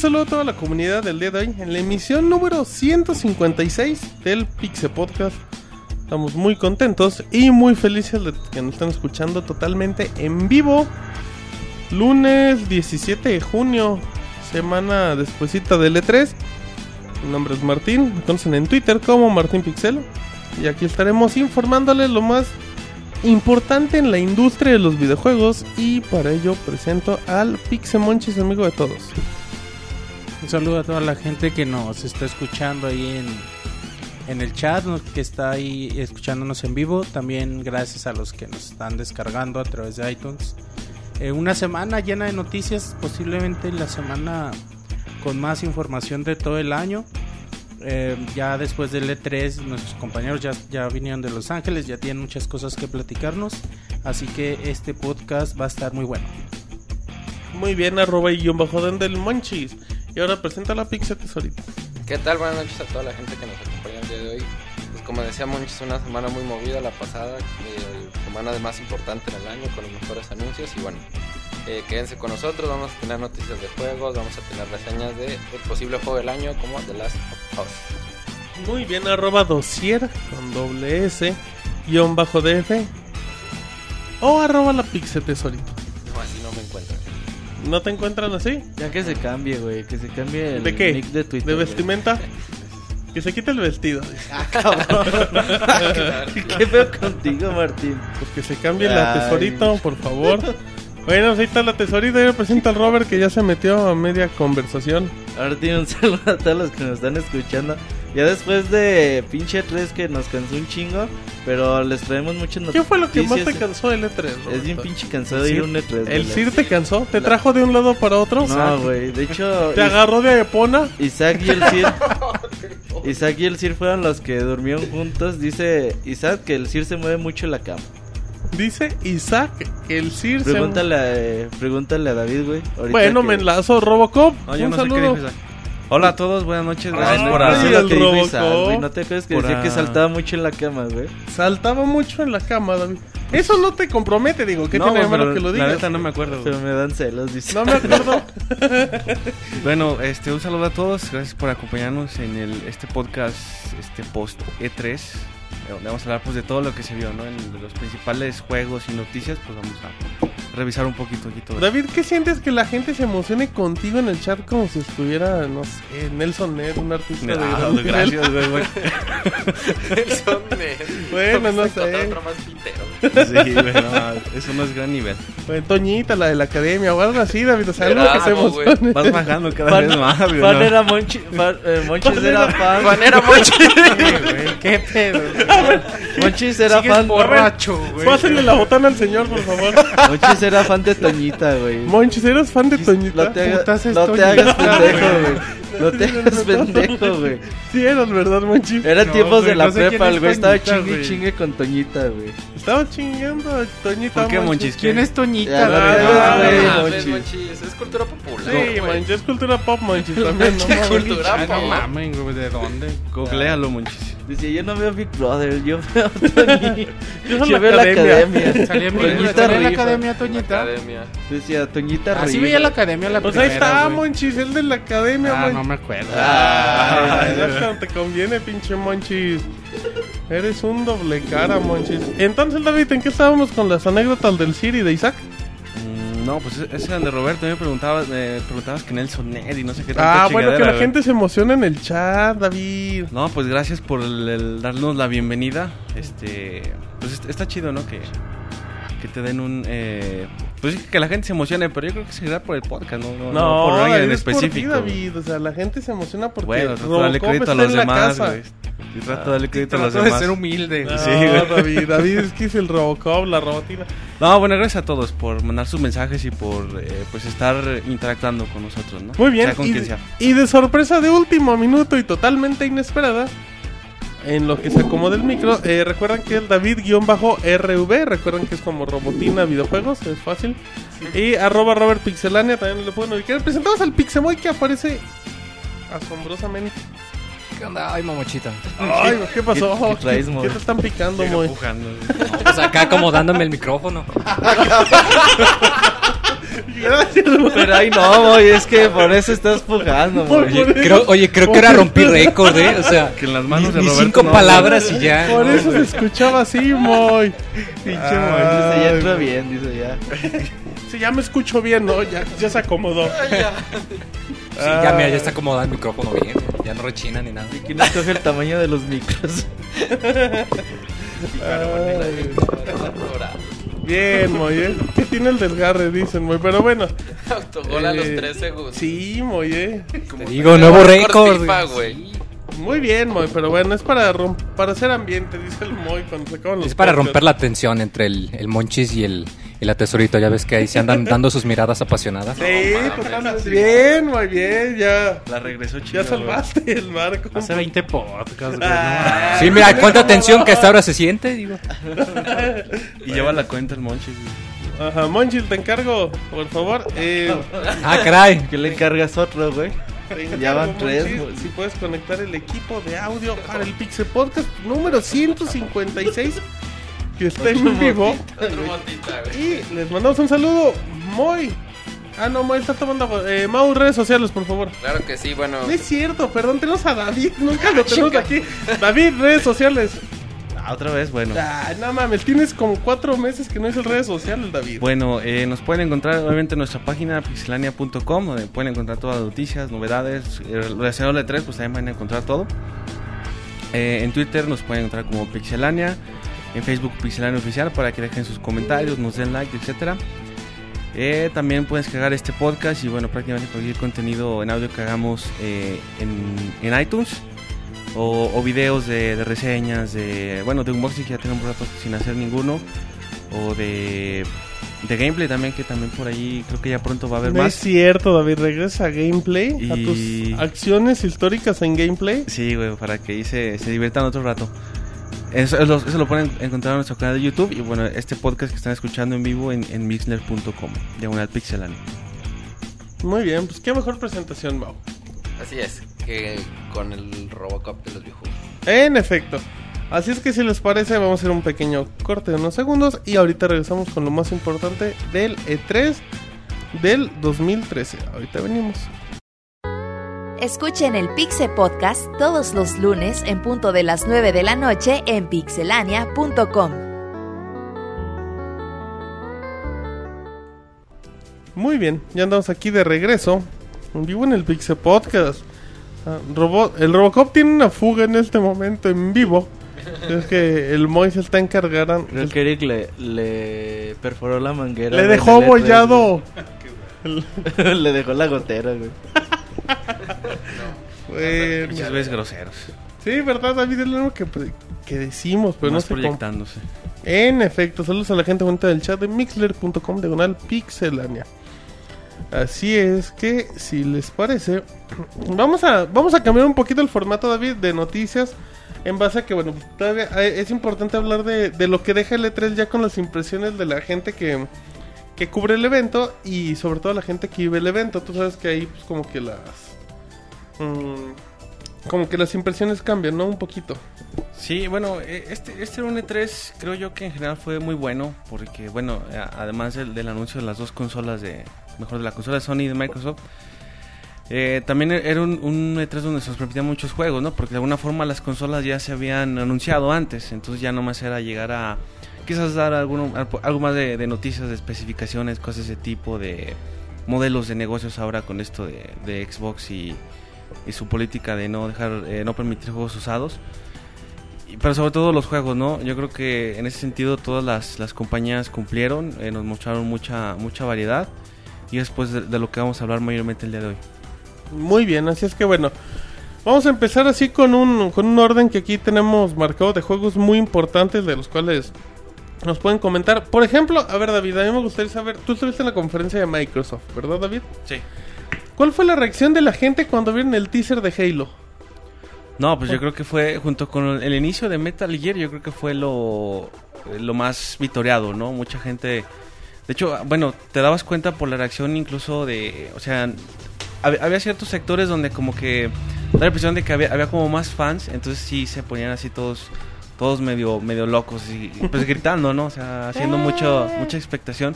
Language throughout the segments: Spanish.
Saludo a toda la comunidad del día de hoy en la emisión número 156 del Pixe Podcast. Estamos muy contentos y muy felices de que nos están escuchando totalmente en vivo. Lunes 17 de junio, semana despuesita del E3. Mi nombre es Martín, me conocen en Twitter como Martín Pixel. Y aquí estaremos informándoles lo más importante en la industria de los videojuegos. Y para ello presento al Pixemonchis, amigo de todos. Un saludo a toda la gente que nos está escuchando ahí en, en el chat, que está ahí escuchándonos en vivo. También gracias a los que nos están descargando a través de iTunes. Eh, una semana llena de noticias, posiblemente la semana con más información de todo el año. Eh, ya después del E3, nuestros compañeros ya, ya vinieron de Los Ángeles, ya tienen muchas cosas que platicarnos. Así que este podcast va a estar muy bueno. Muy bien, arroba y guion bajo del Monchis. Y ahora presenta la Pixel Tesorito. ¿Qué tal? Buenas noches a toda la gente que nos acompaña el día de hoy. Pues como decía Monchis, una semana muy movida la pasada, eh, semana de más importante en el año con los mejores anuncios y bueno, eh, quédense con nosotros, vamos a tener noticias de juegos, vamos a tener reseñas de el posible juego del año como The Last of Us. Muy bien, arroba dosier con doble S, guion bajo DF. O arroba la Pixel Tesorito. No, así no me encuentro. ¿No te encuentran así? Ya que se cambie, güey. Que se cambie el ¿De qué? nick de Twitter. ¿De güey. vestimenta? Que se quite el vestido. ¿Qué veo contigo, Martín? Pues que se cambie la Ay. tesorito, por favor. Bueno, pues ahí está la tesorita. Yo presento al Robert que ya se metió a media conversación. Martín, un saludo a todos los que nos están escuchando. Ya después de pinche 3 que nos cansó un chingo, pero les traemos muchas ¿Qué noticias. fue lo que más te cansó del E3? Es bien pinche cansado de ir a un E3. ¿El. CIR te cansó? ¿Te trajo de un lado para otro? No, güey. De hecho, ¿Te agarró de Epona? Isaac y el Cir. Isaac y el Cir fueron los que durmieron juntos. Dice Isaac que el Cir se mueve mucho en la cama. Dice Isaac que el CIR se... Pregúntale a, eh, pregúntale a David, güey. Bueno, que- me enlazo Robocop. No, yo un no sé qué saludo. Hola a todos, buenas noches. Gracias Ay, por hacer. lo el que dijo Robocop. Isaac, güey. ¿No te acuerdas que Por decía que saltaba mucho en la cama, güey? Saltaba mucho en la cama, David. Eso no te compromete, digo. ¿Qué No, tiene de malo que lo La digas? neta no me acuerdo. Pero me dan celos, dice. No me acuerdo. Bueno, este, un saludo a todos. Gracias por acompañarnos en el, este podcast, este post E3. eh, Donde vamos a hablar pues de todo lo que se vio, ¿no? En los principales juegos y noticias, pues vamos a revisar un poquito aquí todo. David, ¿qué sientes que la gente se emocione contigo en el chat como si estuviera, no sé, Nelson Ned, un artista de Ah, gran nivel? gracias, güey, güey. Nelson Ned. Bueno, no sé. otro más pintero. Sí, güey, no, eso no es gran nivel. Bueno, Toñita, la de la academia o algo así, David. O sea, algo que se güey. emocione. Vas bajando cada Fan, vez más, güey. fan ¿no? era Monchi, fan- eh, Monchis era fan. Manera Monchis. ¿Qué pedo? Monchis era fan. borracho, güey. Pásenle la botana al señor, por favor. Monchis era fan de Toñita, güey. Monchis, ¿eres fan de Toñita? No te, haga- no te hagas pendejo, güey. No te hagas pendejo, güey. Sí, eras, ¿verdad, Monchis? Eran No, tiempos de la no sé prepa, el güey estaba chingue y güey. chingue con Toñita, güey. Estaba chingando a Toñita. ¿Por qué, Monchis? ¿Quién es Toñita? Ya, la no, Ah, Monchis. Es cultura popular. Sí. Monchis, es cultura pop, Monchis, también, no mames. Cultura Ah, no pop. mames, güey, ¿de dónde? Googlealo, monchis. Decía, yo no veo Big Brother, yo veo Toñi. Yo Yo veo la academia. academia. Salía en, Toñita en la academia, Toñita. Academia. Decía, Toñita Así veía la academia la Pues ahí primera, está, güey. Monchis, el de la academia, Ah, Monchis. no me acuerdo. Ah, ya cuando te conviene, pinche Monchis. Eres un doble cara, Monchis. Entonces, David, ¿en qué estábamos con las anécdotas del Siri de Isaac? No, pues ese era de Roberto. Me preguntabas, me preguntabas que Nelson Ned y no sé qué Ah, bueno, que la güey. gente se emociona en el chat, David. No, pues gracias por el- el darnos la bienvenida. Este, pues est- está chido, ¿no? Que, que te den un, eh, pues sí, que la gente se emocione, pero yo creo que será por el podcast, no, no, no por alguien David, en es por ti, específico. David. O sea, la gente se emociona porque bueno, pues Robocop dale crédito a los demás, güey. Y trato de darle crédito a los Trato de demás. ser humilde. No, Sí, güey. David, David es que es el Robocop, la robotina. No, bueno, gracias a todos por mandar sus mensajes y por eh, pues estar interactuando con nosotros, ¿no? Muy bien. Sea con y, quien sea. y de sorpresa de último minuto y totalmente inesperada, en lo que se acomoda el micro, eh, recuerdan que el David-RV, recuerdan que es como robotina videojuegos, es fácil. Y arroba Robert Pixelania también lo pueden ubicar. Presentamos al Pixemoy que aparece asombrosamente. ¿Qué onda? Ay, mamochita. Ay, ¿qué pasó? ¿Qué- qué traes, ¿Qué, Moy? te están picando, Moy? empujando. No, pues acá acomodándome el micrófono. Gracias. Pero ahí no, Moy, es que por eso estás pujando, Moy. Oye, creo, oye, creo que era rompí récord, ¿eh? O sea, Que en las manos de ni Roberto cinco no- palabras y ya. Por no, eso se güey. escuchaba así, Moy. Pinche Ay, Moy, dice, ya entra güey. bien, dice ya. Sí, ya me escucho bien, ¿no? Ya, ya se acomodó. Sí, ya, mira, ya está acomodado el micrófono bien. Ya no rechina ni nada. Aquí no escoge el tamaño de los micros. Bien, Moy, ¿eh? ¿Qué tiene el desgarre? Dicen, Moy. Pero bueno. Autogol a los Eh, 3 segundos. Sí, Moy, ¿eh? Como Te digo, nuevo récord. Güey. Muy bien, Moy. Pero bueno, es para, rom- para hacer ambiente, dice el Moy cuando se acaban los Es para podcasts. romper la tensión entre el, el Monchis y el, y la Tesorito. Ya ves que ahí se andan dando sus miradas apasionadas. Sí, totalmente. Bien, muy bien. Ya, La regresó chido. ya salvaste el barco. Hace 20 podcasts, güey. Ah, Sí, mira, cuánta tensión que hasta ahora se siente. Digo. Y lleva la cuenta el Monchis. güey. Ajá, Monchil, te encargo, por favor. Eh, Ah, caray. ¿Qué le encargas otro, güey? Ya van tres. Si puedes conectar el equipo de audio para el Pixel Podcast número 156, que está en vivo. Motita. Y les mandamos un saludo, Moy. Ah, no, Moy está tomando. Eh, Mau, redes sociales, por favor. Claro que sí, bueno. No es cierto, perdón, tenemos a David. Nunca lo tenemos aquí. David, redes sociales. Ah, otra vez, bueno. Ah, no mames, tienes como cuatro meses que no es el redes sociales, David. Bueno, eh, nos pueden encontrar obviamente en nuestra página pixelania.com, donde pueden encontrar todas las noticias, novedades, eh, relacionado al E3, pues también van a encontrar todo. Eh, en Twitter nos pueden encontrar como Pixelania, en Facebook Pixelania Oficial para que dejen sus comentarios, nos den like, etcétera. Eh, también pueden descargar este podcast y bueno, prácticamente cualquier contenido en audio que hagamos eh, en, en iTunes o, o videos de, de reseñas, de bueno, de unboxing que ya tenemos un rato sin hacer ninguno o de, de gameplay también que también por ahí creo que ya pronto va a haber no es más. cierto, David. Regresa a gameplay, a Y- tus acciones históricas en gameplay. Sí, güey, para que ahí se, se diviertan otro rato. Eso, eso lo- eso lo pueden encontrar en nuestro canal de YouTube y bueno, este podcast que están escuchando en vivo en, en mixler.com, diagonal pixelania. Muy bien, pues qué mejor presentación, Mau. Así es, que con el Robocop de los viejos. En efecto. Así es que si les parece, vamos a hacer un pequeño corte de unos segundos y ahorita regresamos con lo más importante del E3 del 2013. Ahorita venimos. Escuchen el Pixe Podcast todos los lunes en punto de las 9 de la noche en pixelania.com. Muy bien, ya andamos aquí de regreso. En vivo en el Pixel Podcast. Ah, el Robocop tiene una fuga en este momento en vivo. Es que el Moy se está encargando. Creo que Eric le, le perforó la manguera. Le dejó L3, bollado. le dejó la gotera, güey. Bueno. Muchas veces groseros, Sí, verdad, David, es lo que, que decimos, pero más no proyectándose. En efecto, saludos a la gente bonita del chat de mixler.com diagonal pixelania. Así es que, si les parece, vamos a, vamos a cambiar un poquito el formato, David, de noticias. En base a que, bueno, pues, todavía hay- es importante hablar de, de lo que deja el E3 ya con las impresiones de la gente que, que cubre el evento y sobre todo la gente que vive el evento. Tú sabes que ahí, pues, como que las. Mm, como que las impresiones cambian, ¿no? Un poquito. Sí, bueno, eh, este, este Rune 3 creo yo que en general fue muy bueno, porque bueno, a- además del, anuncio de las dos consolas de, mejor de la consola de Sony y de Microsoft, eh, también era un, un E3 donde se nos permitían muchos juegos, ¿no? Porque de alguna forma las consolas ya se habían anunciado antes, entonces ya nomás era llegar a quizás dar alguno, algo más de, de noticias, de especificaciones, cosas de ese tipo, de modelos de negocios ahora con esto de, de Xbox y, y su política de no dejar, eh, no permitir juegos usados. Y- Pero sobre todo los juegos, ¿no? Yo creo que en ese sentido todas las, las compañías cumplieron, eh, nos mostraron mucha mucha variedad y después de, de lo que vamos a hablar mayormente el día de hoy. Muy bien, así es que bueno, Vamos a empezar así con un, con un orden que aquí tenemos marcado de juegos muy importantes de los cuales nos pueden comentar. Por ejemplo, a ver David, a mí me gustaría saber, tú estuviste en la conferencia de Microsoft, ¿verdad David? Sí. ¿Cuál fue la reacción de la gente cuando vieron el teaser de Halo? No, pues yo creo que fue junto con el inicio de Metal Gear, yo creo que fue lo, lo más vitoreado, ¿no? Mucha gente... De hecho, bueno, te dabas cuenta por la reacción incluso de... O sea, hab- había ciertos sectores donde como que da la impresión de que había, había como más fans, entonces sí se ponían así todos todos medio medio locos y pues gritando, ¿no? O sea, haciendo mucho mucha expectación.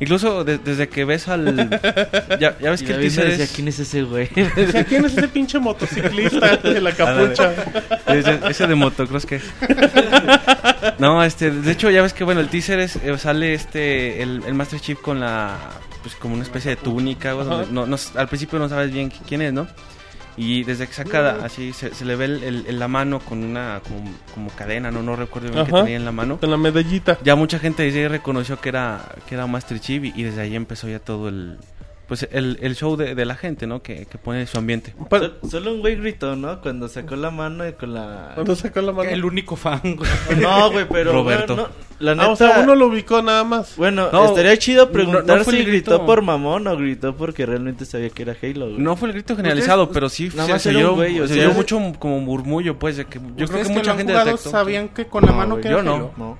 Incluso de- desde que ves al ya, ya ves Y que el teaser decía, es ¿quién es ese güey? O sea, ¿quién es ese pinche motociclista de la capucha? ese, ese de motocross que No, este, de hecho ya ves que bueno, el teaser es eh, sale este el, el Master Chief con la pues como una especie de túnica, no, no- al principio no sabes bien qui- quién es, ¿no? Y desde que saca así se, se le ve el, la mano con una como, como cadena, no no recuerdo bien qué Ajá. tenía en la mano. Con la medallita. Ya mucha gente desde ahí reconoció que era que era Master Chief y, y desde ahí empezó ya todo el pues el, el show de, de la gente, ¿no? Que, que pone su ambiente. Sol- Solo un güey gritó, ¿no? Cuando sacó la mano y con la... Cuando sacó la mano. El único fan, güey. No, güey, pero... Roberto. bueno, no, la Ah, neta... o sea, uno lo ubicó nada más. Bueno, No, estaría chido preguntar no fue si el gritó grito. por mamón o gritó porque realmente sabía que era Halo, güey. No fue el grito generalizado, Ustedes- pero sí nada se, más se era un oyó, güey, o se sea, oyó es- mucho como murmullo, pues, de que yo creo que mucha gente detectó. sabían que con la No, mano güey, que yo era no. Halo? No.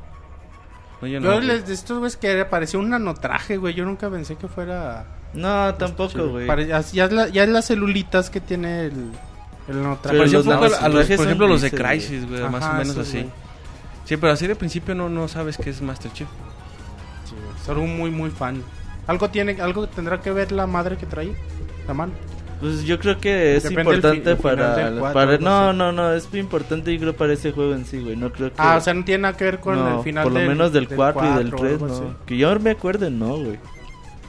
No, yo Yo no. les de estos güeyes que parecía un nanotraje, güey. Yo nunca pensé que fuera. No, tampoco, güey. Ya, es la- ya es las celulitas que tiene el, el nanotraje. Pero los un poco a los, trajes por ejemplo, los de. Crisis, güey, más o menos así. Sí, pero así de principio no, no sabes qué es Master Chief. Sí, un muy, muy fan. Algo tiene, algo tendrá que ver la madre que trae. La mano. Pues yo creo que es Depende importante fi- el final para... cuatro, no, no, no, es importante yo creo para ese juego en sí, güey. No creo que... Ah, o sea, no tiene nada que ver con no, el final por lo del- menos del 4 y del cuatro o 3, algo no. así. Que yo me acuerde, no, güey.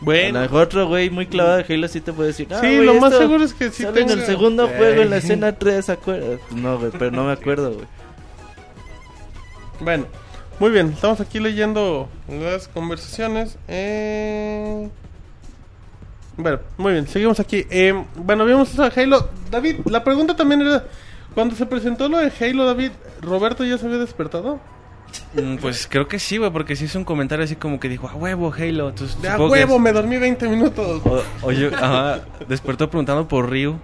A Bueno, lo mejor otro güey muy clavado de Halo sí te puede decir, ah, sí, güey, lo más seguro es que sí sale en el segundo juego en la escena 3, ¿acuerdas? Pues no, güey, pero no me acuerdo, güey. Bueno, muy bien, estamos aquí leyendo las conversaciones. Eh... Bueno, muy bien, seguimos aquí. Eh, bueno, vimos a Halo. David, la pregunta también era: cuando se presentó lo de Halo, David, ¿Roberto ya se había despertado? Mm, Pues creo que sí, güey, porque sí hizo un comentario así como que dijo, a huevo, Halo. Entonces, De a huevo, es- me dormí 20 minutos. O- oye, ajá, despertó preguntando por Ryu.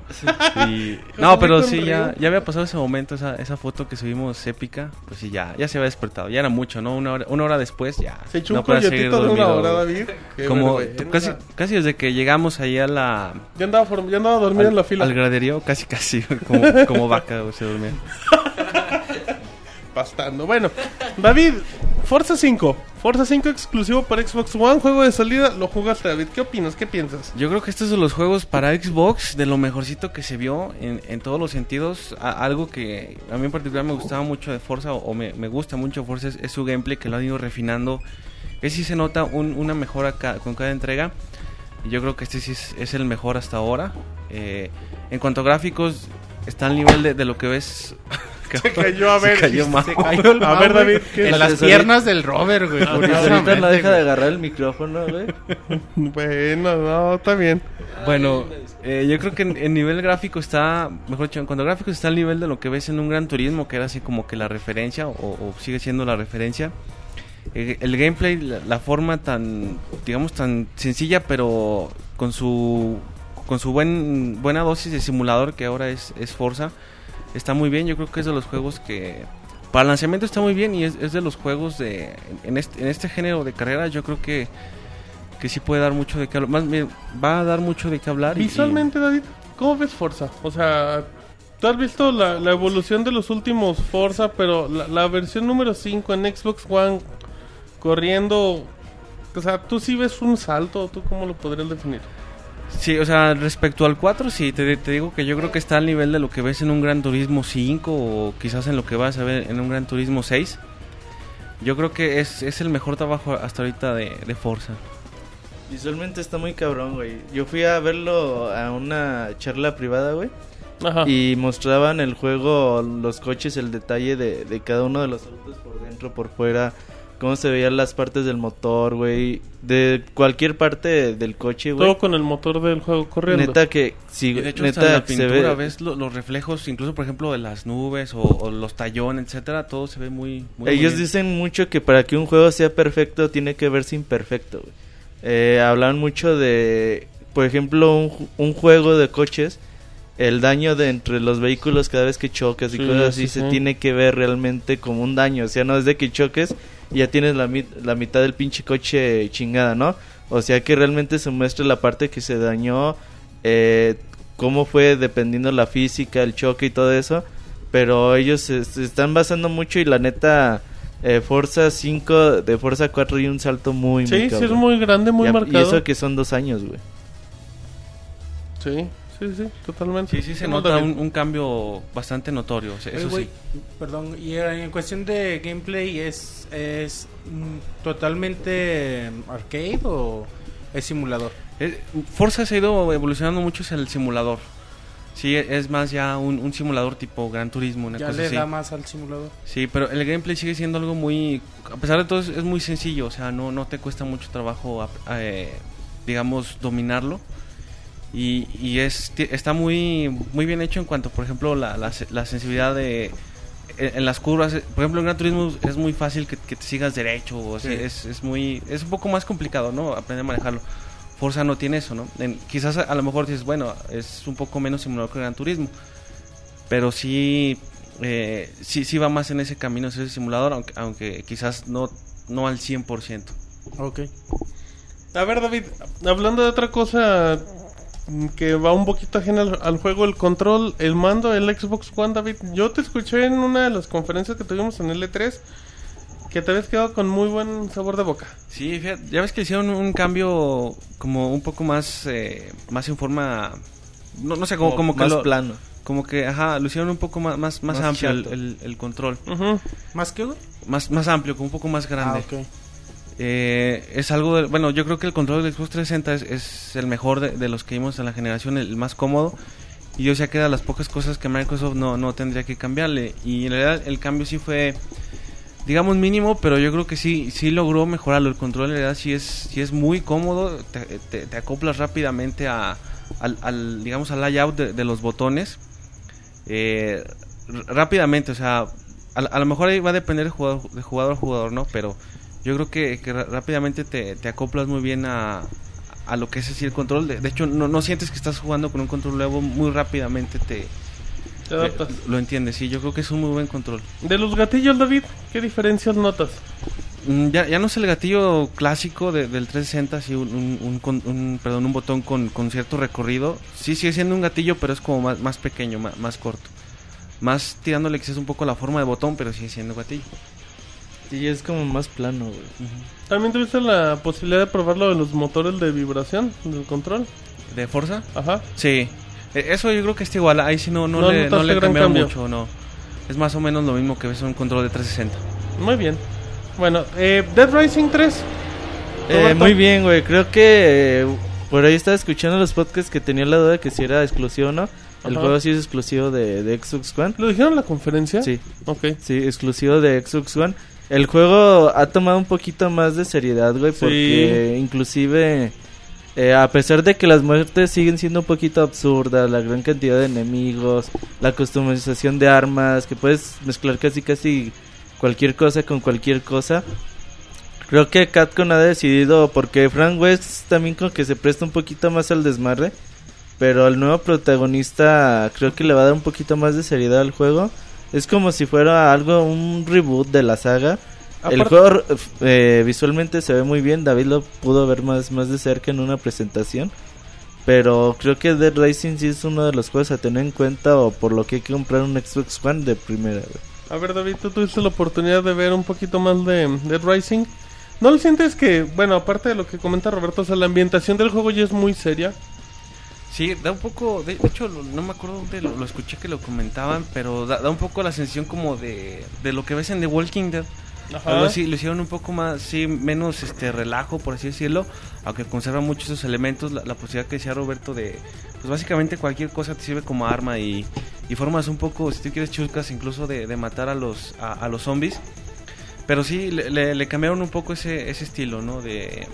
Y... No, pero sí, ya, Ryu. ya había pasado ese momento, esa, esa foto que subimos épica. Pues sí, ya, ya se había despertado. Ya era mucho, ¿no? Una hora, una hora después ya. Se echó no un de una hora. David. Qué Como casi, casi desde que llegamos ahí a la... Ya andaba, form- ya andaba dormido en la fila. Al graderío, casi, casi, como, como vaca, se dormía. Pastando. Bueno, David, Forza 5. Forza 5 exclusivo para Xbox One, juego de salida. Lo jugaste, David. ¿Qué opinas? ¿Qué piensas? Yo creo que estos son los juegos para Xbox de lo mejorcito que se vio en, en todos los sentidos. Algo que a mí en particular me gustaba mucho de Forza o, me, me gusta mucho Forza es, su gameplay que lo han ido refinando. Que sí se nota un- una mejora ca- con cada entrega. Yo creo que este sí es, es el mejor hasta ahora. Eh, en cuanto a gráficos, está al nivel de lo que ves. Se cayó, a ver. Se cayó mal. Se cayó el A ver, David, ¿qué- En las piernas del Robert, güey. Pues ahorita no deja de agarrar el micrófono, güey. Bueno, no, está bien. Bueno, eh, yo creo que en, en nivel gráfico está, mejor dicho, en cuanto a gráficos está al nivel de lo que ves en un Gran Turismo, que era así como que la referencia, o, o sigue siendo la referencia. Eh, el gameplay, la, la forma tan, digamos, tan sencilla, pero con su con su buen buena dosis de simulador que ahora es, es Forza, está muy bien. Yo creo que es de los juegos que para lanzamiento está muy bien y es, es de los juegos de en este, en este género de carrera. Yo creo que que sí puede dar mucho de qué hablar. Más va a dar mucho de qué hablar. Visualmente, David, ¿cómo ves Forza? O sea, tú has visto la, la evolución de los últimos Forza, pero la, la versión número 5 en Xbox One corriendo. O sea, tú sí ves un salto, ¿tú cómo lo podrías definir? Sí, o sea, respecto al 4, sí, te, te digo que yo creo que está al nivel de lo que ves en un Gran Turismo 5 o quizás en lo que vas a ver en un Gran Turismo 6. Yo creo que es, es el mejor trabajo hasta ahorita de, de Forza. Visualmente está muy cabrón, güey. Yo fui a verlo a una charla privada, güey. Ajá. Y mostraban el juego, los coches, el detalle de, de cada uno de los autos por dentro, por fuera, cómo se veían las partes del motor, güey, de cualquier parte del coche, güey. Todo con el motor del juego corriendo. Neta que sí, de hecho, neta en la se pintura ve ves lo- los reflejos, incluso por ejemplo de las nubes o, o los tallones, etcétera, todo se ve muy, muy Ellos dicen mucho que para que un juego sea perfecto tiene que verse imperfecto, güey. Eh, hablan mucho de, por ejemplo, un, un juego de coches, el daño de entre los vehículos cada vez que chocas y Sí, cosas así sí, se sí. tiene que ver realmente como un daño. O sea, no es de que choques y ya tienes la, mit- la mitad del pinche coche chingada, ¿no? O sea, que realmente se muestre la parte que se dañó, eh, cómo fue dependiendo la física, el choque y todo eso. Pero ellos se, se están basando mucho y la neta, eh, Forza 5 de Forza 4 y un salto muy, muy Sí, sí, es muy grande, muy y, a- y marcado. eso que son dos años, güey. Sí, sí, sí, totalmente. Sí, sí se No, nota un, un cambio bastante notorio, Oye, eso sí. Perdón, y en cuestión de gameplay, ¿es, es mm, totalmente arcade o es simulador? Forza se ha ido evolucionando mucho hacia el simulador. Sí, es más ya un, un simulador tipo Gran Turismo, una Ya cosa le así. da más al simulador. Sí, pero el gameplay sigue siendo algo muy... A pesar de todo, es, es muy sencillo. O sea, no, no te cuesta mucho trabajo, eh, digamos, dominarlo. Y, y es, está muy, muy bien hecho en cuanto, por ejemplo, la, la, la sensibilidad de... En, en las curvas, eh, por ejemplo, en Gran Turismo es muy fácil que, que te sigas derecho. O Sí. es, es muy... Es un poco más complicado, ¿no? Aprender a manejarlo. Forza no tiene eso, ¿no? En- quizás a, a lo mejor dices, bueno, es un poco menos simulador que Gran Turismo pero sí, eh, sí, sí va más en ese camino, ese simulador, aunque, aunque quizás no, no al 100%. Ok. A ver, David, hablando de otra cosa que va un poquito ajena al, al juego, el control, el mando, el Xbox One, David. Yo te escuché en una de las conferencias que tuvimos en L3 que te habías quedado con muy buen sabor de boca. Sí, fíjate, ya ves que hicieron un cambio como un poco más, eh, más en forma, no, no sé, como, como que más lo, plano. como que, ajá, lo hicieron un poco más, más, más, Más amplio el, el- el control. ¿Más que, güey? más, más amplio, como un poco más grande. Ah, ok. Eh, es algo, de- bueno, yo creo que el control del Xbox 360 es, el mejor de, los que vimos en la generación, el más cómodo. Y yo sé que era las pocas cosas que Microsoft no, no tendría que cambiarle. Y en realidad el cambio sí fue, digamos, mínimo, pero yo creo que sí, sí logró mejorarlo. El control en realidad sí es, sí es muy cómodo, te, acoplas rápidamente a, al, digamos, al layout de, los botones. Eh, rápidamente, o sea, a, a lo mejor ahí va a depender de jugador, de jugador a jugador, ¿no? Pero yo creo que, que rápidamente te, te acoplas muy bien a, a lo que es así el control. De, de hecho, no, no sientes que estás jugando con un control nuevo, muy rápidamente te, Te adaptas. te- lo entiendes. Sí, yo creo que es un muy buen control. De los gatillos, David, ¿qué diferencias notas? Mm, Ya, ya no es el gatillo clásico de- del 360, así un, un, un un- perdón, un botón con, con cierto recorrido. Sí, sigue siendo un gatillo, pero es como más, más pequeño, más, más corto. Más tirándole quizás un poco la forma de botón, pero sigue siendo gatillo. Sí, es como más plano, güey. ¿También tuviste la posibilidad de probar lo de los motores de vibración del control? ¿De fuerza? Ajá. Sí. E- Eso yo creo que está igual. Ahí sí no, no, No le, no le cambiaron cambio. mucho, no. Es más o menos lo mismo que ves en un control de 360. Muy bien. Bueno, eh, Dead Rising 3. Eh, muy bien, güey. Creo que eh, por ahí estaba escuchando los podcasts que tenía la duda de que si era exclusivo o no. El Ajá. juego sí es exclusivo de, de Xbox One. ¿Lo dijeron en la conferencia? Sí, Ok. sí, exclusivo de Xbox One. El juego ha tomado un poquito más de seriedad, güey, Sí. porque inclusive eh, a pesar de que las muertes siguen siendo un poquito absurdas, la gran cantidad de enemigos, la customización de armas, que puedes mezclar casi casi cualquier cosa con cualquier cosa. Creo que Capcom ha decidido, porque Frank West también como que se presta un poquito más al desmadre, pero el nuevo protagonista creo que le va a dar un poquito más de seriedad al juego. Es como si fuera algo, un reboot de la saga. El juego eh, visualmente se ve muy bien, David lo pudo ver más, más de cerca en una presentación. Pero creo que Dead Rising sí es uno de los juegos a tener en cuenta o por lo que hay que comprar un Xbox One de primera. güey. A ver, David, tú tuviste la oportunidad de ver un poquito más de Dead Rising. ¿No lo sientes que, bueno, aparte de lo que comenta Roberto, o sea, la ambientación del juego ya es muy seria? Sí, da un poco, de, de hecho lo- no me acuerdo dónde lo, lo escuché que lo comentaban, pero da, da un poco la sensación como de, de lo que ves en The Walking Dead. Algo así, lo hicieron un poco más, sí, menos este relajo, por así decirlo, aunque conserva muchos esos elementos, la, la posibilidad que decía Roberto de, pues básicamente cualquier cosa te sirve como arma y, y formas un poco, si tú quieres chuscas, incluso de, de matar a los, a, a los zombies. Pero sí, le, le- le cambiaron un poco ese, ese estilo, ¿no? De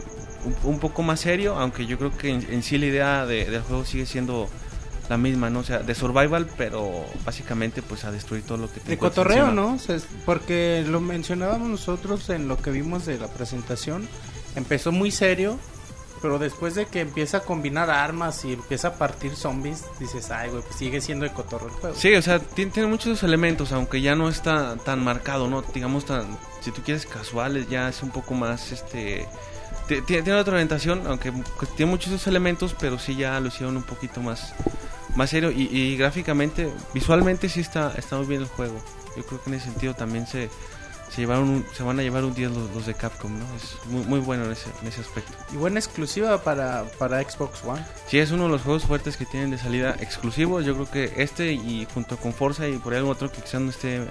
un, un poco más serio, aunque yo creo que en, en sí la idea de- del juego sigue siendo la misma, ¿no? O sea, de survival, pero básicamente pues a destruir todo lo que te De cotorreo, encima. ¿no? O sea, es- porque lo mencionábamos nosotros en lo que vimos de la presentación. Empezó muy serio, pero después de que empieza a combinar armas y empieza a partir zombies, dices, ay, güey, pues sigue siendo de cotorreo el juego. Sí, o sea, tiene, tiene muchos elementos, aunque ya no está tan marcado, ¿no? Digamos, tan, si tú quieres casuales, ya es un poco más, este... ti- Tiene, tiene otra orientación, aunque pues, tiene muchos esos elementos, pero sí ya lo hicieron un poquito más, más serio. Y, y gráficamente, visualmente sí está, está muy bien el juego. Yo creo que en ese sentido también se, se, llevaron un- se van a llevar un día los, los de Capcom, ¿no? Es muy, muy bueno en ese, en ese aspecto. Y buena exclusiva para, para Xbox One. Sí, es uno de los juegos fuertes que tienen de salida exclusivos. Yo creo que este y junto con Forza y por ahí algún otro que quizás no esté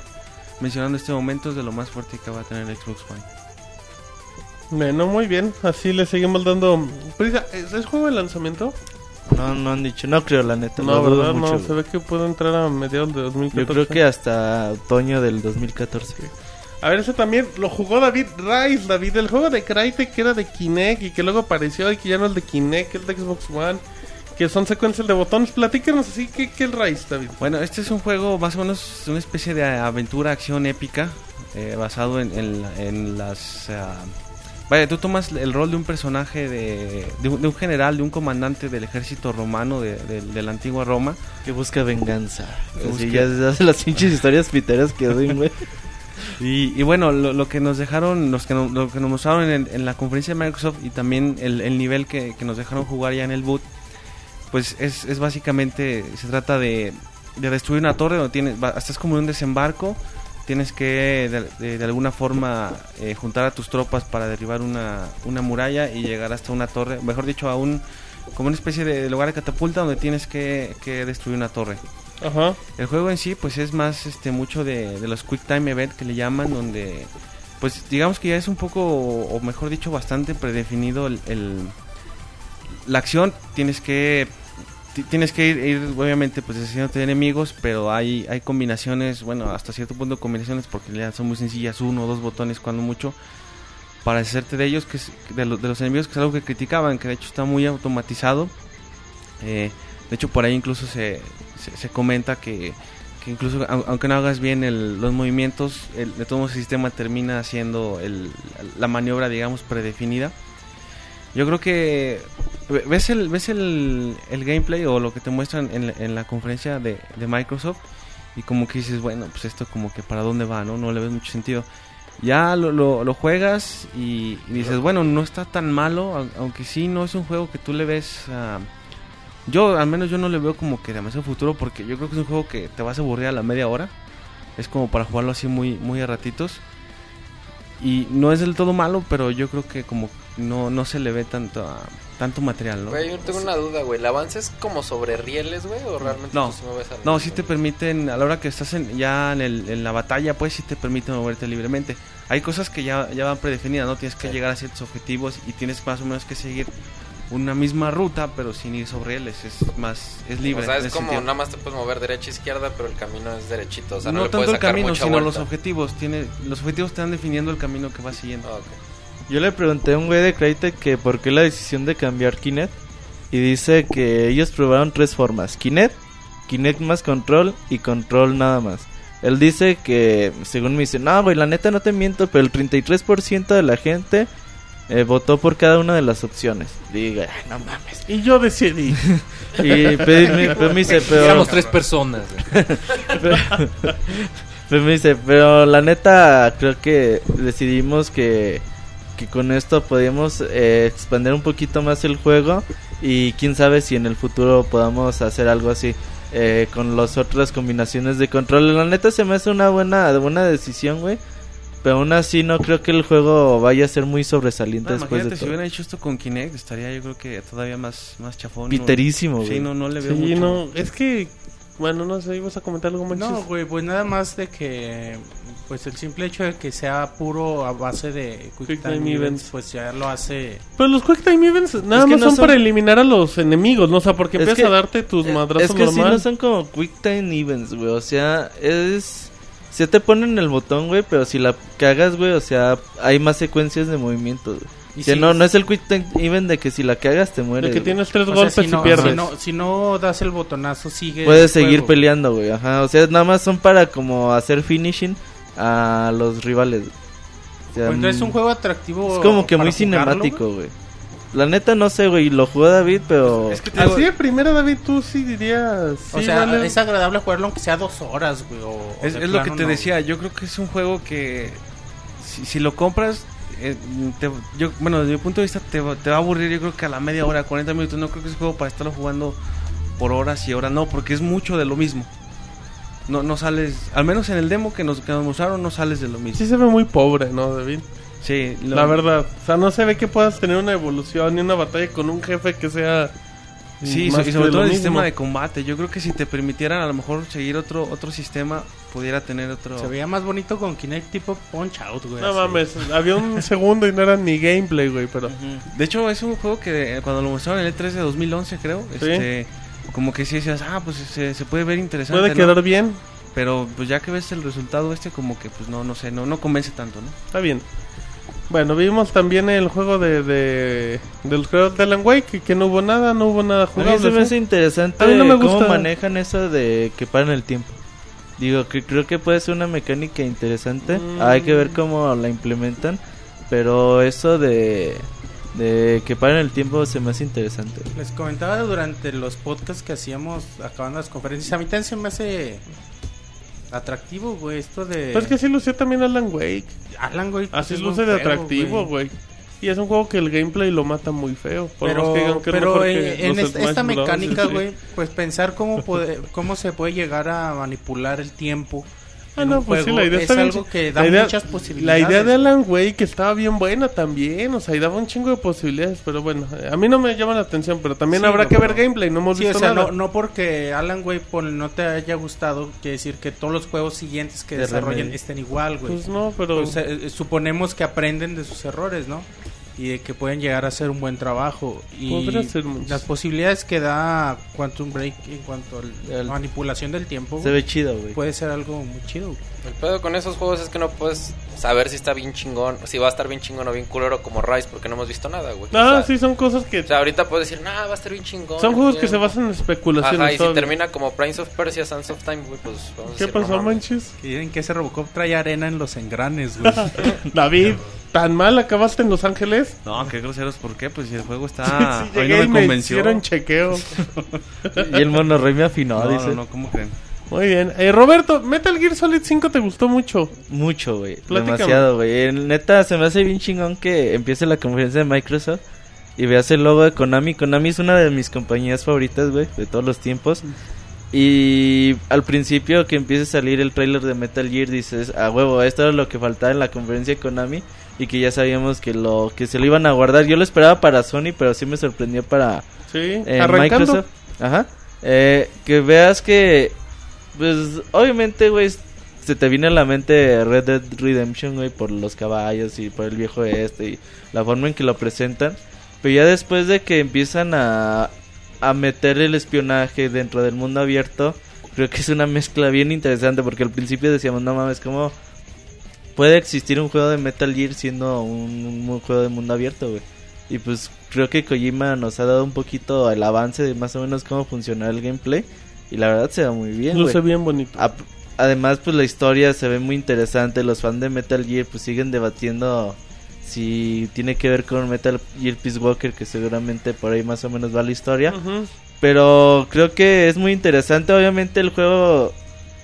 mencionando en este momento es de lo más fuerte que va a tener el Xbox One. Bueno, muy bien. Así le seguimos dando prisa. ¿Es, es juego de lanzamiento? No, no han dicho, no creo la neta. No, lo ¿verdad? mucho, no, güey. se ve que puede entrar a mediados de Yo 2014. creo que hasta otoño del 2014. A ver, ese también lo jugó David Rice, David, el juego de Crytek que era de Kinect y que luego apareció y que ya no es de Kinect, que es de Xbox One, que son secuencias de botones. Platícanos así, ¿qué, qué es Rice, David? Bueno, este es un juego más o menos una especie de aventura, acción épica, eh, basado en, en en las... ah, vaya, tú tomas el rol de un personaje, de, de, un, de un general, de un comandante del ejército romano de, de- de la antigua Roma. Que busca venganza. Que busca- ya se hace las pinches historias piteras que doy, güey. Y, y bueno, lo, lo que nos dejaron, los que no- lo que nos mostraron en, en la conferencia de Microsoft y también el, el nivel que, que nos dejaron jugar ya en el boot, pues es, es básicamente, se trata de, de destruir una torre donde tienes, estás como en un desembarco, tienes que de, alguna forma eh, juntar a tus tropas para derribar una, una muralla y llegar hasta una torre, mejor dicho, a un, como una especie de lugar de catapulta donde tienes que, que destruir una torre. Ajá. El juego en sí, pues es más este mucho de, de los Quick Time Event que le llaman, donde, pues digamos que ya es un poco, o mejor dicho, bastante predefinido el, el- la acción. Tienes que tienes que ir, ir, obviamente, pues deshaciéndote de enemigos, pero hay, hay combinaciones, bueno, hasta cierto punto combinaciones, porque ya son muy sencillas, uno o dos botones cuando mucho, para deshacerte de ellos, que es, de, lo- de los enemigos, que es algo que criticaban, que de hecho está muy automatizado. Eh, de hecho, por ahí incluso se, se, comenta que, que incluso au- aunque no hagas bien el- los movimientos, el, de todo el sistema termina haciendo el- la maniobra, digamos, predefinida. Yo creo que ve- ves el, ves el, el gameplay o lo que te muestran en, en la conferencia de, de Microsoft y como que dices, bueno, pues esto como que para dónde va, ¿no? No le ves mucho sentido. Ya lo, lo, juegas y, dices, bueno, no está tan malo, au- aunque sí no es un juego que tú le ves... ah, yo, al menos yo no le veo como que demasiado futuro porque yo creo que es un juego que te vas a aburrir a la media hora. Es como para jugarlo así muy, muy a ratitos. Y no es del todo malo, pero yo creo que como no, no se le ve tanto, ah, tanto material, ¿no? Güey, yo tengo una duda, güey. ¿El avance es como sobre rieles, güey? ¿O realmente No. tú sí mueves al- No, sí te permiten, a la hora que estás en, ya en, el- en la batalla, pues sí te permiten moverte libremente. Hay cosas que ya, ya van predefinidas, ¿no? Tienes que Sí. llegar a ciertos objetivos y tienes más o menos que seguir una misma ruta, pero sin ir sobre rieles. Es más, es libre. O sea, es como sentido. nada más te puedes mover derecha e izquierda, pero el camino es derechito. O sea, no, no le tanto puedes el camino, mucha sino vuelta. los objetivos. Tiene, los objetivos te están definiendo el camino que vas siguiendo. Ah, ok. Yo le pregunté a un güey de Crytek que por qué la decisión de cambiar Kinect. Y dice que ellos probaron tres formas: Kinect, Kinect más control y control nada más. Él dice que, según me dice, no, güey, la neta no te miento, pero el 33% de la gente eh, votó por cada una de las opciones. Diga, "Ay, no mames. Y yo decidí. Y pero me, pero me dice, pero, Éramos tres personas. pero, pero me dice, pero la neta creo que decidimos que, que con esto podíamos eh, expandir un poquito más el juego y quién sabe si en el futuro podamos hacer algo así eh, con las otras combinaciones de control. La neta se me hace una buena, buena decisión, güey. Pero aún así no creo que el juego vaya a ser muy sobresaliente No, después de si todo. hubieran hecho esto con Kinect, estaría yo creo que todavía más, más chafón. Piterísimo, güey. Sí, no, no le veo Sí, mucho. no, es que, bueno, no sé, ibas a comentar algo más. No, güey, pues nada más de que, pues el simple hecho de que sea puro a base de Quick, Quick Time, Time events, Events. pues ya lo hace. Pero los Quick Time Events nada Es que más no son, son- para eliminar a los enemigos, ¿no? O sea, porque Es empiezas que- a darte tus Eh, madrazos Es que sí, normal. no son como quick time events, güey. O sea, es. sí te ponen el botón, güey, pero si la cagas, güey, o sea, hay más secuencias de movimientos, güey. Y sea, si- no, no es el quick even de que si la cagas te De mueres. que güey. tienes tres O sea, golpes si y no, pierdes. si no, si no das el botonazo, sigue. Puedes seguir juego. peleando, güey, ajá. O sea, nada más son para como hacer finishing a los rivales. O sea, entonces es un mm, juego atractivo. es como que muy jugarlo, cinemático, güey. La neta no sé, güey, lo jugó David, pero... Es que te Así de primera, David, tú sí dirías. O sea, vale. es agradable jugarlo aunque sea dos horas, güey. o- o Es, de es lo que te no, decía, yo creo que es un juego que si, si lo compras, eh, te- yo, bueno, desde mi punto de vista te, va- te va a aburrir, yo creo que a la media hora, 40 minutos, no creo que es juego para estarlo jugando por horas y horas, no, porque es mucho de lo mismo. No, no sales, al menos en el demo que nos, que nos mostraron, no sales de lo mismo. Sí se ve muy pobre, ¿no, David? Sí, lo- La verdad. O sea, no se ve que puedas tener una evolución ni una batalla con un jefe que sea. Sí, más y sobre todo el mismo. sistema de combate. Yo creo que si te permitieran a lo mejor seguir otro otro sistema, pudiera tener otro... Se veía más bonito con Kinect tipo Punch Out, güey. No así. mames, había un segundo y no era ni gameplay, güey, pero. De hecho, es un juego que cuando lo mostraron en el E3 de 2011, creo, Sí. este, como que sí decías, ah, pues se, se puede ver interesante, Puede ¿no? quedar bien, Pero pues ya que ves el resultado este, como que pues no, no sé, no, no convence tanto, ¿no? está bien. Bueno, vimos también el juego de, de del juego de Alan Wake, que, que no hubo nada, no hubo nada A mí se jugable. me hace interesante A mí no me cómo manejan eso de que paran el tiempo. Digo, que creo que puede ser una mecánica interesante. Mm. Hay que ver cómo la implementan. Pero eso de, de que paren el tiempo se me hace interesante. Les comentaba durante los podcasts que hacíamos acabando las conferencias. A mí también se me hace atractivo, güey, esto de. Pero es que así lució también Alan Wake. Alan, güey. pues, Así luce de juego, atractivo, güey. Y es un juego que el gameplay lo mata muy feo. Por Pero, que digan que es pero mejor en, que en los esta, mecánica, Sí. güey, pues pensar cómo, puede, cómo se puede llegar a manipular el tiempo. Ah, no, un pues sí, la idea es está bien. algo que da La idea- muchas La posibilidades. idea de Alan Wake estaba bien buena también, o sea, y daba un chingo de posibilidades, pero bueno, a mí no me llama la atención, pero también Sí, habrá no, que ver gameplay, no hemos Sí, o visto sea, nada. no, no porque Alan Wake pon- no te haya gustado, quiere decir que todos los juegos siguientes que De desarrollen estén igual, güey. Pues no, pero Pues, eh, eh, suponemos que aprenden de sus errores, ¿no? Y de que pueden llegar a hacer un buen trabajo. Y las posibilidades que da Quantum Break en cuanto a la manipulación del tiempo Se ve chido, güey. puede ser algo muy chido. güey. El pedo con esos juegos es que no puedes saber si está bien chingón, si va a estar bien chingón o bien culero como Rise, porque no hemos visto nada, güey. Ah, O sea, sí, son cosas que... O sea, ahorita puedes decir, nah, va a estar bien chingón. Son juegos que bien". se basan en especulaciones. Ajá, y si termina como Prince of Persia, Sands of Time, güey, pues vamos a ¿Qué decir, no pasó, mames. manches? Que dicen que ese Robocop trae arena en los engranes, güey. David, ¿tan mal acabaste en Los Ángeles? No, qué groseros, ¿por qué? Pues si el juego está... sí, hoy llegué no me me convenció. hicieron chequeo. Y el monorrey me afinó, No, dice. no, no, ¿cómo creen? Muy bien. Eh, Roberto, Metal Gear Solid 5 te gustó mucho. Mucho, güey. Demasiado, güey. En- Neta, se me hace bien chingón que empiece la conferencia de Microsoft y veas el logo de Konami. Konami es una de mis compañías favoritas, güey, de todos los tiempos. Y al principio que empiece a salir el tráiler de Metal Gear dices, a huevo, esto era lo que faltaba en la conferencia de Konami y que ya sabíamos que lo que se lo iban a guardar. Yo lo esperaba para Sony, pero sí me sorprendió para Sí, arrancando. Microsoft. Ajá. Eh, que veas que, pues, obviamente, güey, se te viene a la mente Red Dead Redemption, güey, por los caballos y por el viejo este y la forma en que lo presentan. Pero ya después de que empiezan a, a meter el espionaje dentro del mundo abierto, creo que es una mezcla bien interesante porque al principio decíamos, no mames, ¿cómo puede existir un juego de Metal Gear siendo un, un juego de mundo abierto, güey? Y pues creo que Kojima nos ha dado un poquito el avance de más o menos cómo funciona el gameplay. Y la verdad se ve muy bien, Luce güey. bien bonito. A- Además, pues la historia se ve muy interesante. Los fans de Metal Gear pues siguen debatiendo si tiene que ver con Metal Gear Peace Walker, que seguramente por ahí más o menos va la historia. Pero creo que es muy interesante. Obviamente el juego,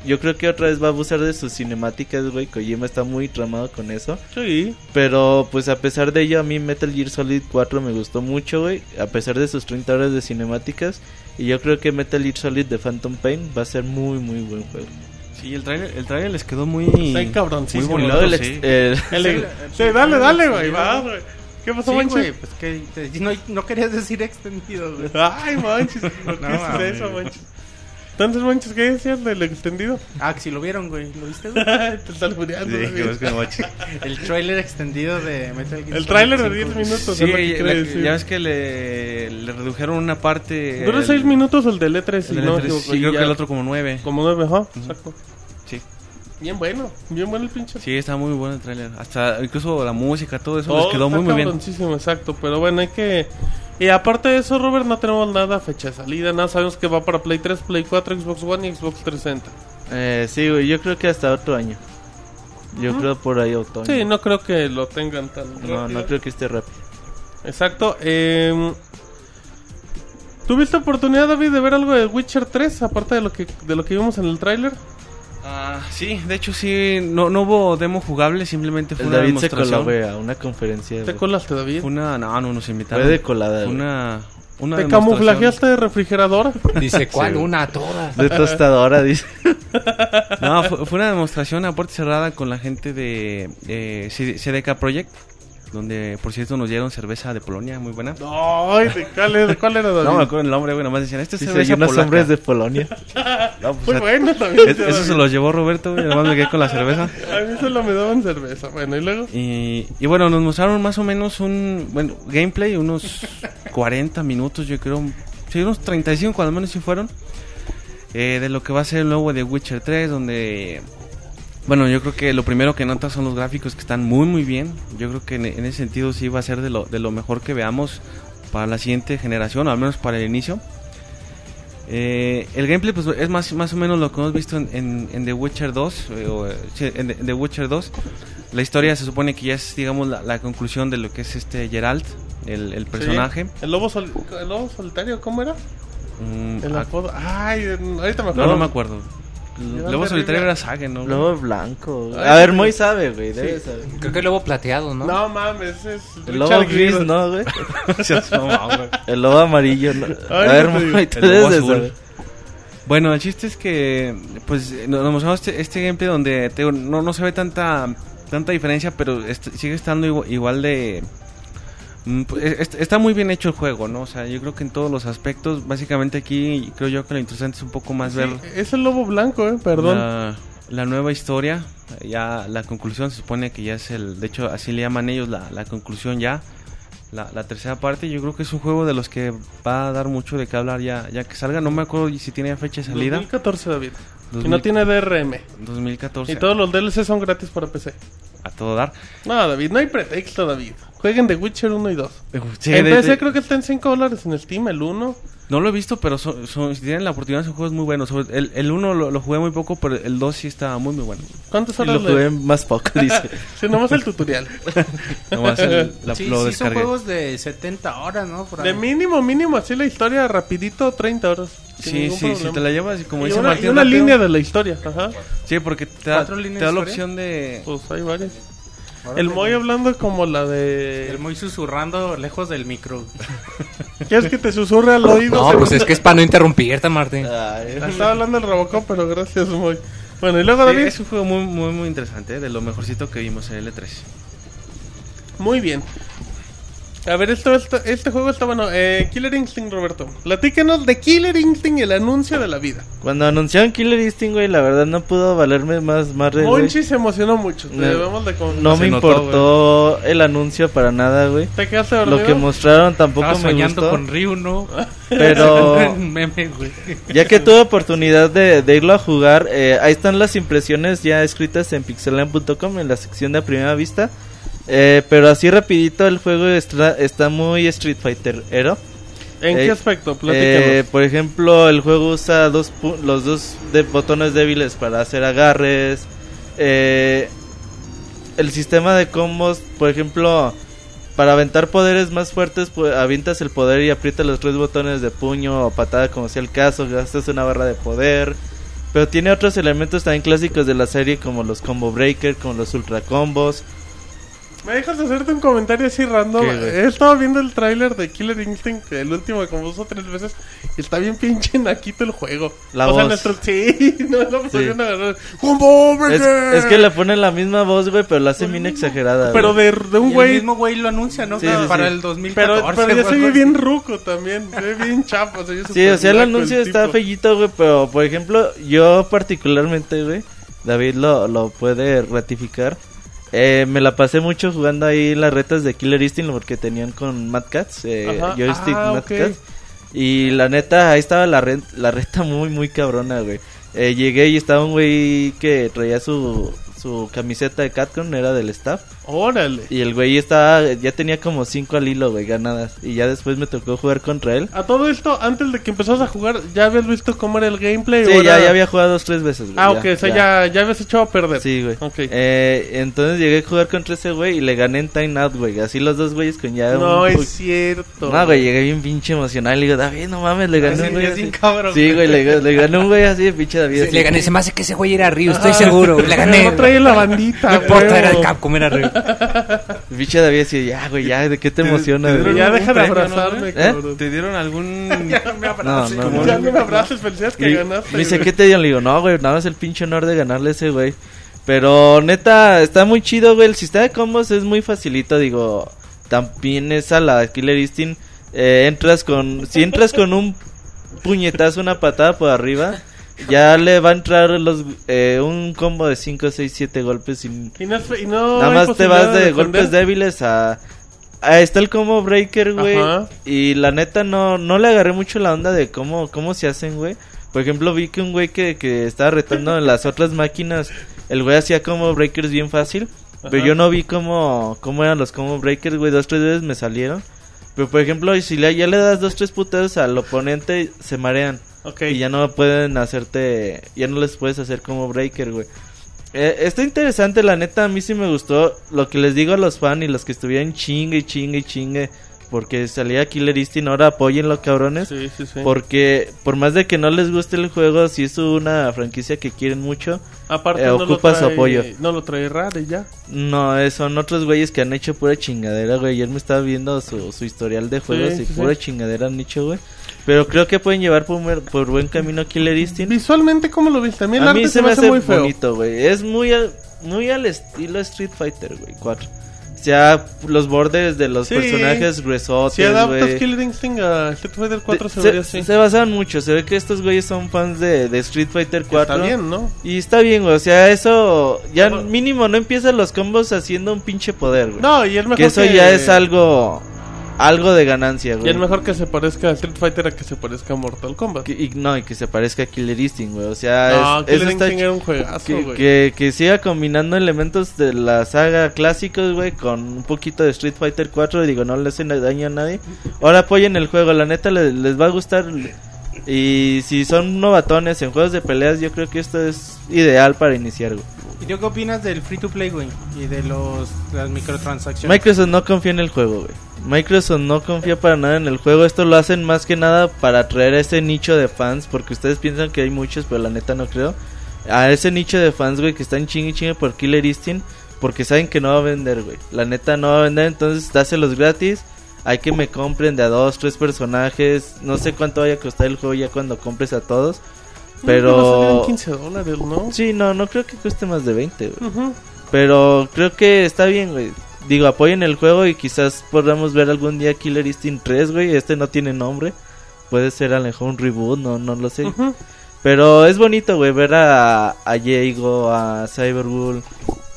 yo creo que otra vez va a abusar de sus cinemáticas, güey. Kojima está muy tramado con eso. Sí. Pero pues a pesar de ello, a mí Metal Gear Solid 4 me gustó mucho, güey. A pesar de sus 30 horas de cinemáticas. Y yo creo que Metal Gear Solid de Phantom Pain va a ser muy, muy buen juego. Sí, el trailer, el trailer les quedó muy... Está muy cabroncísimo. Bonito, el, sí. ex- el- El- sí, dale, dale, güey. va, güey. ¿Qué pasó, Sí, manches? pues que te- no, no querías decir extendido, güey. Ay, manches. ¿Por qué No, mames. eso, manches? Entonces, manches, ¿qué decías del extendido? Ah, que si lo vieron, güey. ¿Lo viste, güey? Te estás muriendo. Sí, David. que ves que no manches. El trailer extendido de Metal Gear El Solid tráiler de 5, 10 güey. minutos. Sí, es lo que la- ya ves que le, le redujeron una parte... Dura el- 6 minutos el del E3. el si del no, E3, digo, sí, creo ya- que el otro como nueve. Como 9, ajá. Exacto. Sí. Bien bueno, bien bueno el pinche. Sí, está muy bueno el tráiler. Hasta incluso la música, todo eso Todo les quedó está muy muy bien. exacto. Pero bueno, hay que. Y aparte de eso, Robert, no tenemos nada fecha de salida. Nada, sabemos que va para Play 3, Play 4, Xbox One y Xbox 360. Eh, sí, güey, yo creo que hasta otro año. Yo creo por ahí otoño. Sí, no creo que lo tengan tan no, rápido. no creo que esté rápido. Exacto. Eh, ¿Tuviste oportunidad, David, de ver algo de Witcher 3? Aparte de lo que, de lo que vimos en el tráiler. Ah, sí, de hecho sí, no, no hubo demo jugable, simplemente fue El una David se coló, demostración. güey, a una conferencia. ¿Te colaste, David? Fue una, no, no nos invitaron. Fue de colada, Fue una, una ¿Te camuflajeaste de refrigeradora? Dice, ¿cuál? Sí. Una, todas. De tostadora, dice. No, fue, fue una demostración a puerta cerrada con la gente de eh, C- CDK Project, donde por cierto nos dieron cerveza de Polonia, muy buena. Ay, ¿de cuál, era- cuál era, David? No me acuerdo el nombre, güey, nomás decían, este es Dice, cerveza unos polaca". hombres de Polonia. No, pues, Muy a- bueno también. es- eso se lo llevó Roberto, güey, nomás me quedé con la cerveza. A mí solo me daban cerveza. Bueno, y luego. Y, y bueno, nos mostraron más o menos un bueno gameplay, unos 40 minutos, yo creo. Sí, unos 35 cuando menos si fueron. eh, de lo que va a ser el nuevo de Witcher 3, donde... Bueno, yo creo que lo primero que notas son los gráficos que están muy muy bien. Yo creo que en, en ese sentido sí va a ser de lo, de lo mejor que veamos para la siguiente generación, o al menos para el inicio. Eh, el gameplay pues es más, más o menos lo que hemos visto en, en- en The Witcher 2. eh, o, eh, sí, en, The- Witcher 2. La historia se supone que ya es, digamos, la, la conclusión de lo que es este Geralt, el, el personaje. Sí. ¿El lobo, sol- ¿El lobo solitario cómo era? Mm, El ah, apodo. Ay, ahorita me acuerdo. no, no me acuerdo. De solitario era Sagen, ¿no? Lobo blanco. Ay, A ver. Moy sabe, güey. Debe Sí. saber. Creo que el lobo plateado, ¿no? No mames, es. El lobo Richard gris. ¿no, güey? El lobo amarillo, ¿no? Ay, A ver, no. Moy, tú El lobo debes de azul. saber. Bueno, el chiste es que pues nos mostramos este, este gameplay donde te no, no se ve tanta tanta diferencia, pero est- sigue estando igual, igual de está muy bien hecho el juego, ¿no? O sea, yo creo que en todos los aspectos, básicamente aquí creo yo que lo interesante es un poco más Sí, ver es el lobo blanco, eh, perdón. la, la nueva historia, ya la conclusión se supone que ya es el, de hecho así le llaman ellos la, la conclusión ya, la, la tercera parte, yo creo que es un juego de los que va a dar mucho de qué hablar ya, ya que salga, no me acuerdo si tiene fecha de salida, 2014, David. Y 2000. no tiene DRM. 2014, Y todos los DLC son gratis para PC. a todo dar. No, David, no hay pretexto, David. Jueguen The Witcher 1 y 2. Sí, en de- PC de- creo que está en 5 dólares en Steam, el 1. No lo he visto, pero son, son- si tienen la oportunidad son juegos muy buenos. El, el 1 lo, lo jugué muy poco, pero el 2 sí está muy muy bueno. ¿Cuántas Y horas lo le- jugué más poco, dice. Sí, nomás el tutorial. Nomás el- la- Sí, lo sí son juegos de 70 horas, ¿no? Por ahí. De mínimo, mínimo, así la historia, rapidito, 30 horas. Sí, sí, si te la llevas y como y dice una, Martín y una rápido- línea de la historia, ajá. Sí, porque te da, ¿Cuatro te da de la opción de... Pues hay varios. El Moy hablando como la de... El muy susurrando lejos del micro. ¿Quieres que te susurre al oído? No, pues es que es para no interrumpirte, Martín. Ay, Estaba hablando el Robocop, pero gracias, Moy. Bueno, y luego Sí, David. es un juego muy, muy, muy interesante, de lo mejorcito que vimos en L3. Muy bien. A ver, esto, esto- este juego está bueno. Eh, Killer Instinct, Roberto. Platícanos de Killer Instinct y el anuncio de la vida. Cuando anunciaron Killer Instinct, güey, la verdad no pudo valerme más, más de. Monchi se emocionó mucho. Te No. debemos de con- No me notó, importó el anuncio para nada, güey. ¿Te quedaste dormido? Lo que mostraron tampoco Estaba me soñando gustó. con Ryu, ¿no? Pero meme, güey. ya que tuve oportunidad de, de irlo a jugar, eh, ahí están las impresiones ya escritas en pixelan.com en la sección de a primera vista. Eh, pero así rapidito el juego está, está muy Street Fighter Ero. ¿En Eh, qué aspecto? Eh, por ejemplo, el juego usa dos pu- los dos de botones débiles para hacer agarres. Eh, el sistema de combos, por ejemplo, para aventar poderes más fuertes, pues avientas el poder y aprietas los tres botones de puño o patada, como sea el caso, gastas una barra de poder. Pero tiene otros elementos también clásicos de la serie, como los combo breaker, como los ultra combos. ¿Me dejas hacerte un comentario así random? He estado viendo el tráiler de Killer Instinct, el último como dos o tres veces, y está bien pinche naquito el juego. La o sea, voz. nuestro... Sí, no estamos Sí. ¡Combo Es, es que le ponen la misma voz, güey, pero la hace bien exagerada. Pero de, de un el güey... mismo güey lo anuncia, ¿no? Sí, Claro, sí, para sí. el 2014. Pero, pero ya o se ve bien ruco también, se ve bien chapo. se ve Sí, o sea, el anuncio está tipo. fellito, güey, pero por ejemplo, yo particularmente, güey, David lo, lo puede ratificar. Eh, me la pasé mucho jugando ahí las retas de Killer Instinct porque tenían con Mad Cats, eh, joystick Ah, Mad ok. Cats. Y la neta, ahí estaba la, ren- la reta muy, muy cabrona, güey. Eh, llegué y estaba un güey que traía su, su camiseta de Catcon, era del staff. Órale. Y el güey estaba, ya tenía como cinco al hilo, güey, ganadas. Y ya después me tocó jugar contra él. A todo esto, antes de que empezás a jugar, ¿ya habías visto cómo era el gameplay? Sí, o ya, era- ya había jugado dos, tres veces, güey. Ah, ok, o sea, ya, ya habías echado a perder. Sí, güey. Ok. Eh, entonces llegué a jugar contra ese güey y le gané en Time Out, güey. Así los dos güeyes con ya no, un... es cierto. No, güey, llegué bien pinche emocionado. Le digo, David, no mames, le gané un güey así. cabrón, Sí, güey, le, le gané un güey así de pinche David. así. Le gané, se me hace que ese güey era Ryu, estoy seguro. Le gané. No trae la bandita, No importa, era el Capcom, era Ryu. Pinche David así, ya, güey, ya, ¿de qué te emociona, te- ya ¿Algún deja de no, abrazarme, cabrón. ¿Te dieron algún...? Ya no me No, abraces. no, ya no. no me abraces, felicidades que Y ganaste. Me dice, güey. ¿qué te dio? Le digo, no, güey, nada más el pinche honor de ganarle a ese güey. Pero neta, está muy chido, güey. El sistema de combos es muy facilito, digo. También es a la Killer Instinct. eh, entras con. Si entras con un puñetazo, una patada por arriba, ya le va a entrar los eh, un combo de 5, 6, 7 golpes. Y no, y nada más te vas de golpes débiles a. Ahí está el combo breaker, güey. Y la neta no, no le agarré mucho la onda de cómo, cómo se hacen, güey. Por ejemplo, vi que un güey que, que estaba retando en las otras máquinas, el güey hacía combo breakers bien fácil. Pero yo no vi cómo, cómo eran los combo breakers, güey. Dos, tres veces me salieron. Pero por ejemplo, si le, ya le das dos, tres putados al oponente, se marean. Ok. Y ya no pueden hacerte, ya no les puedes hacer como breaker, güey. Eh, está interesante, la neta, a mí sí me gustó lo que les digo a los fans y los que estuvieran chingue chingue chingue. Porque salía Killer Instinct, ahora apóyenlo, cabrones. Sí, sí, sí. Porque por más de que no les guste el juego, si es una franquicia que quieren mucho, Aparte, eh, no ocupa lo su trae, apoyo. No lo trae raro y ya. no, eh, son otros güeyes que han hecho pura chingadera, güey. Ayer me estaba viendo su, su historial de juegos y pura chingadera han hecho, güey. Pero creo que pueden llevar por, por buen camino Killer Instinct. Visualmente, ¿cómo lo viste? A mí el A arte mí se me hace muy feo. bonito, güey. Es muy al, muy al estilo Street Fighter, güey. 4. Sea, los bordes de los Sí. personajes gruesotes, Si adaptas güey. Killer Instinct a Street Fighter 4 se, se, vería así. se basan mucho. Se ve que estos güeyes son fans de, de Street Fighter 4. Está bien, ¿no? Y está bien, güey. O sea, eso. Ya Mejor- mínimo no empiezan los combos haciendo un pinche poder, güey. No, y es mejor que eso ya es algo. Algo de ganancia, Y güey. es mejor que se parezca a Street Fighter a que se parezca a Mortal Kombat. Que- y, no, y que se parezca a Killer Instinct, güey. O sea, no, es, Killer Instinct era un juegazo, que, güey. que, que siga combinando elementos de la saga clásicos, güey, con un poquito de Street Fighter 4. Y digo, no le hacen daño a nadie. Ahora apoyen el juego, la neta les, les va a gustar. Y si son novatones en juegos de peleas, yo creo que esto es ideal para iniciar, güey. ¿Y tú qué opinas del free to play, güey? Y de los las microtransacciones. Microsoft no confía en el juego, güey. Microsoft no confía para nada en el juego. Esto lo hacen más que nada para atraer a ese nicho de fans. Porque ustedes piensan que hay muchos, pero la neta no creo. A ese nicho de fans, güey, que están chingue chingue por Killer Instinct. Porque saben que no va a vender, güey. La neta no va a vender, entonces dáselos gratis. Hay que me compren de a dos, tres personajes. No sé cuánto vaya a costar el juego ya cuando compres a todos. Pero... 15 dólares, ¿no? Sí, no, no creo que cueste más de 20, güey. Pero creo que está bien, güey. Digo, apoyen el juego y quizás podamos ver algún día Killer Instinct 3, güey. Este no tiene nombre. Puede ser a lo mejor un reboot, no, no lo sé. Pero es bonito, güey, ver a, a Jago, a Cyberbull.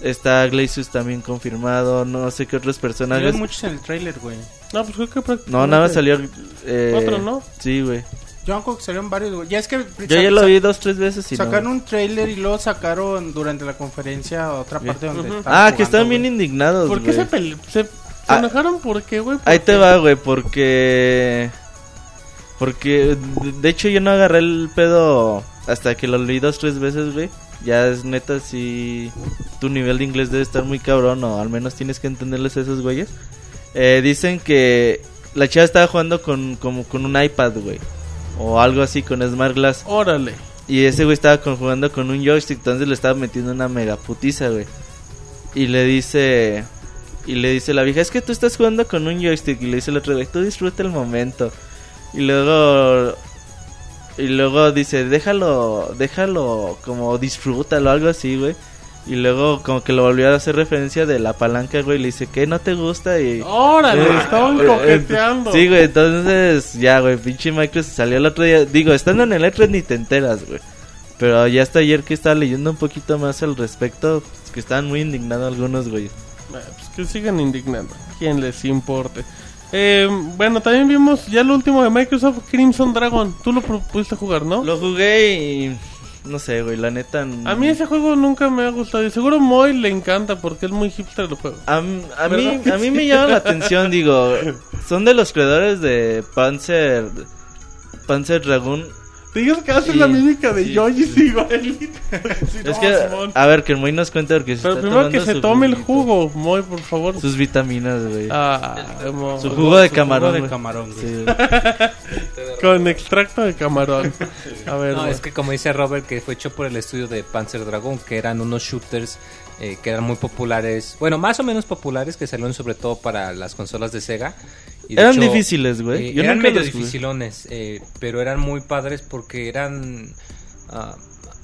Está Glacius también confirmado. No sé qué otros personajes. Salieron muchos en el trailer, güey. No, pues creo que prácticamente... No, nada más salió. Eh, Otro, ¿no? Sí, güey. Que salieron varios. Ya es que Yo ya lo vi dos, tres veces y no. sacaron un trailer y luego sacaron durante la conferencia otra parte donde estaban Ah, que están bien güey. indignados, ¿Por qué güey. se, pele... se, se Ah. enojaron? ¿Por qué, güey? Ahí te va, güey, porque... Porque, de- de hecho, yo no agarré el pedo hasta que lo leí dos, tres veces, güey. Ya es neta, si tu nivel de inglés debe estar muy cabrón, o al menos tienes que entenderles a esos güeyes. Eh, dicen que la chava estaba jugando con, como con un iPad, güey. O algo así, con Smart Glass. Órale. Y ese güey estaba jugando con un joystick, entonces le estaba metiendo una mega putiza, güey. Y le dice... Y le dice la vieja, es que tú estás jugando con un joystick. Y le dice el otro güey, tú disfruta el momento. Y luego... Y luego dice, déjalo, déjalo, como disfrútalo, algo así, güey. Y luego como que lo volvió a hacer referencia de la palanca, güey. Le dice, ¿qué? ¿No te gusta? Y... Órale, Eh, estaban eh, coqueteando. Sí, güey, entonces ya, güey, pinche Microsoft salió el otro día. Digo, estando en el E3 ni te enteras, güey. Pero ya hasta ayer que estaba leyendo un poquito más al respecto, pues, que estaban muy indignados algunos, güey. Eh, Pues que sigan indignando. ¿Quién les importe? Eh, bueno, también vimos ya lo último de Microsoft, Crimson Dragon. Tú lo pudiste jugar, ¿no? Lo jugué y no sé, güey, la neta. A mí ese juego nunca me ha gustado. Y seguro Moy le encanta porque es muy hipster el juego. A, a mí, a mí me llama la atención, digo, son de los creadores de Panzer, Panzer Dragoon. Te digas que haces Sí, la mímica de sí, Yoji sí. igualito. Sí, Es que, a ver, que el Moy nos cuente porque se Pero está primero que se tome el jugo, Moy, por favor. Sus vitaminas, güey. Ah, su jugo de Su camarón. jugo de camarón, güey. Sí. Con extracto de camarón. A ver, No, es que como dice Robert, que fue hecho por el estudio de Panzer Dragon, que eran unos shooters eh, que eran muy populares, bueno, más o menos populares, que salieron sobre todo para las consolas de Sega. Y de Eran hecho, difíciles, güey. eh, eran medio dificilones, eh, pero eran muy padres porque eran... ah,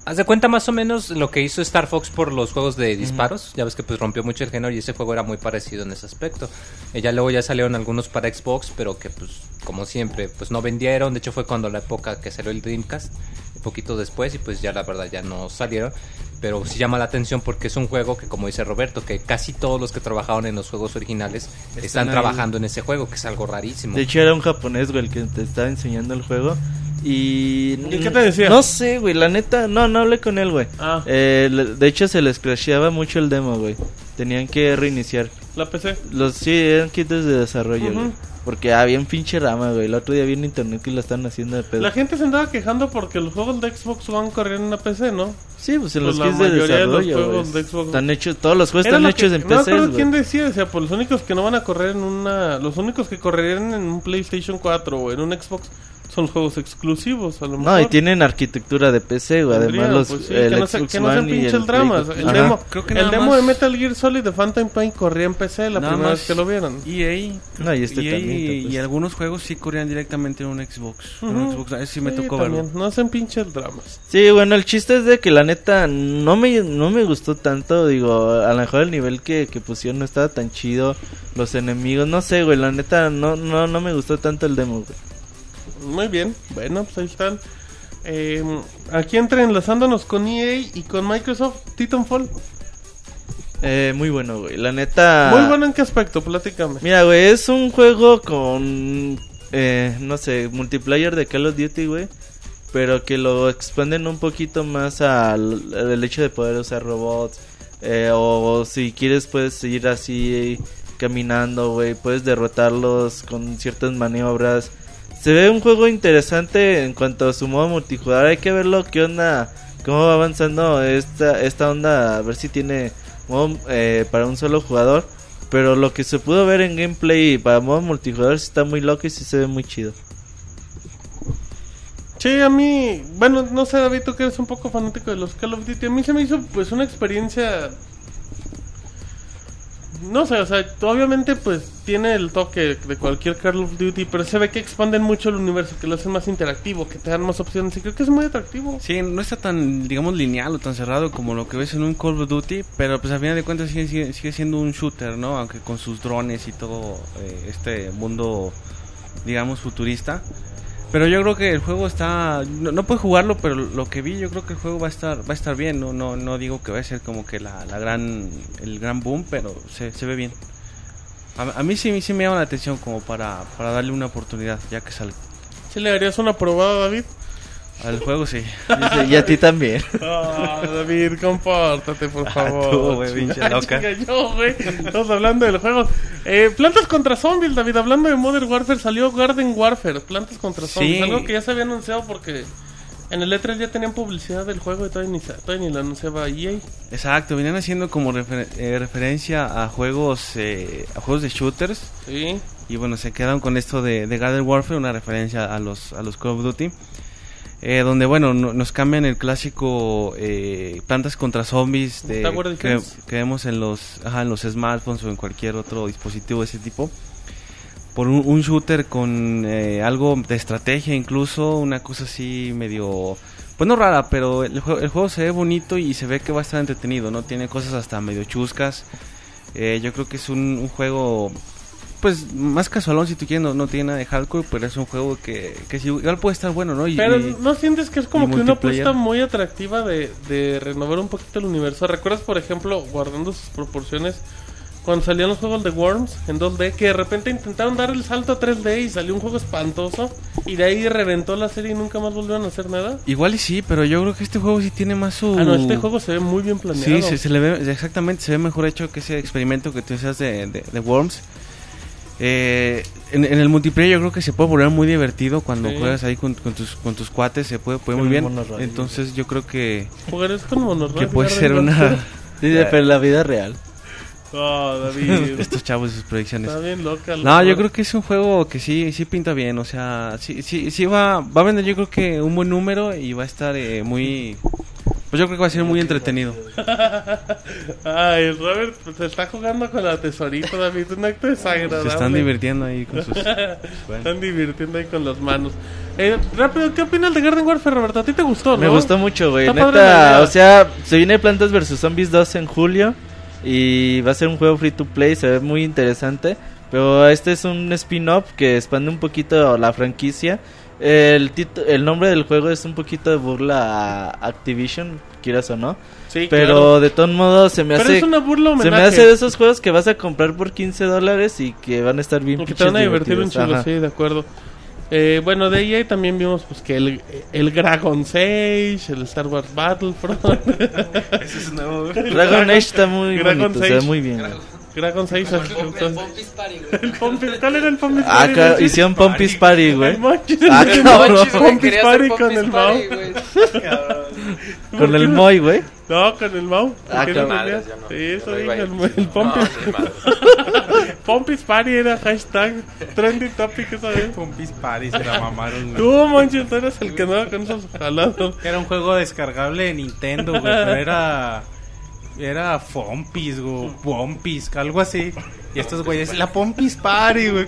Haz de cuenta más o menos lo que hizo Star Fox por los juegos de disparos. Ya ves que pues rompió mucho el género y ese juego era muy parecido en ese aspecto. Eh, ya luego ya salieron algunos para Xbox, pero que pues como siempre pues no vendieron. De hecho fue cuando la época que salió el Dreamcast, poquito después y pues ya la verdad ya no salieron. Pero sí llama la atención porque es un juego que como dice Roberto, que casi todos los que trabajaron en los juegos originales están, trabajando en ese juego, que es algo rarísimo. De hecho, era un japonés, güey, el que te estaba enseñando el juego. Y. ¿Y qué te decía? No sé, güey, la neta. No, no hablé con él, güey. Ah. Eh, de hecho, se les crasheaba mucho el demo, güey. Tenían que reiniciar. La PC. Los sí, eran kits de desarrollo, güey. Porque había un pinche rama, güey. El otro día vi en internet que lo están haciendo de pedo. La gente se andaba quejando porque los juegos de Xbox One corrían en una PC, ¿no? Sí, pues en Pues los kits de mayoría de los desarrollo, juegos de Xbox- Están hechos, todos los juegos Era están lo hechos que- en No PC, quién güey. decía, decía, por los únicos que no van a correr en una... Los únicos que correrían en un PlayStation 4 o en un Xbox son juegos exclusivos, a lo mejor. No, y tienen arquitectura de PC, güey. Además, los, pues sí, el que no, se- Xbox que no sean pinches el. El demo, Creo que el demo más- de Metal Gear Solid de Phantom Pain corría en PC la Nada primera vez que lo vieron. EA, No, y este EA también, pues. y algunos juegos sí corrían directamente en un Xbox. En un. Xbox, ese sí me Sí, tocó también, verlo. No hacen pinches dramas. Sí, bueno, el chiste es de que la neta no me, no me gustó tanto, digo, a lo mejor el nivel que, que pusieron no estaba tan chido, los enemigos, no sé, güey, la neta no, no, no me gustó tanto el demo, güey. Muy bien, bueno, pues ahí están. Eh, aquí entra enlazándonos con EA y con Microsoft, Titanfall. Eh, muy bueno, güey, la neta... Muy bueno en qué aspecto, platícame. Mira, güey, es un juego con, eh, no sé, multiplayer de Call of Duty, güey. Pero que lo expanden un poquito más al, al hecho de poder usar robots. eh, o si quieres puedes ir así caminando, güey. Puedes derrotarlos con ciertas maniobras. Se ve un juego interesante en cuanto a su modo multijugador. Hay que verlo, qué onda, cómo va avanzando esta, esta onda. A ver si tiene modo eh, para un solo jugador. Pero lo que se pudo ver en gameplay para modo multijugador sí está muy loco y sí se ve muy chido. Sí, a mí, bueno, no sé, David, tú que eres un poco fanático de los Call of Duty, a mí se me hizo pues una experiencia... No sé, o sea, obviamente pues tiene el toque de cualquier Call of Duty, pero se ve que expanden mucho el universo, que lo hacen más interactivo, que te dan más opciones y creo que es muy atractivo. Sí, no está tan, digamos, lineal o tan cerrado como lo que ves en un Call of Duty, pero pues al final de cuentas sigue, sigue, sigue siendo un shooter, ¿no? Aunque con sus drones y todo eh, este mundo, digamos, futurista. Pero yo creo que el juego está, no, no puedo jugarlo, pero lo que vi, yo creo que el juego va a estar, va a estar bien. No, no, no digo que va a ser como que la, la gran, el gran boom, pero se, se ve bien. A, a mí sí, sí me llama la atención como para, para darle una oportunidad, ya que salga. ¿Sí le darías una probada, David? Al juego sí. Dice, y a ti también. Ah, David, compórtate, por favor. tú, güey, pinche Ah, loca. yo, güey. Estamos hablando del juego. Eh, plantas contra zombies, David. Hablando de Modern Warfare, salió Garden Warfare. Plantas contra zombies. Sí. Algo que ya se había anunciado porque en el E3 ya tenían publicidad del juego y todavía ni, todavía ni lo anunciaba EA. Exacto, venían haciendo como refer- eh, referencia a juegos eh, a juegos de shooters Sí. y bueno, se quedaron con esto de, de Garden Warfare, una referencia a los a los Call of Duty. Eh, donde bueno, no- nos cambian el clásico eh, plantas contra zombies de, que, vemos en los ajá, en los smartphones o en cualquier otro dispositivo de ese tipo. Por un, un shooter con eh, algo de estrategia incluso, una cosa así medio pues no rara, pero el, el juego se ve bonito y se ve que va a estar entretenido, ¿no? Tiene cosas hasta medio chuscas. Eh, yo creo que es un, un juego, pues más casualón si tú quieres, no, no tiene nada de hardcore, pero es un juego que, que sí, igual puede estar bueno, ¿no? Y, Pero y- ¿no sientes que es como que una apuesta muy atractiva de, de renovar un poquito el universo? ¿Recuerdas, por ejemplo, guardando sus proporciones, cuando salían los juegos de Worms en 2D, que de repente intentaron dar el salto a 3D y salió un juego espantoso, y de ahí reventó la serie y nunca más volvieron a hacer nada. Igual y sí, pero yo creo que este juego sí tiene más su... Ah, no, este juego se ve muy bien planeado. Sí, se, se le ve, exactamente, se ve mejor hecho que ese experimento que tú decías de, de, de Worms. Eh, en, en el multiplayer yo creo que se puede volver muy divertido cuando Sí. juegas ahí con, con tus, con tus cuates, se puede, puede muy bien. Entonces yo creo que, Jugar es con monorroid. que puede ser una... Dice, pero en la vida real. Oh, David. Estos chavos y sus predicciones. Está bien loca. No, yo creo que es un juego que sí, sí pinta bien, o sea, sí, sí, sí va, va a vender yo creo que un buen número y va a estar eh, muy, pues yo creo que va a ser muy entretenido. Ay, Robert pues, se está jugando con la tesorito, David. Un acto desagradable. Se están divirtiendo ahí con sus... Están divirtiendo ahí con las manos. Eh, rápido, ¿qué opinas de Garden Warfare, Roberto? ¿A ti te gustó, no? Me gustó mucho, güey. Padre Neta, o sea, se viene Plantas vs Zombies 2 en julio. Y va a ser un juego free to play. Se ve muy interesante. Pero este es un spin-off que expande un poquito la franquicia. El, el nombre del juego es un poquito de burla a Activision, quieras o no. Sí, Pero claro. de todos modos se me Pero hace. es una burla Se me homenaje. hace de esos juegos que vas a comprar por 15 dólares y que van a estar bien Porque te van a divertir un Ajá. sí, de acuerdo. Eh, bueno, de EA también vimos pues que el, el Dragon Age, el Star Wars Battlefront, Ese es nuevo. Dragon Age está muy Dragon bonito, se ve Age. muy bien. Dragon Age, El Pompis Party, güey. el Pompis, ¿cuál era el Pompis Ah, Party? ca- hicieron Pompis Party, güey. El Monchis, Ah, el cabrón. Monchis, güey, Pompis quería Party hacer con Pompis el Mau. Party, güey. Con el Moy, güey. No, con el Mau. Ah, ¿Qué no yo. Sí, Yo eso no a el, ir. el Pompis. No, sí, madre. Pompis Party era hashtag trending topic esa vez. Pompis Party se la mamaron, güey. Tú, Monchis, tú eres el que andaba con esos jalados. Era un juego descargable de Nintendo, güey, pero era... Era Fompis, güey, Pompis, algo así. Y estos güeyes, la Pompis Party, güey.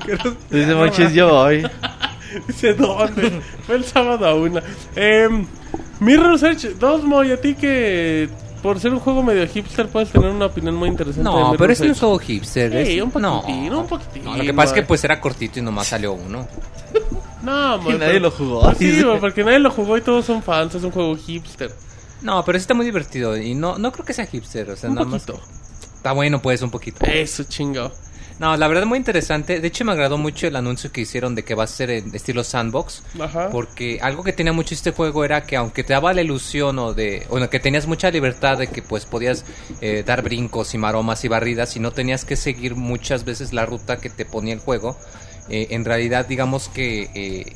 Dice Monchis, yo voy. Dice, ¿dónde? Fue el sábado a una. Eh, Mirror's Edge 2, Moy, a ti que por ser un juego medio hipster puedes tener una opinión muy interesante. No, pero es juego hipster. Sí, es- un poquitín, no. un poquitín. No, lo que pasa es que pues era cortito y nomás salió uno. No, Moy, Y nadie pero- lo jugó. Pues sí, porque nadie lo jugó y todos son fans. Es un juego hipster. No, pero sí está muy divertido y no, no creo que sea hipster, o sea, Un nada más. poquito. Está bueno, pues, un poquito. Eso, chingado. No, la verdad muy interesante. De hecho, me agradó mucho el anuncio que hicieron de que va a ser en estilo sandbox. Ajá. Porque algo que tenía mucho este juego era que aunque te daba la ilusión o de, bueno, que tenías mucha libertad de que pues podías eh, dar brincos y maromas y barridas y no tenías que seguir muchas veces la ruta que te ponía el juego, eh, en realidad digamos que eh,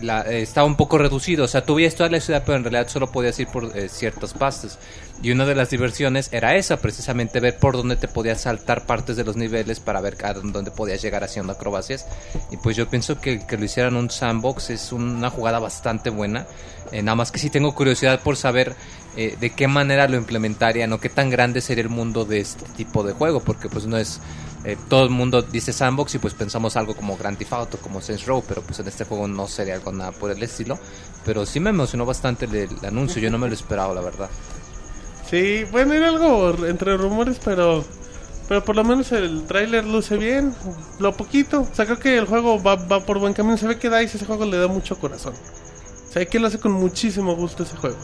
la- estaba un poco reducido, o sea, tú toda la ciudad pero en realidad solo podías ir por eh, ciertos pastos. Y una de las diversiones era esa, precisamente ver por dónde te podías saltar partes de los niveles para ver a dónde podías llegar haciendo acrobacias. Y pues yo pienso que que lo hicieran un sandbox es una jugada bastante buena. Eh, nada más que sí tengo curiosidad por saber eh, de qué manera lo implementarían o qué tan grande sería el mundo de este tipo de juego, porque pues no es... eh, todo el mundo dice sandbox y pues pensamos algo como Grand Theft Auto, como Saints Row, pero pues en este juego no sería algo nada por el estilo. Pero sí me emocionó bastante el, anuncio, yo no me lo esperaba, la verdad. Sí, bueno, era algo entre rumores, pero pero por lo menos el tráiler luce bien, lo poquito. O sea, creo que el juego va, va por buen camino. Se ve que DICE ese juego le da mucho corazón. O sea, que lo hace con muchísimo gusto ese juego.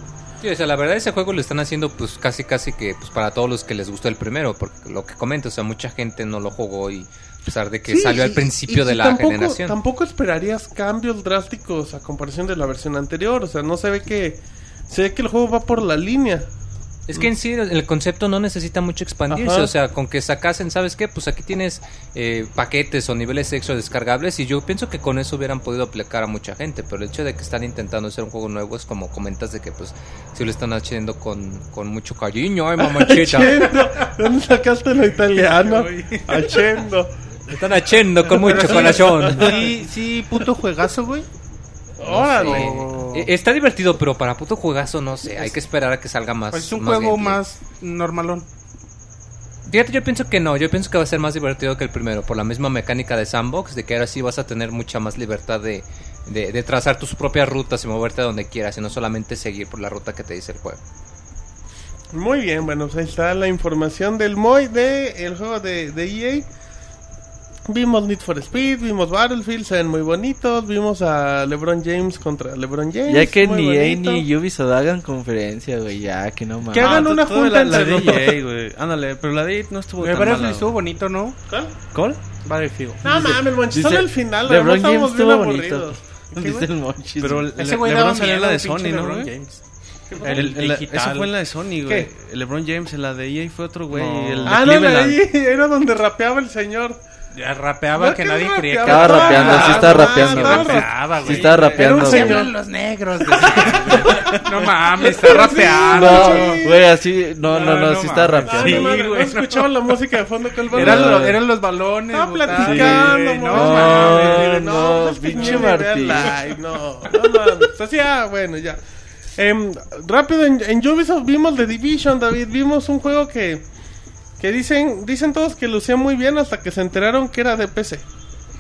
Sí, o sea, la verdad ese juego lo están haciendo pues casi casi que pues para todos los que les gustó el primero, porque lo que comento, o sea, mucha gente no lo jugó y a pesar de que Sí, salió al principio y- de la tampoco, generación. Tampoco esperarías cambios drásticos a comparación de la versión anterior. O sea, no se ve que... Se ve que el juego va por la línea. Es que en sí el concepto no necesita mucho expandirse, Ajá. o sea, con que sacasen, ¿sabes qué? Pues aquí tienes eh, paquetes o niveles extra descargables y yo pienso que con eso hubieran podido aplicar a mucha gente, pero el hecho de que están intentando hacer un juego nuevo es como comentas de que pues sí lo están haciendo con, con mucho cariño, ay mamachita. Achendo. ¿Dónde sacaste lo italiano? Achendo. están haciendo con mucho corazón. Sí, sí, puto juegazo, güey. Órale. Eh, Está divertido, pero para puto juegazo no sé, hay que esperar a que salga más. Pues es un más juego gameplay. más normalón. Fíjate, yo pienso que no, yo pienso que va a ser más divertido que el primero, por la misma mecánica de sandbox, de que ahora sí vas a tener mucha más libertad de, de, de trazar tus propias rutas y moverte a donde quieras, y no solamente seguir por la ruta que te dice el juego. Muy bien, bueno, pues ahí está la información del MOI de el juego de, de EA. Vimos Need for Speed, vimos Battlefield, se ven muy bonitos. Vimos a LeBron James contra LeBron James. Ya que ni EA bonito. ni Ubisoft hagan conferencia, güey. Ya, que no mames. Que hagan Ah, una junta la, la entre de. EA, güey. Ándale, pero la de EA no estuvo tan mala. Estuvo bonito, ¿no? ¿Cuál? ¿Cuál? Battlefield. No mames, Monchis, Dice- solo el final. LeBron además James estábamos bien estuvo bonito. aburridos. Dice el Monchis. Pero Ese güey LeBron daba salió la de Sony, ¿no, LeBron güey? James. El- el- digital. eso fue en la de Sony, güey. ¿Qué? El LeBron James, en la de EA fue otro güey. No. el de Ah, no, la de Cleveland. ahí era donde rapeaba el señor. Ya rapeaba No, que ¿qué nadie rapeaba? creía que Estaba rapeando, sí estaba rapeando. estaba güey. rapeaba, Sí güey. estaba Era rapeando. un güey. señor. los negros. no mames, está rapeando. No, Sí. güey, así. No, no, No, no, no sí está rapeando. Sí, no, güey, no escuchaba la música de fondo que el Eran, balón. lo- eran los balones. Estaba platicando, güey. mo- No, No, mames. no, no, que pinche Martín. No, no mames. Así, ah, bueno, ya. Em, rápido, en, en Ubisoft vimos The Division, David. Vimos un juego que, que dicen, dicen todos que lucía muy bien hasta que se enteraron que era de PC.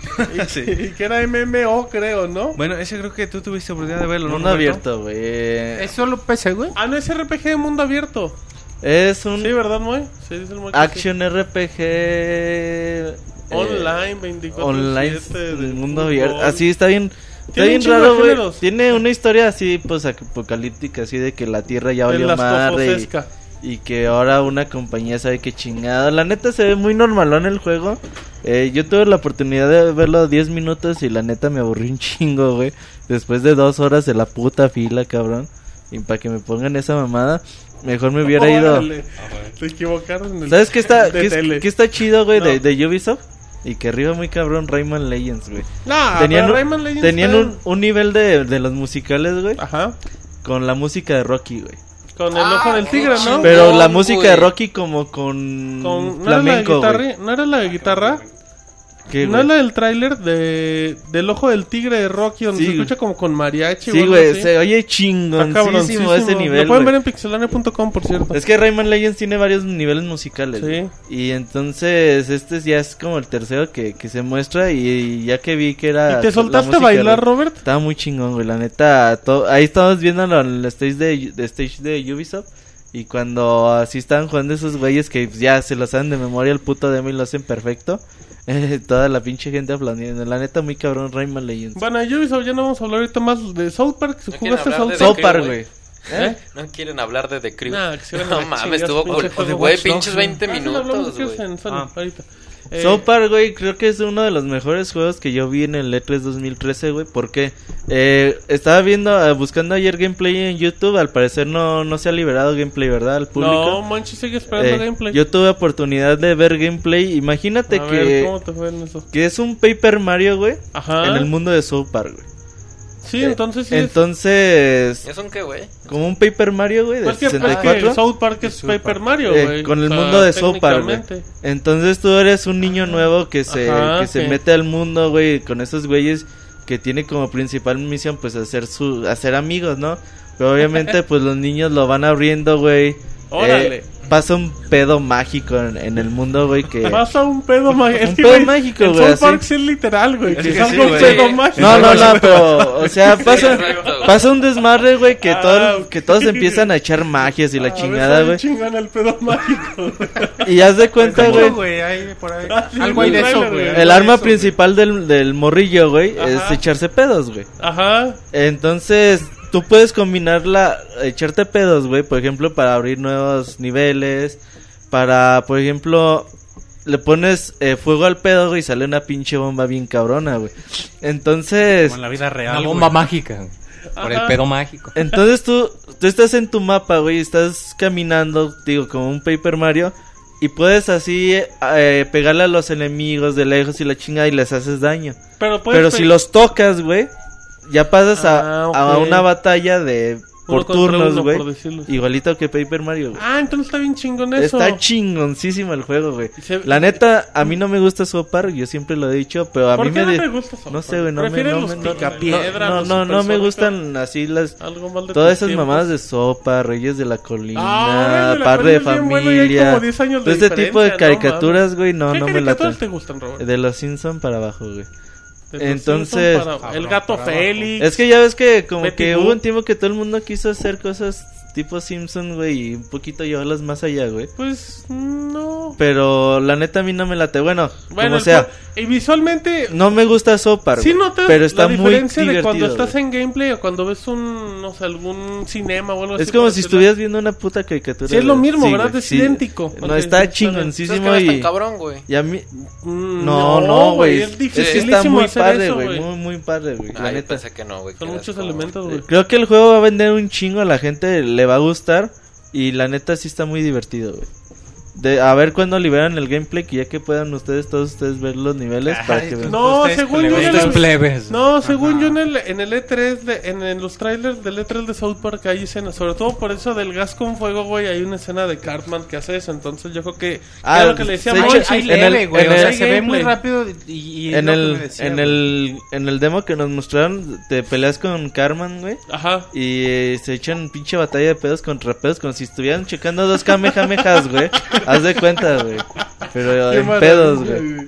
Y, Sí. y que era MMO, creo, ¿no? Bueno, ese creo que tú tuviste oportunidad de verlo, ¿no? Mundo abierto, güey. ¿Es solo PC, güey? Ah, no, es RPG de mundo abierto. Es un Sí, ¿verdad, Moy? Sí, dice el Moy action RPG. eh. Online, 24 online de mundo fútbol. abierto. Así está bien. Está bien raro, güey. Tiene una historia así, pues apocalíptica, así de que la tierra ya valió madre. y-. Y que ahora una compañía sabe qué chingada. La neta se ve muy normalón el juego. Eh, yo tuve la oportunidad de verlo 10 minutos y la neta me aburrí un chingo, güey. Después de dos horas de la puta fila, cabrón. Y para que me pongan esa mamada, mejor me hubiera ido. Se equivocaron. en el- ¿Sabes qué está, de qué, es- tele. qué está chido, güey, de, No. de Ubisoft? Y que arriba muy cabrón Rayman Legends, güey. No, tenían un, Rayman Legends tenían un, un nivel de, de los musicales, güey, Ajá. con la música de Rocky, güey. Con el Ah, ojo del qué tigre, ¿no? Pero la música de Rocky como con, Con, ¿no, era la de flamenco, guitarra? güey. ¿No era la de guitarra? ¿Qué, ¿No es la del tráiler de, del ojo del tigre de Rocky donde Sí, se escucha como con mariachi? Sí, güey, se oye chingoncísimo ese nivel. Lo pueden güey. ver en pixelania.com, por cierto. Es que Rayman Legends tiene varios niveles musicales. Sí. Y entonces este ya es como el tercero que, que se muestra y ya que vi que era... ¿Y te soltaste a bailar, Robert? Estaba muy chingón, güey, la neta. to- Ahí estamos viendo el stage de, de stage de Ubisoft. Y cuando así estaban jugando esos güeyes que ya se lo saben de memoria el puto demo y lo hacen perfecto. Eh, toda la pinche gente aplaudiendo. La neta, muy cabrón, Rayman Legends. Bueno, Ubisoft ya no vamos a hablar ahorita más de South Park. ¿No quieren ¿Jugaste South de Park? Güey. ¿Eh? No quieren hablar de The Crew. Nah, que no mames, estuvo pinche güey, pinches 20 Ah, minutos, güey. Sony, Ah. Eh, güey, creo que es uno de los mejores juegos que yo vi en el E3 2013, güey. Porque eh, estaba viendo, eh, buscando ayer gameplay en YouTube. Al parecer no, no se ha liberado gameplay, ¿verdad? Al público. No, Monchi sigue esperando Eh, gameplay. Yo tuve oportunidad de ver gameplay. Imagínate a que, ver, ¿cómo te fue en eso? que es un Paper Mario, güey. Ajá. En el mundo de güey. Sí, entonces sí. Entonces, ¿Es un qué, güey? como un Paper Mario, güey, de Pues que, pues que 64. South Park es Paper Mario, Eh, güey. con el O sea, mundo de South Park, güey. Entonces tú eres un niño nuevo que se, Ajá, que se mete al mundo, güey, con esos güeyes que tiene como principal misión, pues, hacer su, hacer amigos, ¿no? Pero obviamente, pues, los niños lo van abriendo, güey. Órale. Eh, pasa un pedo mágico en, en el mundo, güey, que... Pasa un pedo mágico. Un pedo mágico, güey, South así. Park sí es literal, güey. Es Que sí, un pedo mágico. No, no, no, pero, o sea, pasa, pasa un desmadre, güey, que, Ah, todo, que todos empiezan a echar magias y la Ah, chingada, güey. chingón el pedo mágico. Y haz de cuenta, güey. Ah, Algo hay de eso, güey. el arma principal del, del morrillo, güey, es echarse pedos, güey. Ajá. Entonces, tú puedes combinarla, echarte pedos, güey, por ejemplo, para abrir nuevos niveles, para, por ejemplo, le pones eh, fuego al pedo, güey, y sale una pinche bomba bien cabrona, güey. Entonces, Como en la vida real. Una güey. bomba mágica. Por el pedo mágico. entonces tú, tú estás en tu mapa, güey, estás caminando, digo, como un Paper Mario, y puedes así eh, pegarle a los enemigos de lejos y la chingada y les haces daño. Pero, puedes Pero pe- si los tocas, güey, ya pasas a, Ah, a una batalla de por turnos, güey. Igualito que Paper Mario, güey. Ah, entonces está bien chingón eso. Está chingoncísimo el juego, güey. Se- La neta, a mí no me gusta South Park, yo siempre lo he dicho, pero a ¿Por mí qué me... no te gusta No sé, güey, no me... ¿Prefieres No, los me- no, picapiedra, no, los no, no me gustan así las... Todas esas mamadas de sopa, Reyes de la Colina, Ah, la Padre de bien bueno Familia, como 10 años de todo este tipo de caricaturas, güey, no, ¿Qué no me la caricaturas te gustan, Robert? De los Simpson para abajo, güey. Entonces- para- el gato Félix. Es que ya ves que como Betty que Boop. hubo un tiempo que todo el mundo quiso hacer cosas tipo Simpson, güey, y un poquito llevarlas más allá, güey. Pues no. Pero la neta a mí no me late. Bueno, Bueno, como sea, y visualmente no me gusta Sopar, Sí güey, notas pero está la muy diferencia divertido. de cuando estás güey. en gameplay o cuando ves un, no sé, algún cinema o algo así. Es como si decirlo. estuvieras viendo una puta caricatura. Sí, es lo mismo, Sí, ¿verdad? güey, Es sí. idéntico. No, está es chingoncísimo que es tan y... cabrón, güey. y a mí... Mm, No, no, güey. Es Sí, dificilísimo está muy padre, eso, güey. Muy, muy padre, güey. La Ay, neta. pensé que no, güey. Son que muchos elementos, güey. Creo que el juego va a vender un chingo a la gente, le va a gustar. Y la neta sí está muy divertido. De, a ver cuándo liberan el gameplay, que ya que puedan ustedes, todos ustedes ver los niveles para que vean. No, según yo en el- plebes. No, según Ajá. yo en el, en el E3, de- en, en los trailers del E3 de South Park hay escenas, sobre todo por eso del gas con fuego, güey, hay una escena de Cartman que hace eso, entonces yo creo que... Ah, lo que le decía echa- Hay en leve, el- güey. en O sea, el se ve muy rápido y, y En el, decía, en, güey. el, en el demo que nos mostraron, te peleas con Carman, güey. Ajá. Y eh, se echan pinche batalla de pedos contra pedos, como si estuvieran checando dos kamehamehas, güey. Haz de cuenta, güey. Pero Qué en pedos, güey.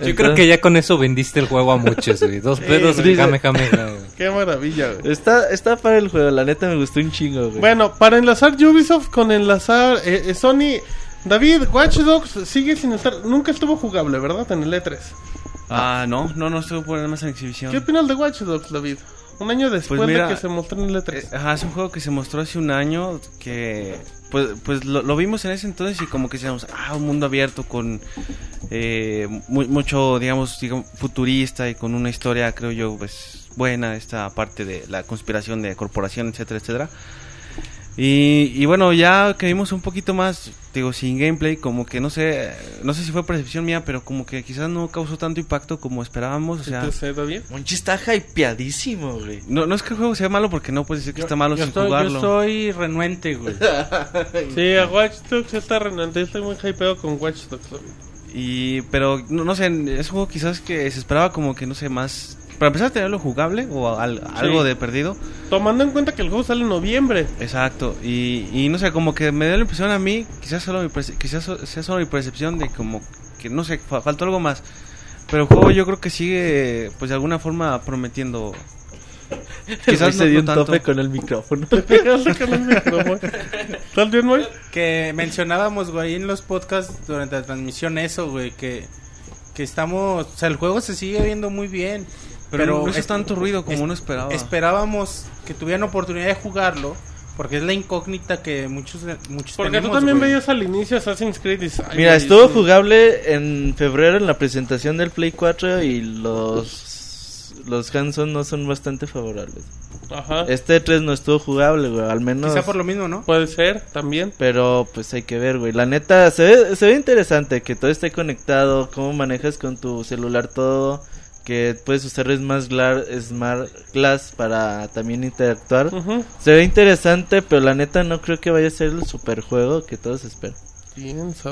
Yo creo que ya con eso vendiste el juego a muchos, güey. Dos pedos güey. y Kamehameha, güey. Qué maravilla, güey. Está, está para el juego, la neta me gustó un chingo, güey. Bueno, para enlazar Ubisoft con enlazar eh, eh, Sony... David, Watch Dogs sigue sin estar... Nunca estuvo jugable, ¿verdad? En el E3. Ah, no, no, no estuvo por más en exhibición. ¿Qué opinas de Watch Dogs, David? Un año después Pues mira, de que se mostró en el Eh, E3. Ajá, es un juego que se mostró hace un año que pues, pues lo, vimos en ese entonces y como que decíamos, ah, un mundo abierto con eh, mu- mucho, digamos, digamos, futurista y con una historia, creo yo, pues buena, esta parte de la conspiración de corporación, etcétera, etcétera. Y, y bueno, ya que vimos un poquito más, digo, sin gameplay, como que no sé, no sé si fue percepción mía, pero como que quizás no causó tanto impacto como esperábamos, o sea... Entonces, David. Monchi está hypeadísimo, güey. No, no es que el juego sea malo porque no puedes decir que está malo yo sin estoy, yo jugarlo. estoy renuente, güey. Sí, a Watch Dogs está renante. Estoy muy hypeado con Watch Dogs. Y, pero, no, no sé, es un juego quizás que se esperaba como que, no sé, más... Para empezar a tenerlo jugable o al- algo de perdido. Tomando en cuenta que el juego sale en noviembre. Exacto. Y, y no sé, como que me dio la impresión a mí, quizás, solo mi quizás so- sea solo mi percepción de como que, no sé, fa- faltó algo más. Pero el juego yo creo que sigue, pues de alguna forma prometiendo... Quizás se dio un tanto. tope con el micrófono. ¿Estás bien, Moy? Que mencionábamos, güey, en los podcasts durante la transmisión eso, güey, que, que estamos... O sea, el juego se sigue viendo muy bien. Pero, no hizo es- tanto ruido como es- uno esperaba. Esperábamos que tuvieran oportunidad de jugarlo, porque es la incógnita que muchos, muchos Porque tenemos, tú también güey. veías al inicio Assassin's Creed y dices, ay, Mira, estuvo jugable en febrero en la presentación del Play 4 y los los hands-on no son bastante favorables. Ajá. Este 3 no estuvo jugable, güey, al menos. Quizá por lo mismo, ¿no? Puede ser, también. Pero pues hay que ver, güey. La neta, se ve, se ve interesante que todo esté conectado, cómo manejas con tu celular todo, que puedes usar Smart Glass, Smart Glass para también interactuar. Se ve interesante, pero la neta no creo que vaya a ser el super juego que todos esperan.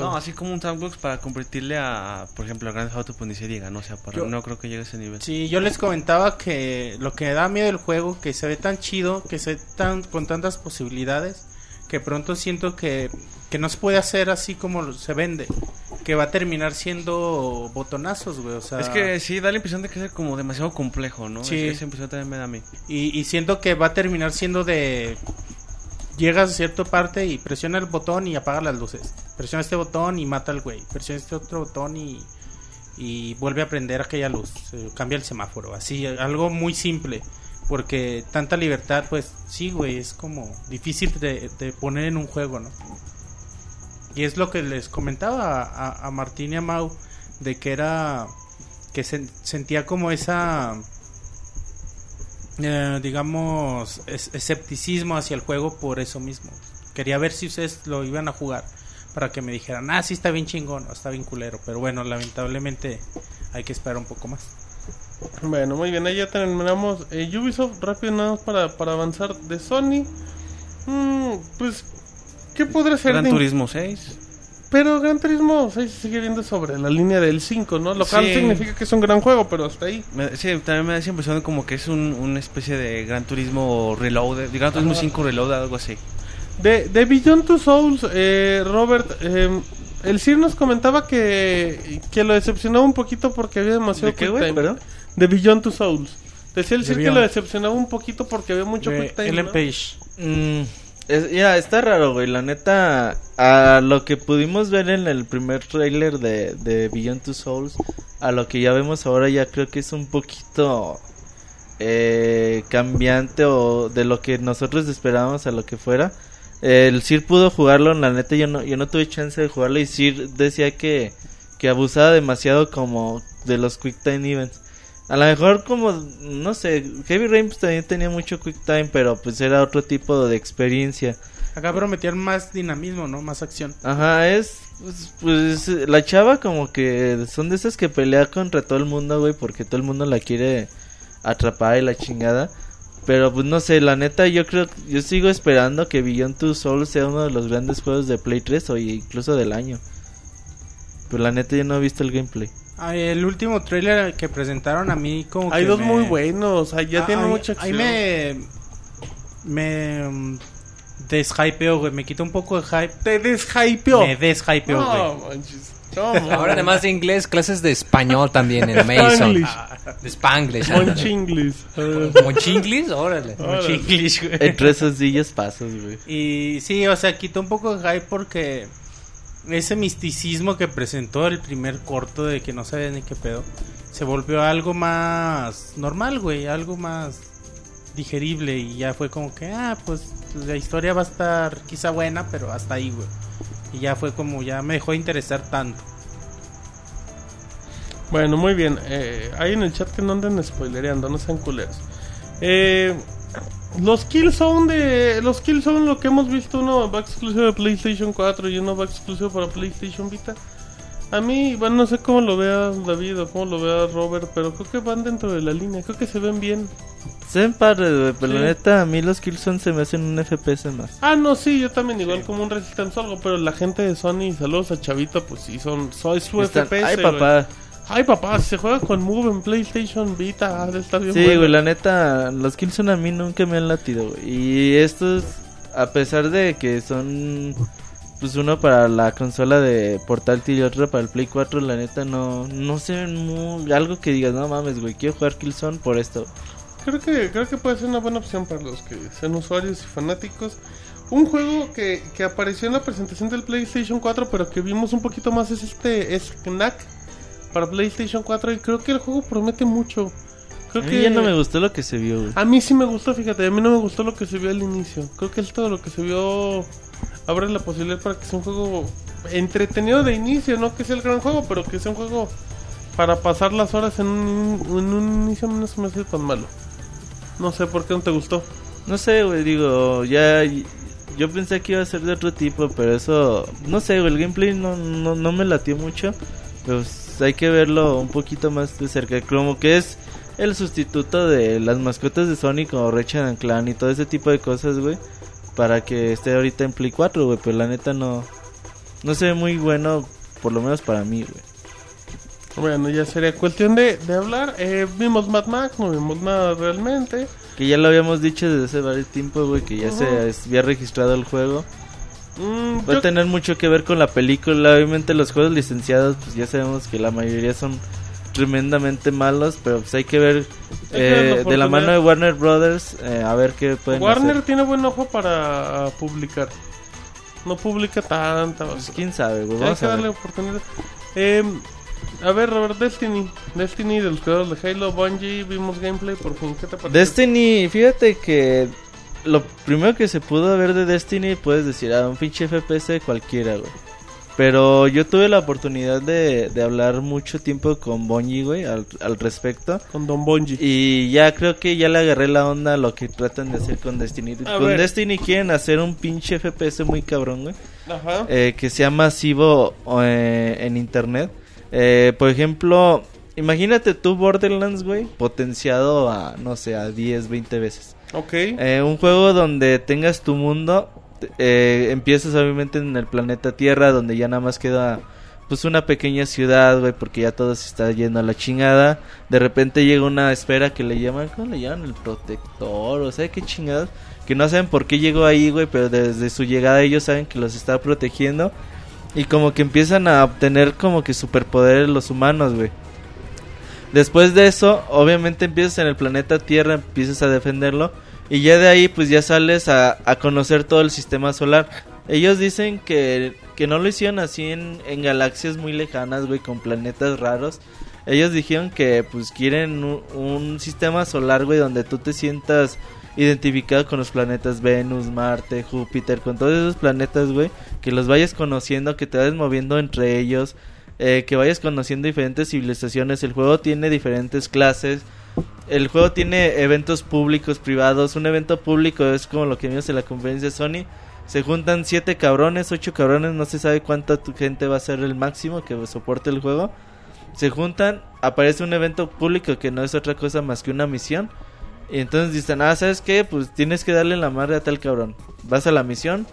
No, así como un sandbox para competirle a, por ejemplo, a Grand Theft Auto pues ni se diga, no, o sea, para- Yo- no creo que llegue a ese nivel. Sí, yo les comentaba que lo que da miedo del juego, que se ve tan chido, que se ve tan con tantas posibilidades, que pronto siento que, que no se puede hacer así como se vende, que va a terminar siendo botonazos, güey, o sea, Es que sí, da la impresión de que es como demasiado complejo, ¿no? Sí. Esa- impresión también me da a mí. y, y siento que va a terminar siendo de llegas a cierta parte y presiona el botón y apaga las luces, presiona este botón y mata al güey, presiona este otro botón y y vuelve a prender aquella luz, cambia el semáforo, así, algo muy simple, porque tanta libertad, pues sí, güey, es como difícil de, de poner en un juego, ¿no? Y es lo que les comentaba a, a- Martín y a Mau, de que era, que se- sentía como esa, eh, digamos, es- escepticismo hacia el juego por eso mismo. Quería ver si ustedes lo iban a jugar para que me dijeran, ah, sí está bien chingón, está bien culero. Pero bueno, lamentablemente hay que esperar un poco más. Bueno, muy bien, ahí ya terminamos. Eh, Ubisoft, rápido nada más para, para avanzar de Sony. Mm, pues, ¿qué podrá ser? Gran Turismo 6. Pero Gran Turismo 6 sigue viendo sobre la línea del 5, ¿no? Lo cual Sí. significa que es un gran juego, pero hasta ahí. Me- sí, también me da esa impresión como que es un, una especie de Gran Turismo Reloaded, de Gran Turismo Ajá. 5 Reloaded, algo así. De, de Beyond Two Souls, eh, Robert, eh, el Sir nos comentaba que, que lo decepcionaba un poquito porque había demasiado ¿De qué, quick güey? time. Perdón. De Beyond Two Souls. Decía el De Sir que Beyond. lo decepcionaba un poquito porque había mucho De quick time. Ellen ¿no? Page. Mm, Es, mira, está raro, güey. La neta, a lo que pudimos ver en el primer trailer de, de Beyond Two Souls, a lo que ya vemos ahora, ya creo que es un poquito eh, cambiante o de lo que nosotros esperábamos a lo que fuera. El Sir pudo jugarlo, la neta yo no, yo no tuve chance de jugarlo y Sir decía que, que abusaba demasiado como de los Quick Time Events. A lo mejor como, no sé, Heavy Rain pues, también tenía mucho Quick Time, pero pues era otro tipo de experiencia. Acá prometieron más dinamismo, ¿no? Más acción. Ajá, es, pues, pues, la chava como que son de esas que pelea contra todo el mundo, güey, porque todo el mundo la quiere atrapar y la chingada. Pero pues no sé, la neta yo creo, yo sigo esperando que Beyond Two Souls sea uno de los grandes juegos de Play 3 o incluso del año. Pero la neta yo no he visto el gameplay. Ay, el último trailer que presentaron a mí como Hay que dos me- muy buenos, o sea, ya Ah, tiene ahí- mucha Ahí acción. me... Me... mm, Deshypeo, güey. Me quita un poco de hype. Te deshypeó. Me deshypeo, No, güey. manches. No. Ahora además de inglés, clases de español también en Mason. Spanglish. De Spanglish. ándale. Monchinglis. Eh, Monchinglis, órale. Mucho English, güey. Entre esos sillas pasos, güey. Y sí, o sea, quitó un poco de hype porque ese misticismo que presentó el primer corto de que no sabía ni qué pedo, se volvió algo más normal, güey, algo más digerible y ya fue como que, ah, pues la historia va a estar quizá buena, pero hasta ahí, güey. Y ya fue como, ya me dejó de interesar tanto. Bueno, muy bien. Eh, ahí en el chat que no anden spoilereando, no sean culeros. Eh, los Killzone de. Los Killzone, lo que hemos visto, uno va exclusivo de PlayStation 4 y uno va exclusivo para PlayStation Vita. A mí, bueno, no sé cómo lo vea David o cómo lo vea Robert, pero creo que van dentro de la línea. Creo que se ven bien. Se ven padres, güey, pero Sí. la neta a mí los Killzone se me hacen un FPS más. Ah, no, sí, yo también, igual como un Resistance o algo, pero la gente de Sony, saludos a Chavito, pues sí, son. Soy su Están- FPS. Ay, papá. Ay, papá, si se juega con Move en PlayStation Vita, ha de estar bien. Sí, bueno. güey, la neta, los Killzone a mí nunca me han latido, güey. Y estos, a pesar de que son, pues uno para la consola de portátil y otro para el Play 4, la neta no, no se ven muy, algo que digas, no mames, güey, quiero jugar Killzone por esto. Creo que, creo que puede ser una buena opción para los que sean usuarios y fanáticos. Un juego que, que apareció en la presentación del PlayStation 4, pero que vimos un poquito más, es este es Knack para PlayStation 4. Y creo que el juego promete mucho. Creo A mí que ya no me gustó lo que se vio, güey. A mí sí me gustó, fíjate, a mí no me gustó lo que se vio al inicio. Creo que es todo lo que se vio abre la posibilidad para que sea un juego entretenido de inicio, no que sea el gran juego, pero que sea un juego para pasar las horas en un, en un inicio no se me hace tan malo. No sé por qué no te gustó. No sé, güey, digo, ya, yo pensé que iba a ser de otro tipo, pero eso, no sé, güey, el gameplay no, no, no me latió mucho. Pues hay que verlo un poquito más de cerca, como que es el sustituto de las mascotas de Sonic como Ratchet Clan y todo ese tipo de cosas, güey, para que esté ahorita en Play 4, güey, pero la neta no, no se ve muy bueno, por lo menos para mí, güey. Bueno, ya sería cuestión de, de hablar. Eh, vimos Mad Max, no vimos nada realmente. Que ya lo habíamos dicho desde hace varios tiempos, güey, que ya se había registrado el juego. Mm, Va a tener mucho que ver con la película. Obviamente los juegos licenciados, pues ya sabemos que la mayoría son tremendamente malos, pero pues hay que ver eh, de la mano de Warner Brothers eh, a ver qué pueden Warner hacer. tiene buen ojo para publicar. No publica tanta. Pues quién sabe, güey. Hay que a darle ver. oportunidad. Eh, a ver, Robert, Destiny. Destiny de los creadores de Halo, Bungie, vimos gameplay por fin. ¿Qué te pareció? Destiny, fíjate que lo primero que se pudo ver de Destiny, puedes decir, a un pinche FPS de cualquiera, güey. Pero yo tuve la oportunidad de, de hablar mucho tiempo con Bungie, güey, al, al respecto. Con Don Bungie. Y ya creo que ya le agarré la onda a lo que tratan de hacer con Destiny. A con ver. Destiny quieren hacer un pinche FPS muy cabrón, güey. Ajá. eh, que sea masivo eh, en internet. Eh, por ejemplo, imagínate tú Borderlands, güey, potenciado a, no sé, a 10, 20 veces. Ok. Eh, un juego donde tengas tu mundo, eh, empiezas obviamente en el planeta Tierra, donde ya nada más queda pues una pequeña ciudad, güey, porque ya todo se está yendo a la chingada. De repente llega una esfera que le llaman, ¿cómo le llaman? El protector, o sea, qué chingadas. Que no saben por qué llegó ahí, güey, pero desde su llegada ellos saben que los está protegiendo. Y como que empiezan a obtener como que superpoderes los humanos, güey. Después de eso, obviamente empiezas en el planeta Tierra, empiezas a defenderlo. Y ya de ahí pues ya sales a, a conocer todo el sistema solar. Ellos dicen que, que no lo hicieron así en, en galaxias muy lejanas, güey, con planetas raros. Ellos dijeron que pues quieren un, un sistema solar, güey, donde tú te sientas identificado con los planetas Venus, Marte, Júpiter, con todos esos planetas, güey, que los vayas conociendo, que te vayas moviendo entre ellos, eh, que vayas conociendo diferentes civilizaciones. El juego tiene diferentes clases. El juego tiene eventos públicos, privados. Un evento público es como lo que vimos en la conferencia de Sony. Se juntan siete cabrones, ocho cabrones, no se sabe cuánta gente va a ser el máximo que soporte el juego. Se juntan, aparece un evento público que no es otra cosa más que una misión. Y entonces dicen, ah, ¿sabes qué? Pues tienes que darle la madre a tal cabrón. Vas a la misión,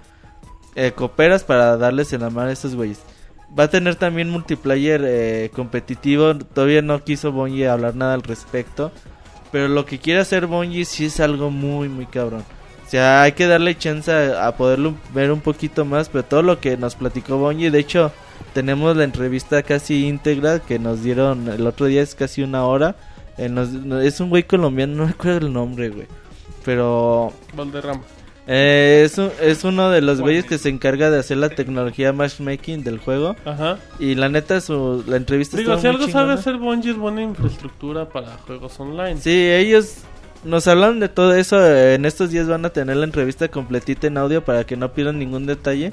eh, cooperas para darles en la madre a estos güeyes. Va a tener también multiplayer eh, competitivo. Todavía no quiso Bungie hablar nada al respecto. Pero lo que quiere hacer Bungie sí es algo muy, muy cabrón. O sea, hay que darle chance a, poderlo ver un poquito más. Pero todo lo que nos platicó Bungie, de hecho, tenemos la entrevista casi íntegra que nos dieron el otro día, es casi una hora. Eh, es un güey colombiano, no recuerdo el nombre, güey. Pero Valderrama. Eh, es, un- es uno de los güeyes que se encarga de hacer la tecnología matchmaking del juego. Ajá. Y la neta, su, la entrevista Digo, si algo sabe chingona. hacer Bungie es buena infraestructura para juegos online. Sí, ellos nos hablan de todo eso. En estos días van a tener la entrevista completita en audio para que no pierdan ningún detalle.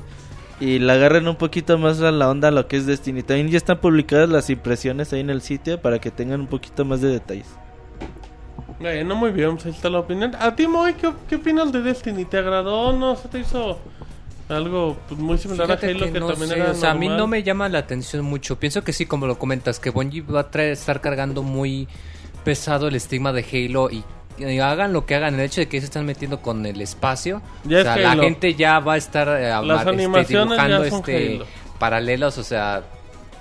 Y la agarren un poquito más a la onda a lo que es Destiny. También ya están publicadas las impresiones ahí en el sitio para que tengan un poquito más de detalles. Eh, no muy bien, pues ahí está la opinión. A ti, Moy, ¿qué, qué opinas de Destiny? ¿Te agradó? ¿No se te hizo algo pues, muy similar Fíjate a Halo que que, no también sé, era o sea, a mí no me llama la atención mucho. Pienso que sí, como lo comentas, que Bungie va a traer, estar cargando muy pesado el estigma de Halo y, y hagan lo que hagan, el hecho de que se están metiendo con el espacio, Ya o sea, es la gente ya va a estar eh, Las este, animaciones ya dibujando son este, Halo. paralelos, o sea,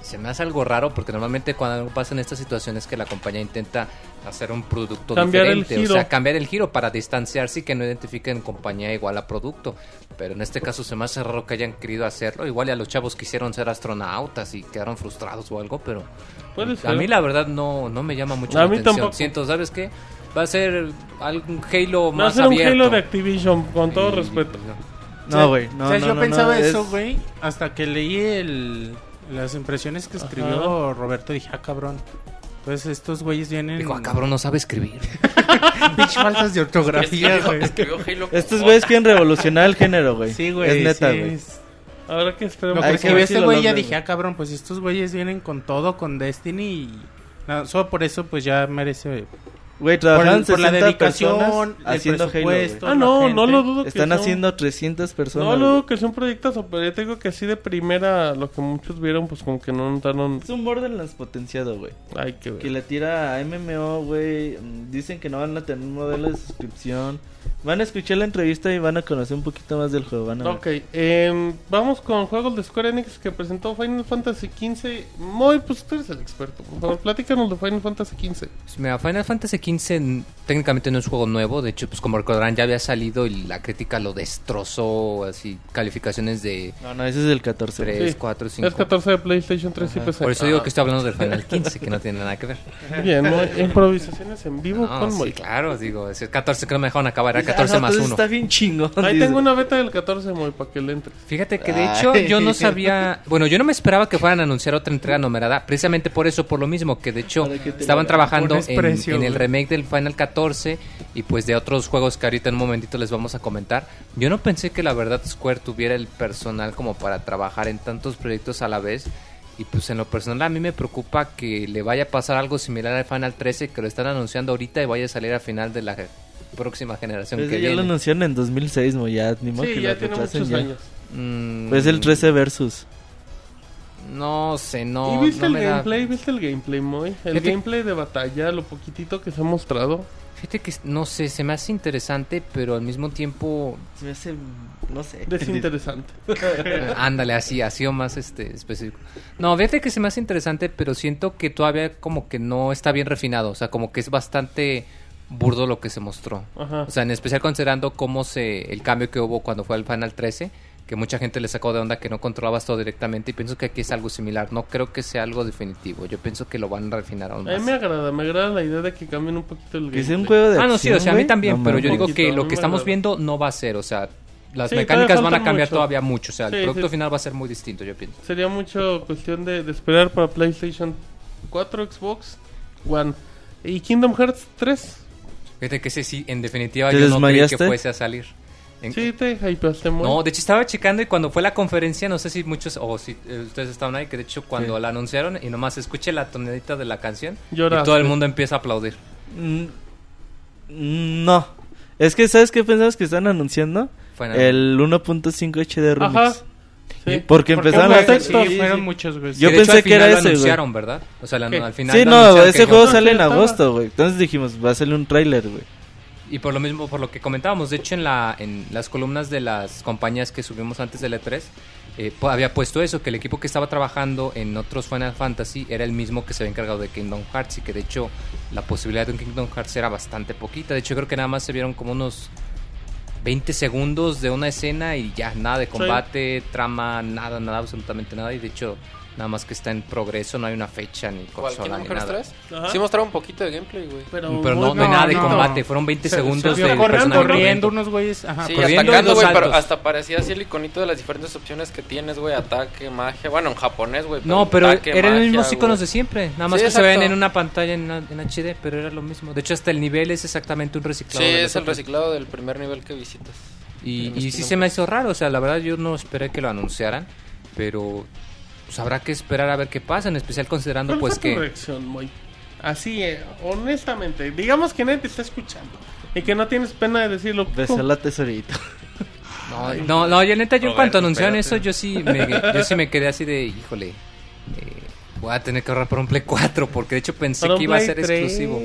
se me hace algo raro porque normalmente cuando algo pasa en estas situaciones que la compañía intenta hacer un producto Cambiar el diferente, o sea, cambiar el giro para distanciarse y que no identifiquen compañía igual a producto. Pero en este caso se me hace raro que hayan querido hacerlo. Igual y a los chavos quisieron ser astronautas y quedaron frustrados o algo, pero Puede a mí la verdad no, no me llama mucho A la mí atención. tampoco. Siento, ¿sabes qué? Va a ser algún Halo Va a más ser un abierto. Halo de Activision, con todo Y, respeto. no. No, güey. No, o sea, no, yo no, pensaba no, eso, es- güey, hasta que leí el, las impresiones que escribió Roberto. Dije, ah, cabrón. Pues estos güeyes vienen. Digo, ah, cabrón, no sabe escribir. Pinche faltas de ortografía, güey. Escribió Halo. Estos güeyes quieren revolucionar el género, güey. Sí, güey. Es neta, sí, güey. es- Ahora que esperemos. Lo Hay que este lo güey ya dije, ah, cabrón, pues estos güeyes vienen con todo, con Destiny y... solo por eso, pues ya merece... Güey, Por, el- por la 60 dedicación, haciendo Halo, güey. Ah, no, gente. no lo dudo que Están haciendo 300 personas. No, güey. luego que sea un proyectazo, pero yo te digo que así de primera, lo que muchos vieron, pues como que no notaron. Es un Borderlands potenciado, güey. Hay que ver. Que le tira a MMO, güey. Dicen que no van a tener un modelo de suscripción. Van a escuchar la entrevista y van a conocer un poquito más del juego. Van a ver. Ok, em, vamos con juegos de Square Enix que presentó Final Fantasy XV. Muy, pues tú eres el experto. Por favor, platícanos de Final Fantasy XV. Pues mira, Final Fantasy XV n- técnicamente no es juego nuevo, de hecho, pues como recordarán ya había salido y la crítica lo destrozó, así calificaciones de No, no, ese es el 14. güey. 3, Sí, 4, 5. Es 14 de PlayStation 3 y PC. Por eso digo que estoy hablando del Final 15, que no tiene nada que ver. Bien, muy- improvisaciones en vivo No, con sí, Moy. claro, digo, es el 14 que no me dejaron acabar, era Ah, 14 no, más entonces 1. Está bien chingón. Ahí tengo una beta del 14 Moy para que le entres. Fíjate que de hecho yo no sabía, bueno, yo no me esperaba que fueran a anunciar otra entrega numerada, precisamente por eso, por lo mismo, que de hecho estaban trabajando en, en el güey. Remake del Final 14 y pues de otros juegos que ahorita en un momentito les vamos a comentar. Yo no pensé que la verdad Square tuviera el personal como para trabajar en tantos proyectos a la vez. Y pues en lo personal a mí me preocupa que le vaya a pasar algo similar al Final 13 que lo están anunciando ahorita y vaya a salir a final de la próxima generación Pues que ya lo viene. anunciaron en 2006, mo, ya. Ni modo Sí, que ya lo tiene muchos ya. años. Mm, Pues el 13 versus. No sé, no. ¿Y viste no el me da- gameplay? ¿Viste el gameplay, Moy? El Fíjate- gameplay de batalla, lo poquitito que se ha mostrado. Fíjate que no sé, se me hace interesante, pero al mismo tiempo, Se me hace, no sé. Desinteresante. ándale, así, así o más este específico. No, fíjate que se me hace interesante, pero siento que todavía como que no está bien refinado, o sea, como que es bastante burdo lo que se mostró. Ajá. O sea, en especial considerando cómo se el cambio que hubo cuando fue al Final 13, que mucha gente le sacó de onda que no controlabas todo directamente y pienso que aquí es algo similar. No creo que sea algo definitivo. Yo pienso que lo van a refinar aún A mí más. me agrada, me agrada la idea de que cambien un poquito el Que sea un juego de Ah, no, sí, o sea, a mí también, No pero yo mames. digo que poquito, lo que estamos agrada. viendo no va a ser, o sea, las Sí, mecánicas van a cambiar mucho. todavía mucho, o sea, el Sí, producto sí. final va a ser muy distinto, yo pienso. Sería mucho cuestión de, de esperar para PlayStation 4, Xbox One. ¿Y Kingdom Hearts 3? Fíjate que ese sí, en definitiva, ¿Te yo no creí que fuese a salir. En- Sí, te hypeaste muy. No, de hecho estaba checando y cuando fue la conferencia, no sé si muchos, o si eh, ustedes estaban ahí, que de hecho cuando Sí. la anunciaron y nomás escuché la tonadita de la canción Lloraste. y todo el mundo empieza a aplaudir. Mm, No. Es que, ¿sabes qué pensamos que están anunciando? El 1.5 HD remix. Ajá. Sí. Porque empezaron fue a. Sí, Sí, fueron sí. muchos, güey. Yo pensé que era ese, güey. anunciaron, ¿verdad? O sea, la- al final Sí, no, ese juego no, sale en estaba. agosto, güey. Entonces dijimos, va a salir un tráiler, güey. Y por lo mismo, por lo que comentábamos, de hecho en, la, en las columnas de las compañías que subimos antes del E3, eh, había puesto eso, que el equipo que estaba trabajando en otros Final Fantasy era el mismo que se había encargado de Kingdom Hearts y que de hecho la posibilidad de un Kingdom Hearts era bastante poquita. De hecho creo que nada más se vieron como unos 20 segundos de una escena y ya, nada de combate, trama, nada, nada, absolutamente nada. Y de hecho nada más que está en progreso, no hay una fecha ni consola ¿Kingdom ni nada. 3? Ajá. Sí mostraron un poquito de gameplay, güey. Pero, Pero no, no hay nada de no, combate, no. fueron 20 Se- segundos se de corriendo, corriendo unos güeyes, ajá, Sí, corriendo atacando, güey, pero hasta parecía así el iconito de las diferentes opciones que tienes, güey. Ataque, magia. Bueno, en japonés, güey. No, pero ataque, eran los mismos iconos de siempre. Nada más Sí, que se ven en una pantalla en, en HD, pero era lo mismo. De hecho, hasta el nivel es exactamente un reciclado. Sí, de es el reciclado del primer nivel que visitas. Y, y sí se me hizo raro. O sea, la verdad, yo no esperé que lo anunciaran. Pero pues, habrá que esperar a ver qué pasa. En especial considerando, ¿Cuál pues fue tu que. reacción, Moy? Así, eh, honestamente. Digamos que nadie te está escuchando. Y que no tienes pena de decirlo. Besé la tesorita. No, no, no, yo neta, yo en cuanto Roberto, anunciaron espérate. eso, yo sí me, yo sí me quedé así de, híjole. eh, voy a tener que ahorrar por un Play 4. Porque de hecho pensé Para que iba a Play ser 3, exclusivo.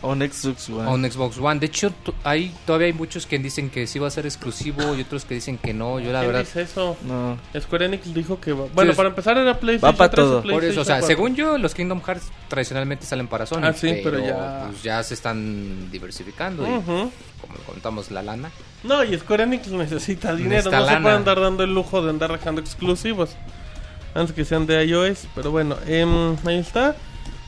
O un Xbox One. a un Xbox One. De hecho, hay, todavía hay muchos que dicen que sí va a ser exclusivo y otros que dicen que no. Yo la ¿Quién verdad... dice eso? No. Square Enix dijo que va. Bueno, es- para empezar era PlayStation pa' 3 o todo. Por eso, o sea, PlayStation 4. según yo, los Kingdom Hearts tradicionalmente salen para Sony. Ah, sí, pero ya- pues, ya se están diversificando. Y, Ujú. como contamos, la lana. No, y Square Enix necesita dinero. Necesita no se lana. puede andar dando el lujo de andar dejando exclusivos. Antes que sean de iOS. Pero bueno, em, ahí está.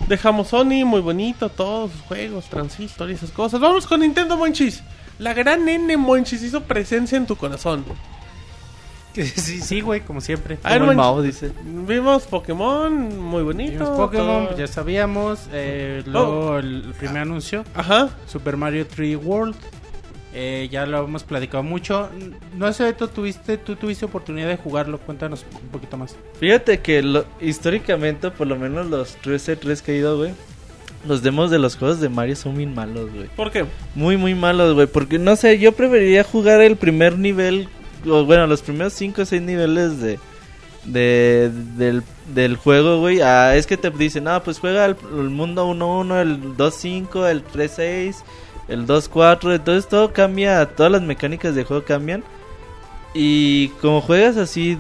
Dejamos Sony, muy bonito, todos sus juegos, Transistor y esas cosas. Vamos con Nintendo Monchis. La gran N Monchis hizo presencia en tu corazón. Sí, sí, güey, como siempre. Como el Monchis. Mao dice. Vimos Pokémon, muy bonito. Vimos Pokémon, todo. ya sabíamos. Eh, luego el primer anuncio, Ajá. Super Mario 3 World. Eh, ya lo hemos platicado mucho. No sé, tú tuviste, tú tuviste oportunidad de jugarlo. Cuéntanos un poquito más. Fíjate que lo- históricamente, por lo menos los 13-3 que he ido, güey. Los demos de los juegos de Mario son bien malos, güey. ¿Por qué? Muy, muy malos, güey. Porque no sé, yo preferiría jugar el primer nivel. O bueno, los primeros 5 o 6 niveles de. De, del, del juego, güey. Ah, es que te dicen, ah, pues juega el, el mundo 1-1, el 2-5, el 3-6, el 2-4. Entonces todo cambia, todas las mecánicas de juego cambian. Y como juegas así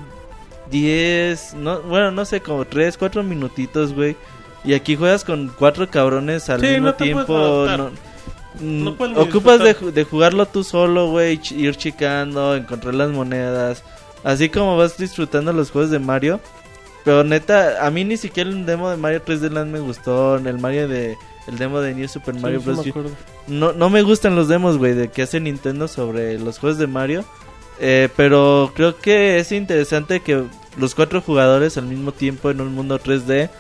10, no, bueno, no sé, como 3, 4 minutitos, güey. Y aquí juegas con cuatro cabrones al Sí, mismo no tiempo. No, mm, No ocupas de, de jugarlo tú solo, güey. ch- Ir chicando, encontrar las monedas. Así como vas disfrutando los juegos de Mario. Pero neta, a mí ni siquiera el demo de Mario 3D Land me gustó. El Mario de. El demo de New Super Mario Sí, me Bros. acuerdo. No, no me gustan los demos, güey, de que hace Nintendo sobre los juegos de Mario. Eh, pero creo que es interesante que los cuatro jugadores al mismo tiempo en un mundo 3D.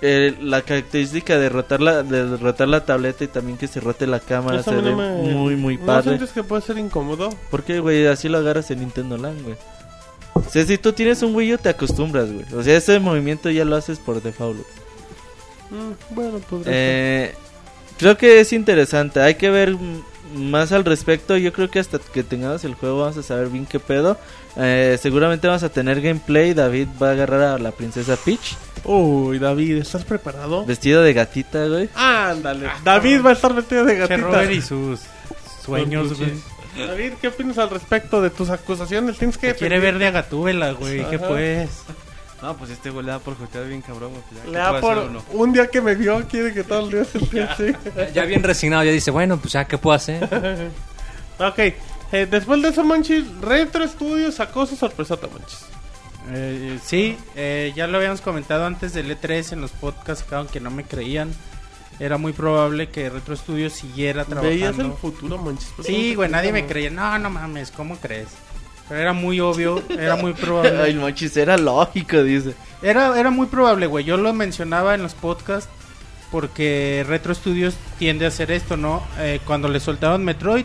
eh, la característica de rotar la, de rotar la tableta y también que se rote la cámara Eso se ve no me- muy, muy ¿No padre. sientes que puede ser incómodo? Porque, güey, así lo agarras en Nintendo Land, güey. O sea, si tú tienes un Wii U, te acostumbras, güey. O sea, ese movimiento ya lo haces por default. güey. Mm, bueno, podría ser. Eh, creo que es interesante. Hay que ver más al respecto. Yo creo que hasta que tengamos el juego vamos a saber bien qué pedo. Eh, seguramente vamos a tener gameplay. David va a agarrar a la princesa Peach. Uy, David, ¿estás preparado? Vestido de gatita, güey. Ándale. David va a estar vestido de gatita. Robert y sus sueños, güey. David, ¿qué opinas al respecto de tus acusaciones? Tienes que quiere ver de Agatúbela, güey. ¿Qué pues? No, pues este güey le da por jotear bien cabrón, pues ya, Le ¿qué da puede por hacer un día que me vio, quiere que todo el día se piense. Ya bien resignado, ya dice, bueno, pues ya, ¿qué puedo hacer? ok, Eh, después de eso, Monchis, Retro Studios sacó su sorpresota, Monchis. Eh, sí, eh, ya lo habíamos comentado antes del E3 en los podcasts, aunque no me creían. Era muy probable que Retro Studios siguiera Veías el trabajando. futuro, Monchis. ¿por qué Sí, güey, nadie me creía. No, no mames, ¿cómo crees? Era muy obvio, era muy probable. mochis, era lógico, dice. Era, era muy probable, güey. Yo lo mencionaba en los podcasts porque Retro Studios tiende a hacer esto, ¿no? Eh, cuando le soltaron Metroid,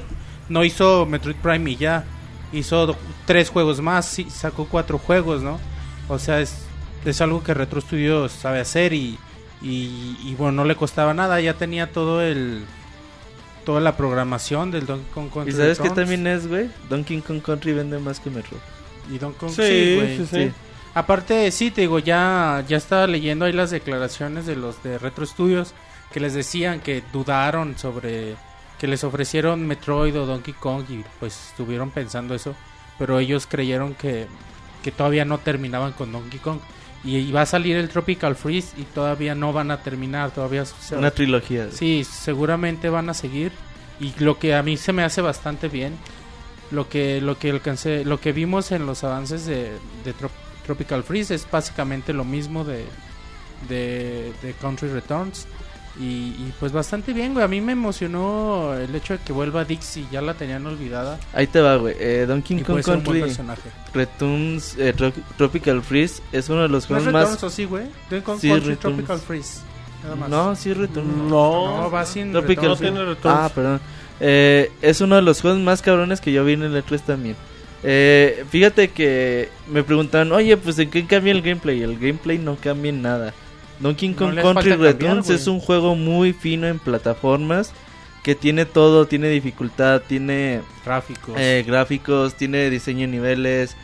no hizo Metroid Prime y ya. Hizo tres juegos más, sí, sacó cuatro juegos, ¿no? O sea, es, es algo que Retro Studios sabe hacer y, y, y, bueno, no le costaba nada. Ya tenía todo el... Toda la programación del Donkey Kong ¿Y Country sabes qué también es, güey? Donkey Kong Country vende más que Metro. Y Donkey Kong, Sí, sí, güey. sí, sí. Sí. Aparte, sí, te digo, ya, ya estaba leyendo ahí las declaraciones de los de Retro Studios que les decían que dudaron sobre que les ofrecieron Metroid o Donkey Kong y pues estuvieron pensando eso, pero ellos creyeron que, que todavía no terminaban con Donkey Kong y, y va a salir el Tropical Freeze y todavía no van a terminar, todavía se- Una trilogía. Sí, seguramente van a seguir y lo que a mí se me hace bastante bien, lo que lo que alcancé, lo que vimos en los avances de, de Trop- Tropical Freeze es básicamente lo mismo de de, de Country Returns y, y, pues bastante bien, güey. A mí me emocionó el hecho de que vuelva Dixie, ya la tenían olvidada Ahí te va, güey. Eh, Donkey Kong Country personaje. Returns eh, Tro- Tropical Freeze es uno de los ¿No juegos Returns más... o sí, güey? Donkey Kong Sí, Country Returns. Tropical Freeze. Nada más. No, sí, Returns. No, No, va sin Tropical no Returns. tiene. Ah, perdón. Eh, es uno de los juegos más cabrones que yo vi en el E3 también. Eh, fíjate que me preguntaban, oye, pues ¿en qué cambia el gameplay? El gameplay no cambia en nada. Donkey No Kong les Country Returns es un juego muy fino en plataformas que tiene todo, tiene dificultad, tiene Gráficos. eh, gráficos, tiene diseño de niveles,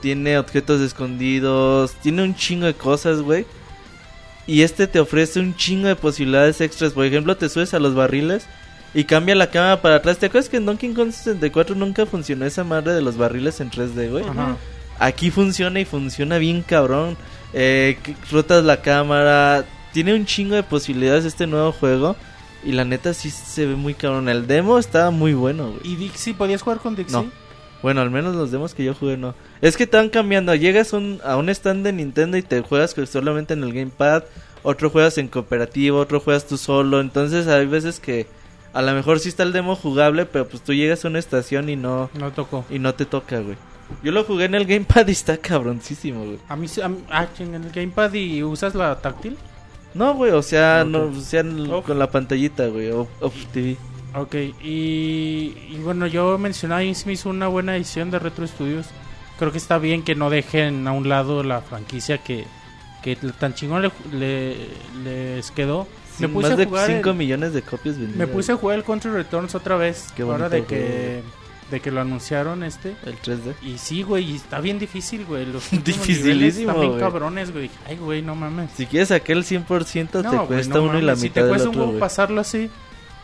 tiene objetos escondidos, tiene un chingo de cosas, güey. Y este te ofrece un chingo de posibilidades extras. Por ejemplo, te subes a los barriles y cambia la cámara para atrás. ¿Te acuerdas que en Donkey Kong 64 nunca funcionó esa madre de los barriles en 3D, güey? Ajá. Aquí funciona y funciona bien cabrón. Eh, rotas la cámara. Tiene un chingo de posibilidades este nuevo juego. Y la neta sí se ve muy cabrón. El demo estaba muy bueno, güey. ¿Y Dixie? ¿Podías jugar con Dixie? No. Bueno, al menos los demos que yo jugué no. Es que están cambiando. Llegas un- a un stand de Nintendo y te juegas solamente en el gamepad. Otro juegas en cooperativo, otro juegas tú solo. Entonces hay veces que a lo mejor sí está el demo jugable, pero pues tú llegas a una estación y no No tocó. y no te toca, güey. Yo lo jugué en el gamepad y está cabroncísimo, güey. A mí, a mí- ah, en el gamepad y usas la táctil. No, güey, o sea, no, o sea, con la pantallita, güey, o of TV. Ok, y, y bueno, yo mencionaba y se me hizo una buena edición de Retro Studios. Creo que está bien que no dejen a un lado la franquicia que, que tan chingón le, le- les quedó. Me Sin puse más a de jugar 5 el- millones de copias vendidas. Me puse a jugar el Country Returns otra vez. Qué ahora de que, de que lo anunciaron este. El 3D. Y sí, güey, y está bien difícil, güey. Los Dificilísimo, están bien cabrones, güey. Ay, güey, no mames. Si quieres sacar el 100% te güey, cuesta no uno y la mames, si mitad te cuesta un otro, güey. pasarlo así,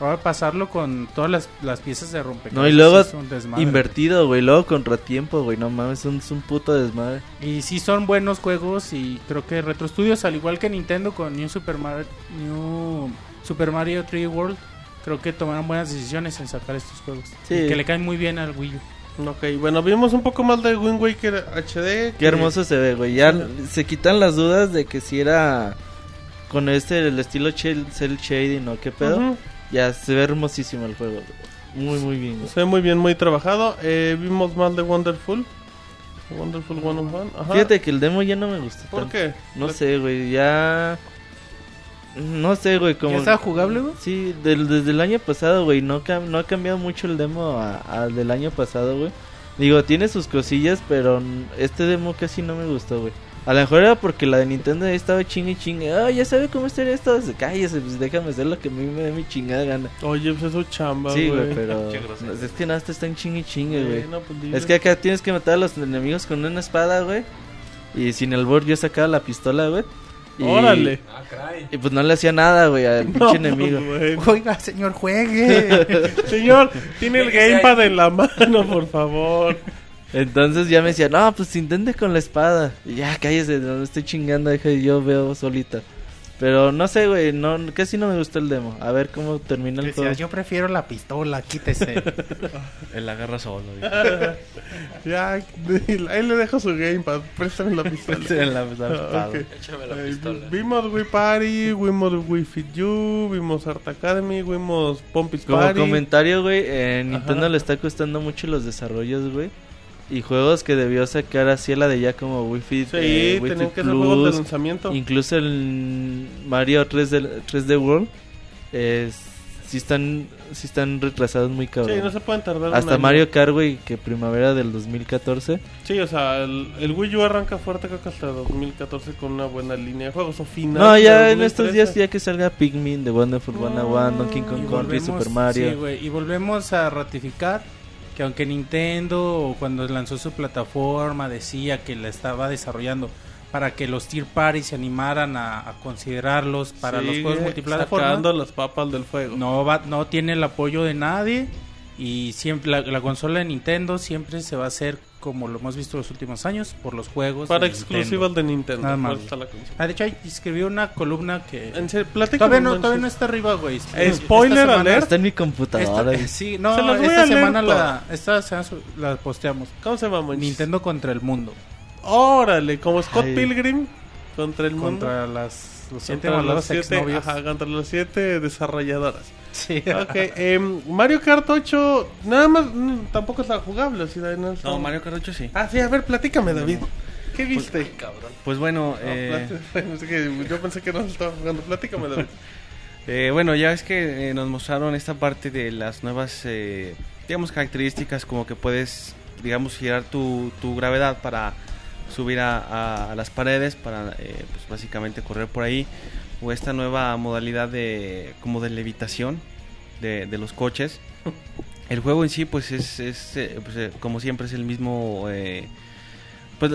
ahora pasarlo con todas las, las piezas de rompecabezas. No, y luego es un desmadre. Invertido, güey, luego contratiempo, güey, no mames, es un, es un puto desmadre. Y sí son buenos juegos y creo que Retro Studios, al igual que Nintendo con New Super Mario, New Super Mario 3D World, creo que tomaron buenas decisiones en sacar estos juegos. Sí. Y que le caen muy bien al Wii U. Ok, bueno, vimos un poco más de Wind Waker HD. Qué hermoso se ve, güey, ya se quitan las dudas de que si era con este, el estilo cel shading o qué pedo. Ya se ve hermosísimo el juego, güey. Muy, muy bien, güey. Se ve muy bien, muy trabajado. Eh, vimos más de Wonderful. Wonderful 101. Ajá. Fíjate que el demo ya no me gustó ¿Por tanto. qué? No sé, güey, ya... No sé, güey, como... ¿Ya está jugable, güey? Sí, del- desde el año pasado, güey, no, no ha cambiado mucho el demo a- al del año pasado, güey. Digo, tiene sus cosillas, pero este demo casi no me gustó, güey. A lo mejor era porque la de Nintendo ahí estaba chingue y chingue. Ah, ya sabe cómo estar esto. Cállese, pues déjame hacer lo que a mí me dé mi chingada gana. Oye, pues es su chamba, Sí, güey. güey, pero... Es que nada, te están chingue y chingue, güey. Pues. Es que acá tienes que matar a los enemigos con una espada, güey. Y sin el board yo sacaba la pistola, güey. Y- Órale. Ah. Y pues no le hacía nada, güey, al No, pinche enemigo. güey. Oiga, señor, juegue. Señor, tiene el gamepad en la mano, por favor. Entonces ya me decía, no, pues intente con la espada. Y ya, cállese, no estoy chingando, deja, yo veo solita. Pero no sé, güey, no, casi no me gustó el demo. A ver cómo termina el juego. Yo prefiero la pistola, quítese. Él agarra solo. Ya, ahí le dejo su gamepad. Préstame la pistola. En la- la espada. Ok. Échame la Eh, pistola. vimos Wii Party, vimos Wii Fit You, vimos Art Academy, vimos Pompis Como Party. comentario, güey, eh, Nintendo Ajá. le está costando mucho los desarrollos, güey. Y juegos que debió sacar así a la de ya como Wii Fit, Sí, eh, Wii tenían Fit que ser juegos de Plus, lanzamiento. incluso el Mario 3D, 3D World, eh, sí están, sí están retrasados muy cabrón. Sí, no se pueden tardar Hasta. Mario Kart, güey, que primavera del 2014. Sí, o sea, el, el Wii U arranca fuerte creo que hasta 2014 con una buena línea de juegos. O final No, ya en estos 2013. días, ya que salga Pikmin, The Wonderful 101, Donkey Kong Y Country, Super Mario. sí, güey, y volvemos a ratificar que aunque Nintendo cuando lanzó su plataforma decía que la estaba desarrollando para que los tier parties se animaran a, a considerarlos para los juegos multiplataforma, Sacando las papas del fuego. no va, no tiene el apoyo de nadie y siempre la, la consola de Nintendo siempre se va a hacer como lo hemos visto los últimos años por los juegos Para de exclusivas Nintendo. de Nintendo. Nada más. Ah, de hecho, escribió una columna que En serio, todavía no, todavía no está arriba, güey. Eh, spoiler alert. Está en mi computadora. esta- güey. sí, no, Se las voy esta a leer semana la, esta semana la posteamos. ¿Cómo se llama? Nintendo contra el mundo. Órale, como Scott Ay. Pilgrim contra el mundo. Contra las los siete Contra malvados las siete, ajá, contra las siete desarrolladoras. Sí. Ok, em, Mario Kart 8, nada más, mm, tampoco está jugable. ¿sí, David? está- No, Mario Kart 8 sí. Ah, sí, a ver, platícame, David. ¿Qué viste? Cabrón. Pues bueno, No, eh, yo pensé que no estaba jugando. Platícame, David. eh, bueno, ya es que eh, nos mostraron esta parte de las nuevas, eh, digamos, características, como que puedes, digamos, girar tu, tu gravedad para subir a, a- a las paredes, para, eh, pues, básicamente correr por ahí, o esta nueva modalidad de, como de levitación de, de los coches. El juego en sí, pues es, es, eh, pues, eh, como siempre, es el mismo, eh, pues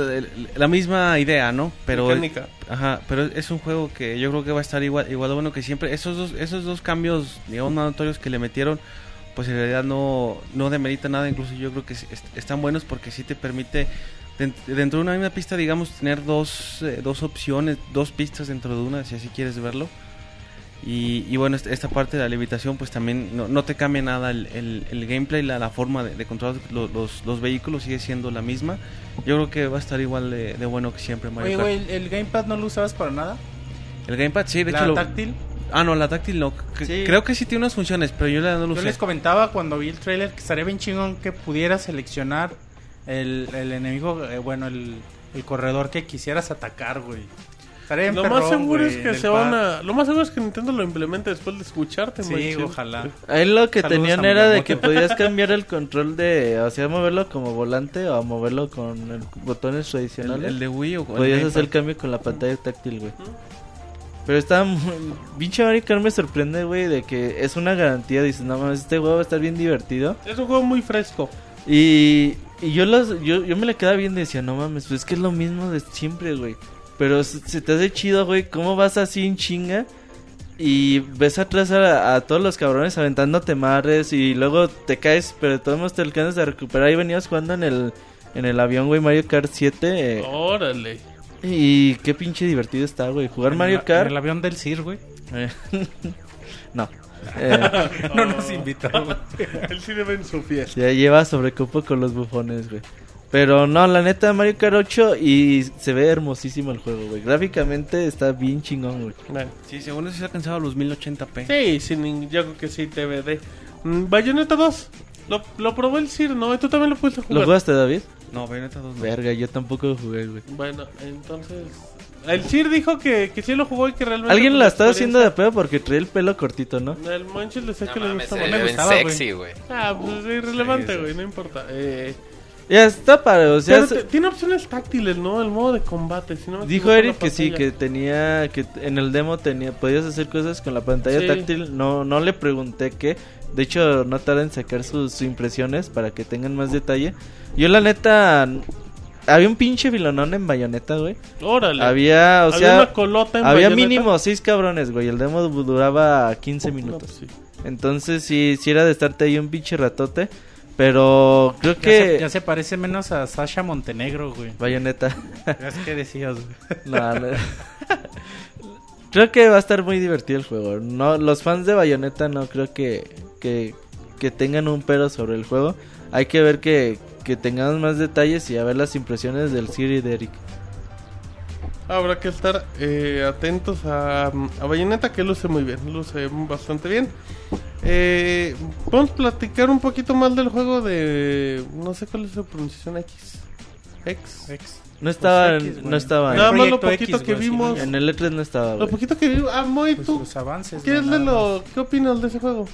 la, misma idea, ¿no? Pero Mecánica. Ajá, pero es un juego que yo creo que va a estar igual, igual de bueno que siempre. Esos dos, esos dos cambios, digamos, notorios que le metieron, pues en realidad no, no demerita nada. Incluso yo creo que es- est- están buenos porque sí te permite, dentro de una misma pista, digamos, tener dos, eh, dos opciones, dos pistas dentro de una, si así quieres verlo. Y, y bueno, esta, parte de la levitación, pues también no, no te cambia nada el, el- el gameplay, la, la forma de, de controlar los, los, los vehículos sigue siendo la misma. Yo creo que va a estar igual de, de bueno que siempre Mario Oye, Kart. güey, ¿el, el gamepad no lo usabas para nada? El gamepad, sí, de ¿La hecho lo- táctil? Ah, no, la táctil no. C- Sí. Creo que sí tiene unas funciones, pero yo la no lo Yo usé. les comentaba cuando vi el trailer que estaría bien chingón que pudiera seleccionar el, el enemigo, eh, bueno, el, el corredor que quisieras atacar, güey. Estaría Lo más seguro güey, es que se van a. Lo más seguro es que Nintendo lo implemente después de escucharte, Sí, ojalá. Ahí lo que Saludos tenían era de que podías cambiar el control de, o sea, moverlo como volante o moverlo con el- botones tradicionales. el de Wii o con podías hacer el cambio con la pantalla táctil, güey. Pero estaba muy... Pinche Mario Kart me sorprende, güey, de que es una garantía. Dices, no mames, este juego va a estar bien divertido. Es un juego muy fresco. Y, y yo, los, yo, yo me le quedaba bien y decía, no mames, pues es que es lo mismo de siempre, güey. Pero se, se te hace chido, güey, cómo vas así en chinga y ves atrás a, a todos los cabrones aventándote mares y luego te caes, pero de todos modos te alcanzas a recuperar. Y venías jugando en el, en el avión, güey, Mario Kart 7. eh, Órale. Y qué pinche divertido está, güey. Jugar En Mario Kart. en el avión del CIR, güey. eh, no. Eh, No nos invitó. Él sí debe en su fiesta. Ya lleva sobrecupo con los bufones, güey. Pero no, la neta, Mario Kart 8 y se ve hermosísimo el juego, güey. Gráficamente está bien chingón, güey. Bueno. Sí, según eso se ha alcanzado a los 1080p. Sí, sin, yo creo que sí, DVD. Mm, Bayonetta 2. Lo, lo probó el Sir, ¿no? ¿Y tú también lo pudiste ¿Lo jugar? jugaste, David? No, Bayonetta 2 no. Verga, yo tampoco lo jugué, güey. Bueno, entonces... El Sir dijo que, que sí lo jugó y que realmente... Alguien la está haciendo de pedo porque trae el pelo cortito, ¿no? El Monchis le sé No que le gusta le gustaba, sexy, güey. Ah, pues es irrelevante, güey, sí. no importa. Eh, Ya está para, o sea, pero tiene opciones táctiles, ¿no? El modo de combate. Si no me dijo Eric la que sí, que tenía, que en el demo tenía, podías hacer cosas con la pantalla Sí. táctil. No, no le pregunté qué. De hecho, no tarda en sacar sus, sus impresiones para que tengan más detalle. Yo la neta, había un pinche vilonón en bayoneta, güey. Órale. Había, o Había sea, una colota en había mínimo seis cabrones, güey. El demo duraba 15 No, minutos. pues sí. Entonces sí, sí era de estarte ahí un pinche ratote. Pero creo Ya, que... se, ya se parece menos a Sasha Montenegro, güey. Bayoneta. Es que decías, güey. No, no. Creo que va a estar muy divertido el juego. No, los fans de Bayonetta no creo que, que, que tengan un pero sobre el juego. Hay que ver que, que tengamos más detalles y a ver las impresiones del Siri de Eric. Habrá que estar eh, atentos a, a Bayonetta que luce muy bien, luce bastante bien. Eh, vamos a platicar un poquito más del juego de... No sé cuál es su pronunciación X. X. No estaba, X, güey. no estaba. Nada más lo poquito X, que güey, sí, vimos. En el E3 no estaba, Lo poquito que vimos. Ah, Moy, Pues tú. los avances. ¿Qué, güey, es de lo, ¿Qué opinas de ese juego?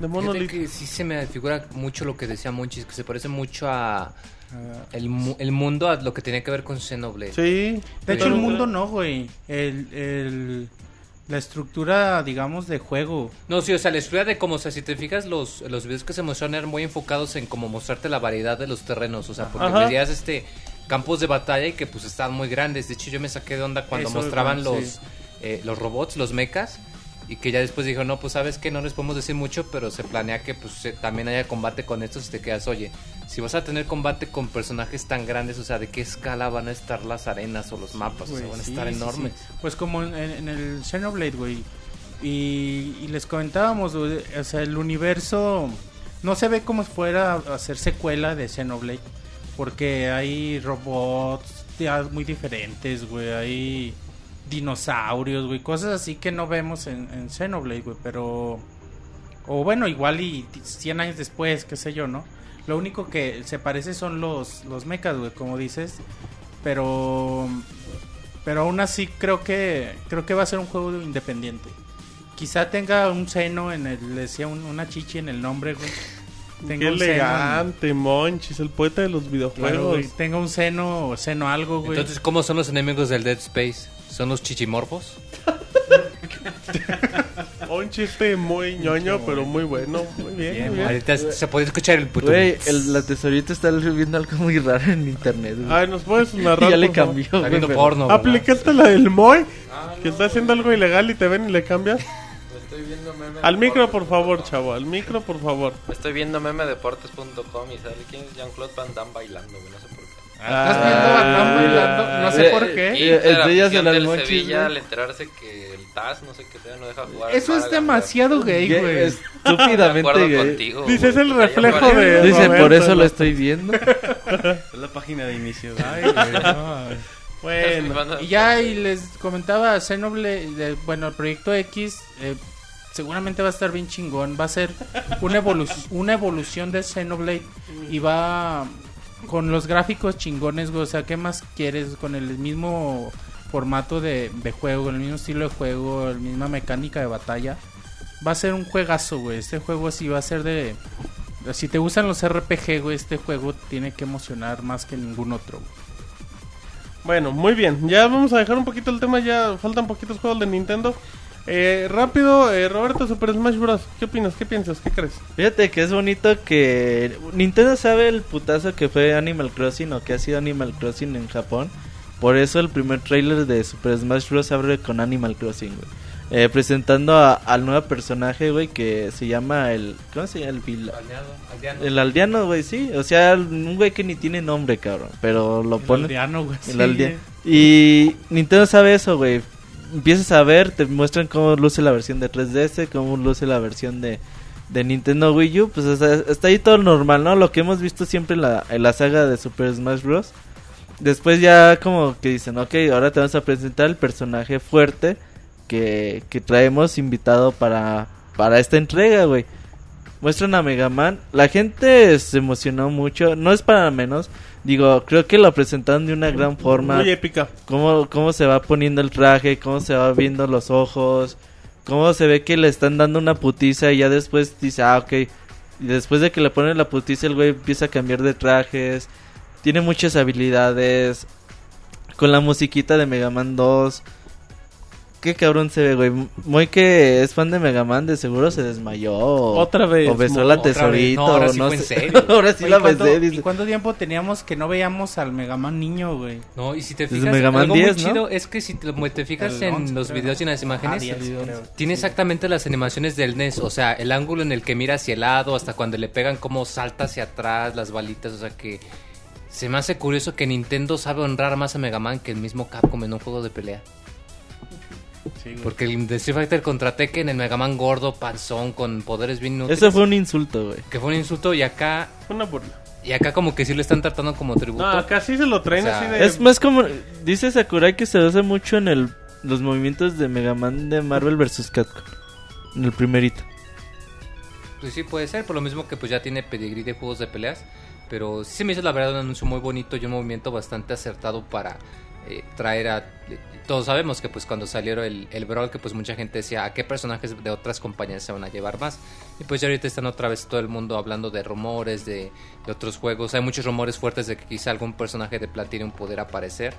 De Monolith. que sí se me figura mucho lo que decía Monchis, que se parece mucho a. Ah, el, mu- el mundo, a lo que tenía que ver con Xenoblade. Sí. De hecho, el mundo no, güey. El, el, la estructura, digamos, de juego. No, sí, o sea, la estructura de cómo, o sea, si te fijas, los, los videos que se mostraron eran muy enfocados en cómo mostrarte la variedad de los terrenos, o sea, porque Ajá. veías este campos de batalla y que pues estaban muy grandes. De hecho, yo me saqué de onda cuando Eso, mostraban los, sí. eh, los robots, los mechas, y que ya después dijo, no, pues sabes que no les podemos decir mucho, pero se planea que pues se- también haya combate con estos y te quedas, oye, si vas a tener combate con personajes tan grandes, o sea, ¿de qué escala van a estar las arenas o los mapas? o sea, van a sí, estar sí, enormes. sí. Pues como en, en el Xenoblade, güey. Y, y les comentábamos, güey, o sea, el universo no se ve como si fuera a hacer secuela de Xenoblade. Porque hay robots ya muy diferentes, güey. Hay dinosaurios, güey. Cosas así que no vemos en, en Xenoblade, güey. Pero... O bueno, igual y 100 años después, qué sé yo, ¿no? Lo único que se parece son los, los mechas, güey, como dices. Pero... Pero aún así creo que creo que va a ser un juego independiente. Quizá tenga un seno en el, le decía un- una chichi en el nombre, güey. Qué Tenga un seno en- elegante, Monchis, el poeta de los claro, videojuegos. güey, tenga un seno seno algo, güey. Entonces, ¿cómo son los enemigos del Dead Space? ¿Son los chichimorfos? Un chiste muy ñoño, pero muy bueno. Muy bien, Bien, muy bien. Ahorita se puede escuchar el puto. Güey, el- la tesorita está viendo algo muy raro en internet, güey. Ay, ¿nos puedes narrar? ya le por favor? cambió, Está güey. viendo pero- porno. ¿verdad? Aplicaste la del Moy, que está haciendo algo ilegal y te ven y le cambias. Estoy viendo meme Al micro, por favor, chavo. Al micro, por favor. Estoy viendo memedeportes.com y sale quién es Jean-Claude Van Damme bailando, güey, no sé. ¿Estás viendo a Van bailando? No sé por qué. Y Eh, de ellas el del Almonchis, Sevilla al enterarse que el TAS, no sé qué sea, no deja jugar. Eso es demasiado gay, güey. De Estúpidamente gay. Dice, es el reflejo de-. Dice, por eso lo estoy viendo. Es la página de inicio. Ay, güey, no. Bueno, Y ya, y les comentaba, Xenoblade, de- bueno, el proyecto X eh, seguramente va a estar bien chingón. Va a ser una, evolu una evolución de Xenoblade y va con los gráficos chingones, güey. O sea, ¿qué más quieres? Con el mismo formato de, juego, el mismo estilo de juego, la misma mecánica de batalla. Va a ser un juegazo, güey. Este juego sí va a ser de... Si te gustan los RPG, güey, este juego tiene que emocionar más que ningún otro. güey. bueno, muy bien. Ya vamos a dejar un poquito el tema. Ya faltan poquitos juegos de Nintendo. Eh, rápido, eh, Roberto, Super Smash Bros. ¿Qué opinas? ¿Qué piensas? ¿Qué crees? Fíjate que es bonito que Nintendo sabe el putazo que fue Animal Crossing o que ha sido Animal Crossing en Japón. Por eso el primer tráiler de Super Smash Bros. abre con Animal Crossing, güey. Eh, presentando a- al nuevo personaje, güey, que se llama el... ¿Cómo se llama? El, vil- Aldeano, aldeano. el aldeano, güey, sí. O sea, un güey que ni tiene nombre, cabrón. Pero lo El pone... aldeano, güey, El sí, aldea- Y Nintendo sabe eso, güey. Empiezas a ver, te muestran cómo luce la versión de 3DS, cómo luce la versión de, de Nintendo Wii U. Pues sea, está ahí todo normal, ¿no? Lo que hemos visto siempre en la, en la saga de Super Smash Bros. Después ya como que dicen, ok, ahora te vamos a presentar el personaje fuerte que, que traemos invitado para, para esta entrega, güey. Muestran a Mega Man. La gente se emocionó mucho. No es para menos. Digo, creo que lo presentaron de una gran forma. Muy épica. Cómo, cómo se va poniendo el traje, cómo se va viendo los ojos. Cómo se ve que le están dando una putiza y ya después dice, ah, ok. Y después de que le ponen la putiza, el güey empieza a cambiar de trajes. Tiene muchas habilidades. Con la musiquita de Mega Man 2. Qué cabrón se ve, güey. Muy que es fan de Mega Man, de seguro se desmayó. o- Otra vez, O besó la tesorito. No, ahora sí no fue en sé. serio. ahora sí Oye, la ¿y cuánto- besé. ¿Y cuánto tiempo teníamos que no veíamos al Mega Man niño, güey? No, y si te fijas, Mega Man algo 10, muy ¿no? chido es que si te, te fijas El en 11, los creo. videos y en las imágenes, Ah, 10, creo. tiene exactamente las animaciones del NES, o sea, el ángulo en el que mira hacia el lado, hasta cuando le pegan cómo salta hacia atrás, las balitas, o sea que se me hace curioso que Nintendo sabe honrar más a Mega Man que el mismo Capcom en un juego de pelea. Sí. Porque el de Street Fighter contra Tekken, el Mega Man gordo, panzón, con poderes bien inútiles. Eso fue un insulto, güey. Que fue un insulto y acá... Fue una burla. Y acá como que sí lo están tratando como tributo. No, acá sí se lo traen O sea, así de. Es más como... Dice Sakurai que se basa mucho en el los movimientos de Mega Man de Marvel vs. Capcom. En el primerito. Pues sí puede ser, por lo mismo que pues ya tiene pedigrí de juegos de peleas. Pero sí se me hizo la verdad un anuncio muy bonito y un movimiento bastante acertado para eh, traer a... Todos sabemos que pues cuando salieron el, el Brawl que pues mucha gente decía a qué personajes de otras compañías se van a llevar más. Y pues ya ahorita están otra vez todo el mundo hablando de rumores, de, de otros juegos. Hay muchos rumores fuertes de que quizá algún personaje de Platinum pudiera aparecer.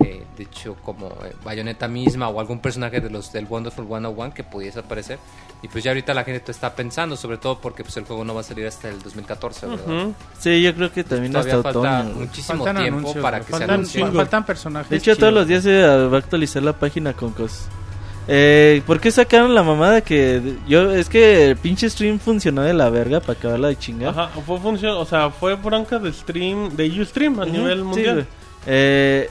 Eh, de hecho como eh, Bayonetta misma o algún personaje de los del Wonderful 101 que pudiese aparecer y pues ya ahorita la gente está pensando sobre todo porque pues el juego no va a salir hasta el 2014 ¿verdad? Ujú. Sí, yo creo que también todavía hasta falta otoño. muchísimo Faltan tiempo anuncios, para que se faltan, anuncie fa- faltan personajes. De hecho, todos los días se va a actualizar la página con cosas. Eh, ¿Por qué sacaron la mamada que yo es que el pinche stream funcionó de la verga para acabarla de chingar? Ajá, fue función, o sea, fue bronca de stream, de Ustream a Ujú, nivel sí, mundial. güey. Eh,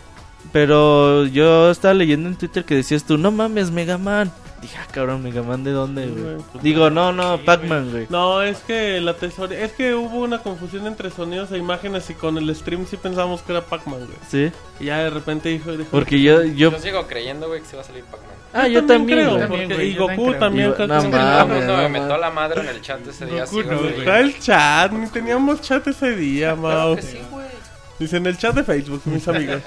pero yo estaba leyendo en Twitter que decías tú, no mames, Mega Man. Dije, ah, cabrón, Mega Man, ¿de dónde, güey? pues, Digo, no, no, Pac-Man, güey. No, es que la tesorería, es que hubo una confusión entre sonidos e imágenes y con el stream sí pensamos que era Pac-Man, güey. Sí, Y ya de repente dijo, dijo porque yo, yo, Yo sigo creyendo, güey, que se va a salir Pac-Man. ah, yo también, creo, porque- güey, y yo también Goku creo. también creo no que mundo no me a la madre en el chat ese día. Goku sí, no, güey. el chat, ni teníamos chat ese día, Mau. Claro que sí, güey. Dice en el chat de Facebook, mis amigos.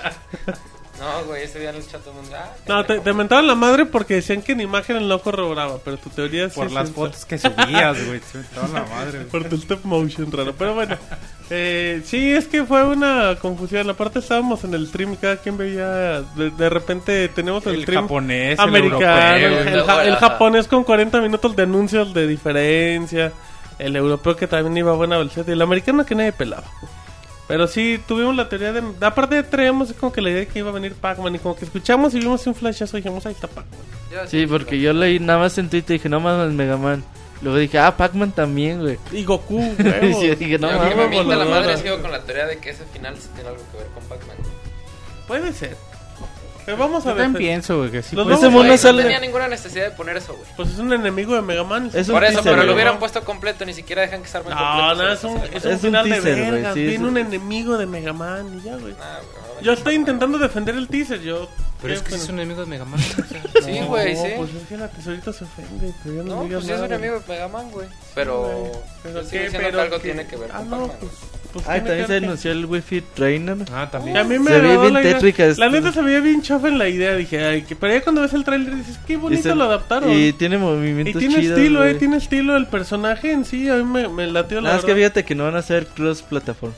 No, güey, ese día en el chat todo el mundo. Ah, No, te, te mentaron la madre porque decían que en imagen no corroboraba, pero tu teoría sí Por es las fotos que subías, güey. Se me estaba la madre, güey. Por tu stop motion raro. Pero bueno, eh, sí, es que fue una confusión. Aparte estábamos en el stream y cada quien veía. De, de repente tenemos el, El stream japonés, el americano, el, europeo, el ja- el Ajá. japonés con 40 minutos de anuncios de diferencia. El europeo que también iba a buena velocidad. Y el americano que nadie pelaba. Pero sí, tuvimos la teoría de... Aparte traíamos como que la idea de que iba a venir Pac-Man. Y como que escuchamos y vimos un flashazo y dijimos, ahí está Pac-Man. Sí, porque yo leí nada más en Twitter y dije, no mames, Mega Man. Luego dije, ah, Pac-Man también, güey. Y Goku, Y huevos. yo dije, no yo que me mienta la madre, sigo con la teoría de que ese final sí tiene algo que ver con Pac-Man. Puede ser. Pero vamos a Yo ver. también pienso, güey, que sí. Los puede Ese vamos- mono Güey, sale- No tenía ninguna necesidad de poner eso, güey. Pues es un enemigo de Mega Man. Es un Por eso, teaser, pero lo hubieran puesto completo, ni siquiera dejan que se armen No, completos. no, es un, es un Es un final teaser, de güey, vergas. sí, Viene un- enemigo de Mega Man y ya, güey. Nah, güey, Yo estoy intentando defender el teaser, yo... pero es que ¿qué, sí es un enemigo de Mega Man o sea, Sí, güey, No, sí. pues es que la tesorita se ofende, pero ya no, No, digas pues sí es un nada. enemigo de Mega Man, güey. Pero. Pero yo sigo diciendo pero que algo qué. tiene que ver Ah, con no, Pac-Man. pues... pues Ay, tiene también que se anunció el Wi-Fi Trainer. ah que- también Y a mí me Se ve bien la idea. tétrica La esto. neta se veía bien chafa en la idea. Dije, ay, que... pero ya cuando ves el trailer dices, qué bonito Y se- lo adaptaron. Y Y, tiene movimientos tiene chidos, estilo, eh, güey. tiene estilo el personaje en sí. A mí me, me latió la Nada más que fíjate que no van a ser cross plataforma.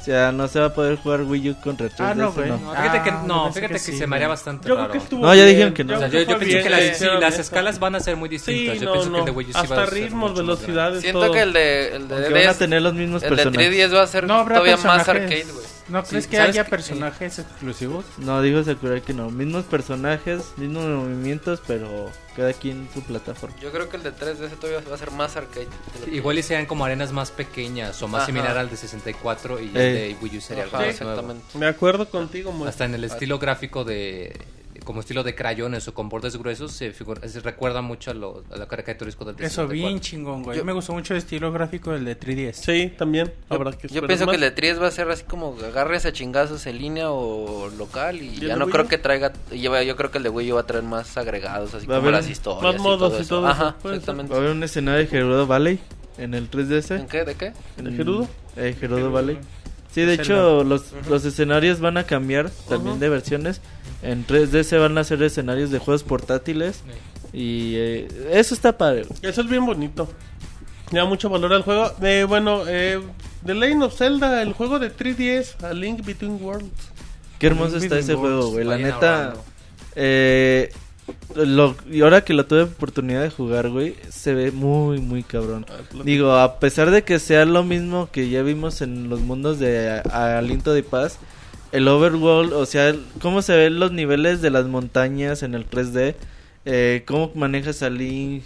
O sea, no se va a poder jugar Wii U contra 3DS. Ah, no, güey. No, fíjate que, Ah, no, pensé fíjate que, que sí, se me haría güey. bastante Yo creo raro. que estuvo No, ya dijeron que no. O sea, creo yo, yo pienso bien que las, sí, las escalas van a ser muy distintas. Sí, yo no, pienso no. que el de Wii U sí va Hasta a ser ritmos, más grande. velocidades, Siento todo. que el de, el de Aunque van a 3DS. tener los mismos El de personajes. 3DS va a ser No todavía más arcade, güey. ¿No crees que ¿sabes haya personajes exclusivos? No, dijo Sakurai que no. Mismos personajes, mismos movimientos, pero cada quien su plataforma. Yo creo que el de 3DS todavía va a ser más arcade. Igual y sean como arenas más pequeñas o más Ajá. similar al de 64 y el Eh. de Wii U sería algo nuevo. exactamente. Me acuerdo contigo, Moy. Hasta en el estilo gráfico de como estilo de crayones o con bordes gruesos se, figura- se recuerda mucho a lo, a lo caricaturesco del de Eso, 64. bien chingón, güey. Yo- Me gustó mucho el estilo gráfico del de 3DS. Sí, también. Yo, Habrá que yo pienso más. que el de 3 va a ser así como agarres a chingazos en línea o local y, ¿Y ya no creo que traiga yo, yo creo que el de Wii U va a traer más agregados así Va como las historias más modos y eso. todo eso, Ajá, puede ser. exactamente. Va a haber un escenario de Gerudo Valley en el 3DS. ¿En qué? ¿De qué? ¿El Gerudo? Eh, Gerudo Valley. Sí, de hecho, los, los escenarios van a cambiar también de versiones. En 3DS van a ser escenarios de juegos portátiles. Y eh, eso está padre. Eso es bien bonito. Le da mucho valor al juego. Eh, bueno, eh, The Legend of Zelda, el juego de 3DS, A Link Between Worlds. Qué hermoso está ese Worlds. juego, güey. La Vayan neta. Eh, lo, y ahora que lo tuve oportunidad de jugar, güey, se ve muy, muy cabrón. Digo, a pesar de que sea lo mismo que ya vimos en los mundos de Aliento de Paz, el overworld, o sea, cómo se ven los niveles de las montañas en el 3D, eh, cómo manejas a Link,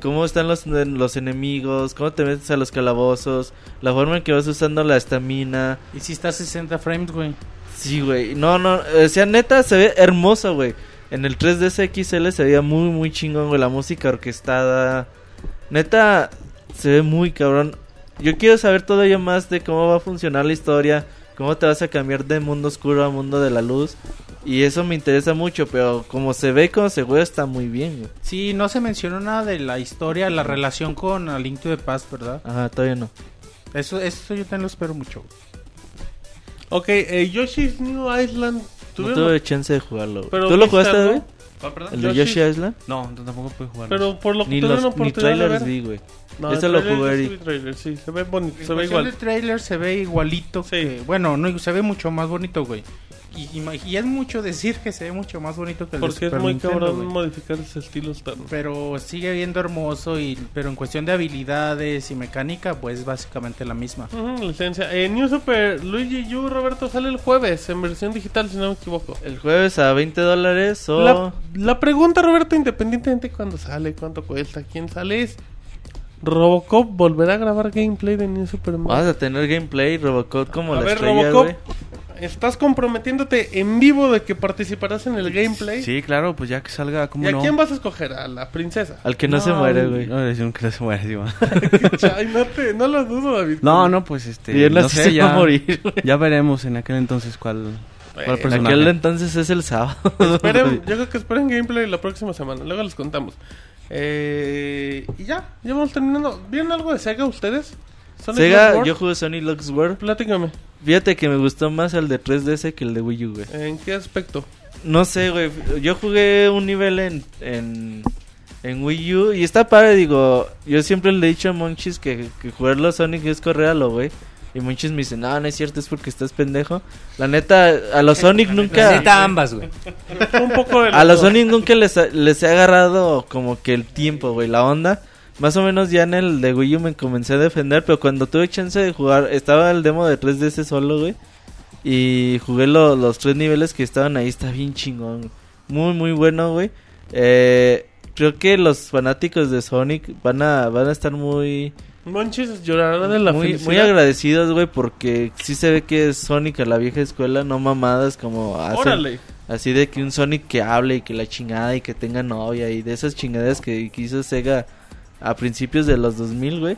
cómo están los, los enemigos, cómo te metes a los calabozos, la forma en que vas usando la estamina. Y si está a 60 frames, güey. Sí, güey. No, no, o sea, neta se ve hermoso, güey. En el 3DS XL se veía muy, muy chingón, güey. La música orquestada. Neta, se ve muy cabrón. Yo quiero saber todavía más de cómo va a funcionar la historia. Cómo te vas a cambiar de mundo oscuro a mundo de la luz. Y eso me interesa mucho, pero como se ve y como se juega está muy bien, güey. Sí, no se mencionó nada de la historia, la relación con A Link to the Past, ¿verdad? Ajá, todavía no. Eso, eso yo también lo espero mucho. Ok, eh, Yoshi's New Island. No tuvimos- tuve chance de jugarlo. pero ¿Tú lo jugaste? David? ¿Cuál, perdón? ¿El de Yoshi Island? No, no, tampoco pude jugar. Pero por lo que Ni, tuve los, una ni oportunidad de trailers vi, güey. No, Ese el lo jugué vi trailer, sí, se ve bonito, En se ve igual. de trailer se ve igualito. Sí. que- bueno, no, se ve mucho más bonito, güey. Y, y- es mucho decir que se ve mucho más bonito que el de Porque es Super muy Nintendo, cabrón güey. modificar ese estilo externo. Pero sigue viendo hermoso, y pero en cuestión de habilidades y mecánica, pues básicamente la misma. Ujú, licencia. Eh, New Super Luigi U, Roberto, sale el jueves en versión digital, si no me equivoco. El jueves a 20 dólares o... La, la pregunta, Roberto, independientemente de cuándo sale, cuánto cuesta, quién sale, es... ¿Robocop volverá a grabar gameplay de New Super Vas a tener gameplay, Robocop como a la ver, estrella, Robocop. ¿estás comprometiéndote en vivo de que participarás en el gameplay? Sí, claro, pues ya que salga, ¿cómo ¿Y a no? quién vas a escoger? ¿A la princesa? Al que no, se muere, güey. No, es un que no se muere, sí, va. Ay, no, te, no lo dudo, David. No, no, pues este. Bien, no así sé, se ya, va a morir, ya veremos en aquel entonces cuál, personaje. Aquel entonces es el sábado. Esperen, yo creo que esperen gameplay la próxima semana. Luego les contamos. Eh, y ya, ya vamos terminando. ¿Vieron algo de Sega ustedes? Sonic Sega, yo jugué Sonic Lux World. Platícame, Fíjate que me gustó más el de 3DS que el de Wii U, güey. ¿en qué aspecto? No sé, güey. Yo jugué un nivel en, en, en Wii U y está padre, digo. Yo siempre le he dicho a Monchis que, que jugarlo a Sonic es correr a lo, güey. Y Monchis me dice, no, no es cierto, es porque estás pendejo. La neta, a los Sonic nunca... Necesita ambas, güey. Un poco de A los. Sonic nunca les, ha- les he agarrado como que el tiempo, güey, la onda. Más o menos ya en el de Wii U me comencé a defender, pero cuando tuve chance de jugar, estaba el demo de 3DS solo, güey. Y jugué lo- los tres niveles que estaban ahí, está bien chingón. Muy, muy bueno, güey. Eh, creo que los fanáticos de Sonic van a, van a estar muy, Monchis llorará de la muy, felicidad. muy agradecidos, güey, porque sí se ve que es Sonic a la vieja escuela, no mamadas como hacen. Órale. Así de que un Sonic que hable y que la chingada y que tenga novia y de esas chingaderas que, que hizo Sega a principios de los 2000, güey.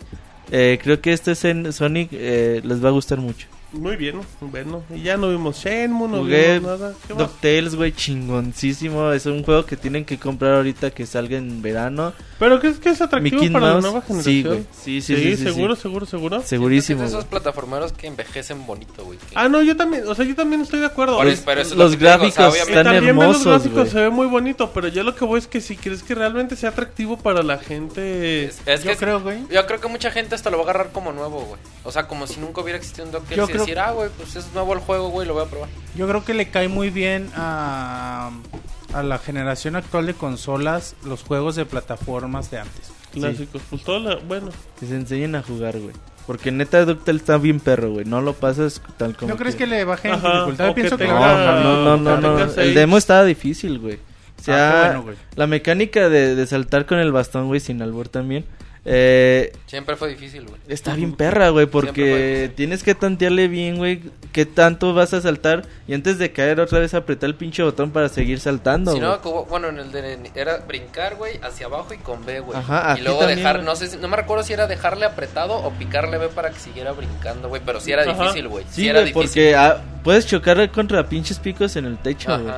Eh, creo que este Sonic eh, les va a gustar mucho. Muy bien, bueno. Y ya no vimos Shenmue, no Jugué vimos nada. ¿Qué más? DuckTales, güey, chingoncísimo. Es un juego que tienen que comprar ahorita que salga en verano. ¿Pero crees que es atractivo Mickey para la Mouse, nueva sí, generación? güey. Sí, sí, sí, sí, seguro, sí. seguro, seguro. Segurísimo. Es de esos plataformeros que envejecen bonito, güey. que- Ah, no, yo también, o sea, yo también estoy de acuerdo. Por Los- eso- pero eso es los lo que te digo, o sea, gráficos están también ver los hermosos, gráficos se ve muy bonito, pero yo lo que voy es que si crees que realmente sea atractivo para la gente... Es, es Yo que creo, güey. Yo creo que mucha gente hasta lo va a agarrar como nuevo, güey. O sea, como si nunca hubiera existido un DuckTales creo- decir, ah, güey, pues es nuevo el juego, güey, lo voy a probar. Yo creo que le cae muy bien a, a la generación actual de consolas los juegos de plataformas de antes. Clásicos, pues todo la... Bueno, Que se enseñen a jugar, güey. Porque neta DuckTales está bien perro, güey. No lo pasas tal como ¿No crees que que le bajen Ajá, dificultad? pienso que que. No, no, no, no. El demo estaba difícil, güey. O sea, Ah, bueno, güey. la mecánica de, de saltar con el bastón, güey, sin albur también. Eh, Siempre fue difícil, güey. está bien perra, güey, porque tienes que tantearle bien, güey, qué tanto vas a saltar y antes de caer otra vez apretar el pinche botón para seguir saltando, Si güey. no, como- bueno, en el de era brincar, güey, hacia abajo y con B, güey. Ajá, y aquí luego también, dejar, güey. no sé, si- no me recuerdo si era dejarle apretado o picarle B para que siguiera brincando, güey, pero sí era Ajá. difícil, güey. Sí, Sí, era güey, difícil. porque puedes chocar contra pinches picos en el techo, güey.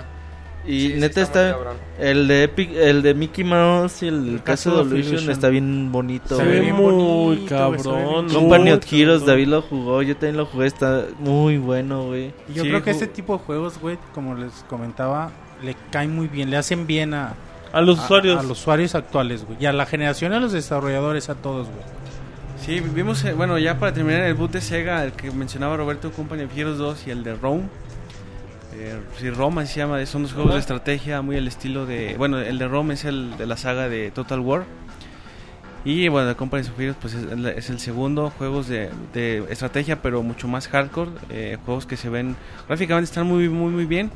Y Sí, sí neta está el de Epic, el de Mickey Mouse y el, El caso de Illusion. está bien bonito. se ve bien muy bonito, cabrón. bien Company of Heroes. David lo jugó, yo también lo jugué, está muy bueno, güey. Y Yo Sí, creo que este tipo de juegos, güey, como les comentaba, le caen muy bien, le hacen bien a, A los a- usuarios. a los usuarios actuales, güey. Y a la generación, a los desarrolladores, a todos, güey. Sí, vimos, eh, bueno, ya para terminar el boot de Sega, el que mencionaba Roberto, Company of Heroes 2 y el de Rome. Eh, sí, Rome se llama, son dos juegos de estrategia muy al estilo de... Bueno, el de Rome es el de la saga de Total War. Y bueno, el Company of Heroes pues es, el- es el segundo, juegos de, de estrategia pero mucho más hardcore, eh, juegos que se ven gráficamente están muy muy muy bien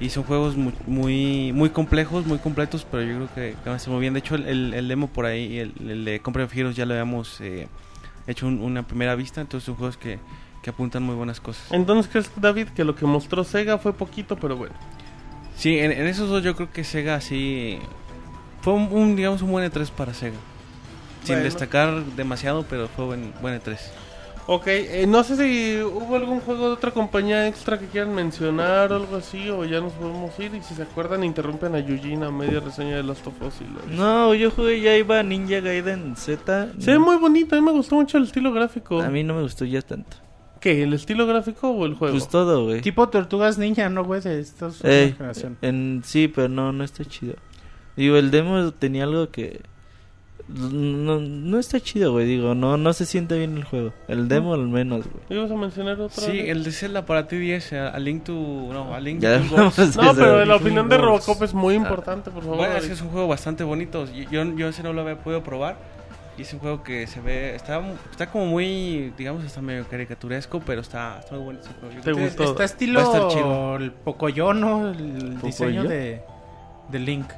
y son juegos muy muy, muy complejos, muy completos, pero yo creo que, que van a estar muy bien. De hecho, el, el- el demo por ahí, el, el de Company of Heroes ya lo habíamos eh, hecho un- una primera vista, entonces son juegos que, que apuntan muy buenas cosas. Entonces, ¿crees, David, que lo que mostró Sega fue poquito, pero bueno? Sí, en, en esos dos yo creo que Sega sí fue un, un, digamos un buen E3 para Sega. Sin Bueno. destacar demasiado, pero fue buen, buen E3. Ok, eh, no sé si hubo algún juego de otra compañía extra que quieran mencionar o algo así, o ya nos podemos ir. Y si se acuerdan, interrumpen a Yujin a media reseña de Last of Us. Y No, yo jugué ya iba Ninja Gaiden Z. Se ve muy bonito, a mí me gustó mucho el estilo gráfico. A mí no me gustó ya tanto. ¿Qué? ¿El estilo gráfico o el juego? Pues todo, güey. Tipo Tortugas Ninja, ¿no, güey? De estos Ey, generación. en, sí, pero no, no está chido. Digo, el demo tenía algo que... No, no está chido, güey. Digo, no, no se siente bien el juego. El demo al menos, güey. ¿Ibas a mencionar otro? Sí, el de Zelda para T10, a, a Link to... No, a Link Ya to No, pero güey. la opinión de. Robocop es muy importante, por favor. Bueno, es que es un juego bastante bonito. Yo, yo, yo ese no lo había podido probar. Y es un juego que se ve... Está, mu- está como muy, digamos, está medio caricaturesco, pero está, está muy bonito ese juego. ¿Te gustó? Está Va a estilo estar chido. el Pocoyono, el diseño de, de Link.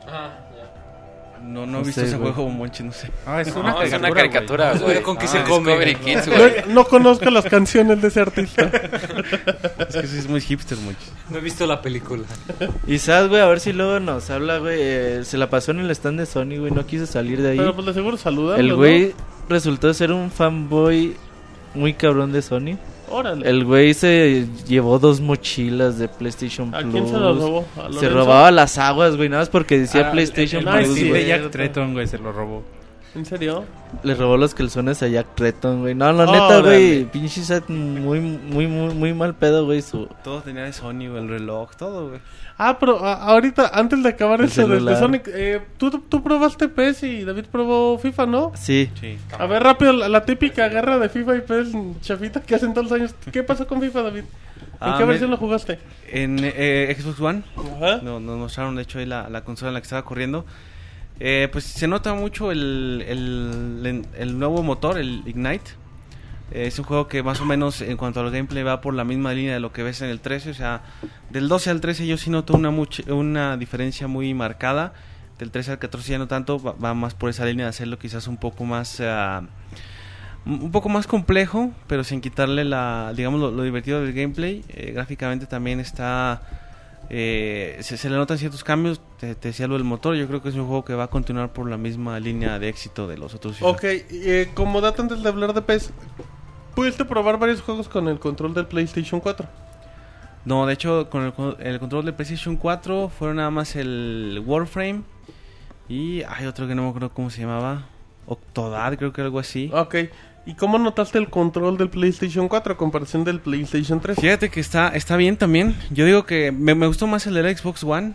No, no he visto sé, ese güey. juego, Monchi, no sé. Ah, es No, una es una caricatura, caricatura, güey. ¿Con qué Ah, se come? Discovery Kids, güey. No, no conozco las canciones de ese artista. Es que sí es muy hipster, Monchi. No he visto la película. Y Sad, güey, a ver si luego nos habla, güey. eh, se la pasó en el stand de Sony, güey. No quiso salir de ahí. Pero pues de seguro saludarlo, el ¿no? güey resultó ser un fanboy muy cabrón de Sony. Órale. El güey se llevó dos mochilas de PlayStation ¿A Plus. quién se lo robó? ¿A Se robaba las aguas, güey, nada más porque decía Ah, PlayStation el, Plus, el Plus, sí, güey. de Jack. Tretton, güey, se lo robó. ¿En serio? Le robó los calzones a Jack Tretton, güey. No, la neta, güey, pinche set muy, muy, muy, muy mal pedo, güey, su... Todo tenía de Sony, güey, el reloj, todo, güey. Ah, pero a- ahorita, antes de acabar El eso de. Sonic, eh, ¿tú, tú probaste PES y David probó FIFA, ¿no? Sí. Sí. A ver, rápido, la, la típica guerra de FIFA y PES chafita que hacen todos los años. ¿Qué pasó con FIFA, David? ¿En Ah, qué me- versión lo jugaste? En eh, Xbox One, Ajá. no, nos mostraron de hecho ahí la, la consola en la que estaba corriendo. Eh, pues se nota mucho el, el, el nuevo motor, el Ignite. Es un juego que más o menos en cuanto al gameplay va por la misma línea de lo que ves en el 13. O sea, del 12 al 13 yo sí noto una, una diferencia muy marcada. Del 13 al 14 ya no tanto, va, más por esa línea de hacerlo quizás un poco más... ah, un poco más complejo, pero sin quitarle la, digamos, lo, divertido del gameplay. Eh, gráficamente también está, eh, se, le notan ciertos cambios. Te, decía lo del motor. Yo creo que es un juego que va a continuar por la misma línea de éxito de los otros. Ok, eh, como dato antes de hablar de PES, pudiste probar varios juegos con el control del PlayStation 4. No, de hecho, con el, el control de PlayStation 4 fueron nada más el Warframe y hay otro que no me acuerdo cómo se llamaba. Octodad, creo que algo así. Ok, ¿y cómo notaste el control del PlayStation 4 a comparación del PlayStation 3? Fíjate que está, está bien también. Yo digo que me, me gustó más el del Xbox One.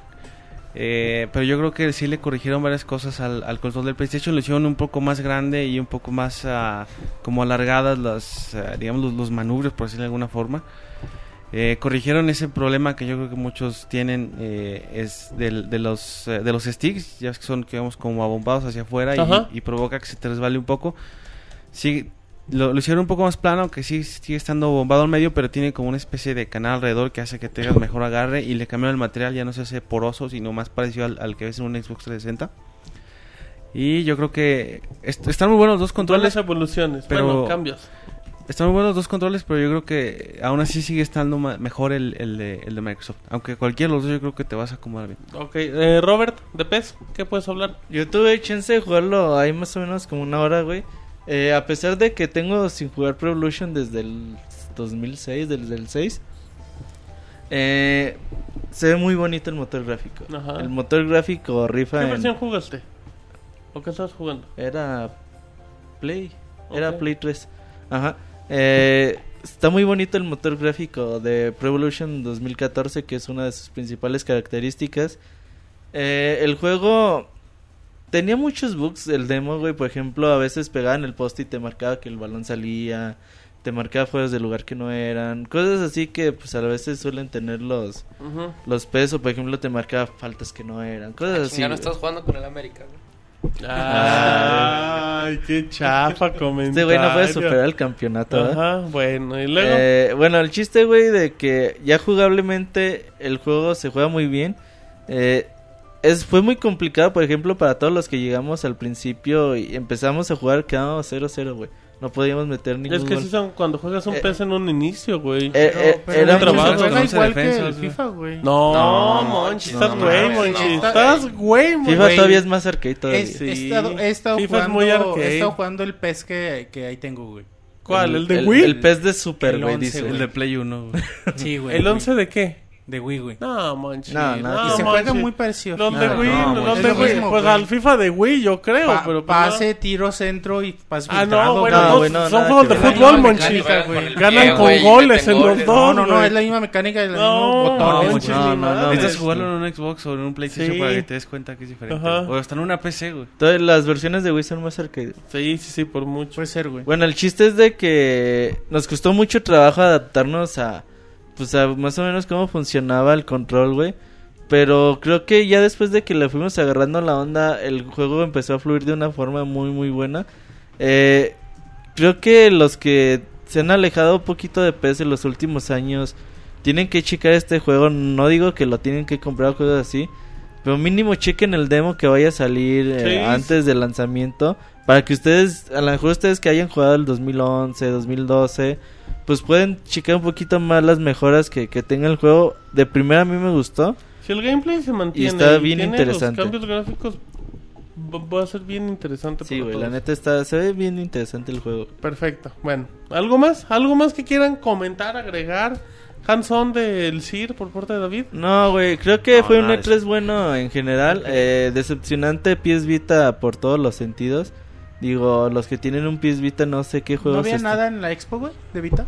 Eh, pero yo creo que sí le corrigieron varias cosas al, al control del PlayStation. Lo hicieron un poco más grande y un poco más ah, como alargadas las, ah, digamos, los, los manubrios, por decirlo de alguna forma. Eh, corrigieron ese problema que yo creo que muchos tienen eh, es del- de los eh, de los sticks ya que son digamos como abombados hacia afuera y, y provoca que se te resbale un poco sí lo, lo hicieron un poco más plano que sí sigue estando bombado al medio pero tiene como una especie de canal alrededor que hace que tengas mejor agarre y le cambiaron el material ya no se hace poroso sino más parecido al, al que ves en un Xbox 360 y yo creo que est- están muy buenos los dos Controles controles evoluciones, pero- bueno, cambios. Están muy buenos los dos controles, pero yo creo que aún así sigue estando mejor el, el de, el de Microsoft. Aunque cualquiera de los dos yo creo que te vas a acomodar bien. Ok, eh, Robert, de PES, ¿qué puedes hablar? Yo tuve chance de jugarlo ahí más o menos como una hora, güey. Eh, a pesar de que tengo sin jugar Pro Evolution desde el 2006, desde el 6. Eh, se ve muy bonito el motor gráfico. Ajá. El motor gráfico rifa ¿Qué en- versión jugaste? ¿O qué estás jugando? Era Play. Era. Play 3. Ajá. Eh, está muy bonito el motor gráfico de Pro Evolution 2014, que es una de sus principales características. Eh, el juego tenía muchos bugs, el demo, güey. Por ejemplo, a veces pegaban el poste y te marcaba que el balón salía. Te marcaba fuera del lugar que no eran. Cosas así que, pues, a veces suelen tener los, los pesos. Por ejemplo, te marcaba faltas que no eran. Cosas así. Ya no estás jugando con el América, güey. Ay, qué chafa comentario. Este güey no puede superar el campeonato, ¿verdad? Ajá, bueno, y luego... Eh, bueno, el chiste, güey, de que ya jugablemente el juego se juega muy bien. Eh, es, fue muy complicado, por ejemplo, para todos los que llegamos al principio y empezamos a jugar, quedábamos 0-0, güey. no podíamos meter ningún Es que gol. sí son cuando juegas un Eh, PES en un inicio, güey. Eh, eh, pero era juega Con once igual que el. FIFA, güey. No, No, Monchi, no, estás no, güey, no, Monchi. no. Estás güey, Monchi. FIFA todavía es más arcade todavía. He, Sí. he estado, he estado FIFA es jugando, muy arcade. he estado jugando el PES que, que ahí tengo, güey. ¿Cuál? ¿El de el, Wii? El pez de Super, El güey, once, dice. El de Play 1, güey. Sí, güey. ¿El Wii. 11 de qué? De Wii, güey. No, Monchi. No, no, y se Monchi. juega muy parecido. Los No, de no, Wii, no, los Monchi. de Wii. mismo, Pues güey. al FIFA de Wii, yo creo, Pa- pero pues pase, tiro, centro y pase Ah, no, bueno, No, no, güey, no, son juegos de fútbol, No, Monchi. Ganan con goles en los dos, No, no, no, es la misma mecánica de los No, botones. no, sí, no, ni no, no, Necesitas es- jugarlo en un Xbox o en un PlayStation para que te des cuenta que es diferente. O hasta en una PC, güey. Entonces, las versiones de Wii son más arcade. Sí, sí, sí, por mucho. Puede ser, güey. Bueno, el chiste es de que nos costó mucho trabajo adaptarnos a, pues, a más o menos cómo funcionaba el control, güey. Pero creo que ya después de que le fuimos agarrando la onda, el juego empezó a fluir de una forma muy, muy buena. Eh, creo que los que se han alejado un poquito de PS en los últimos años tienen que checar este juego. No digo que lo tienen que comprar o cosas así. Pero mínimo chequen el demo que vaya a salir eh, antes del lanzamiento. Para que ustedes, a lo mejor ustedes que hayan jugado el 2011, 2012, pues pueden checar un poquito más las mejoras que, que tenga el juego. De primera a mí me gustó. Si el gameplay se mantiene está bien tiene interesante. los cambios gráficos, va a ser bien interesante. Sí, güey, la neta está, se ve bien interesante el juego. Perfecto. Bueno, ¿algo más? ¿Algo más que quieran comentar, agregar? Hands-on del CIR por parte de David. No, güey, creo que No, fue un nada de E3 bueno en general. Eh, decepcionante PS Vita por todos los sentidos. Digo, los que tienen un PS Vita no sé qué ¿No juegos. había est- nada en la expo, güey? ¿De Vita?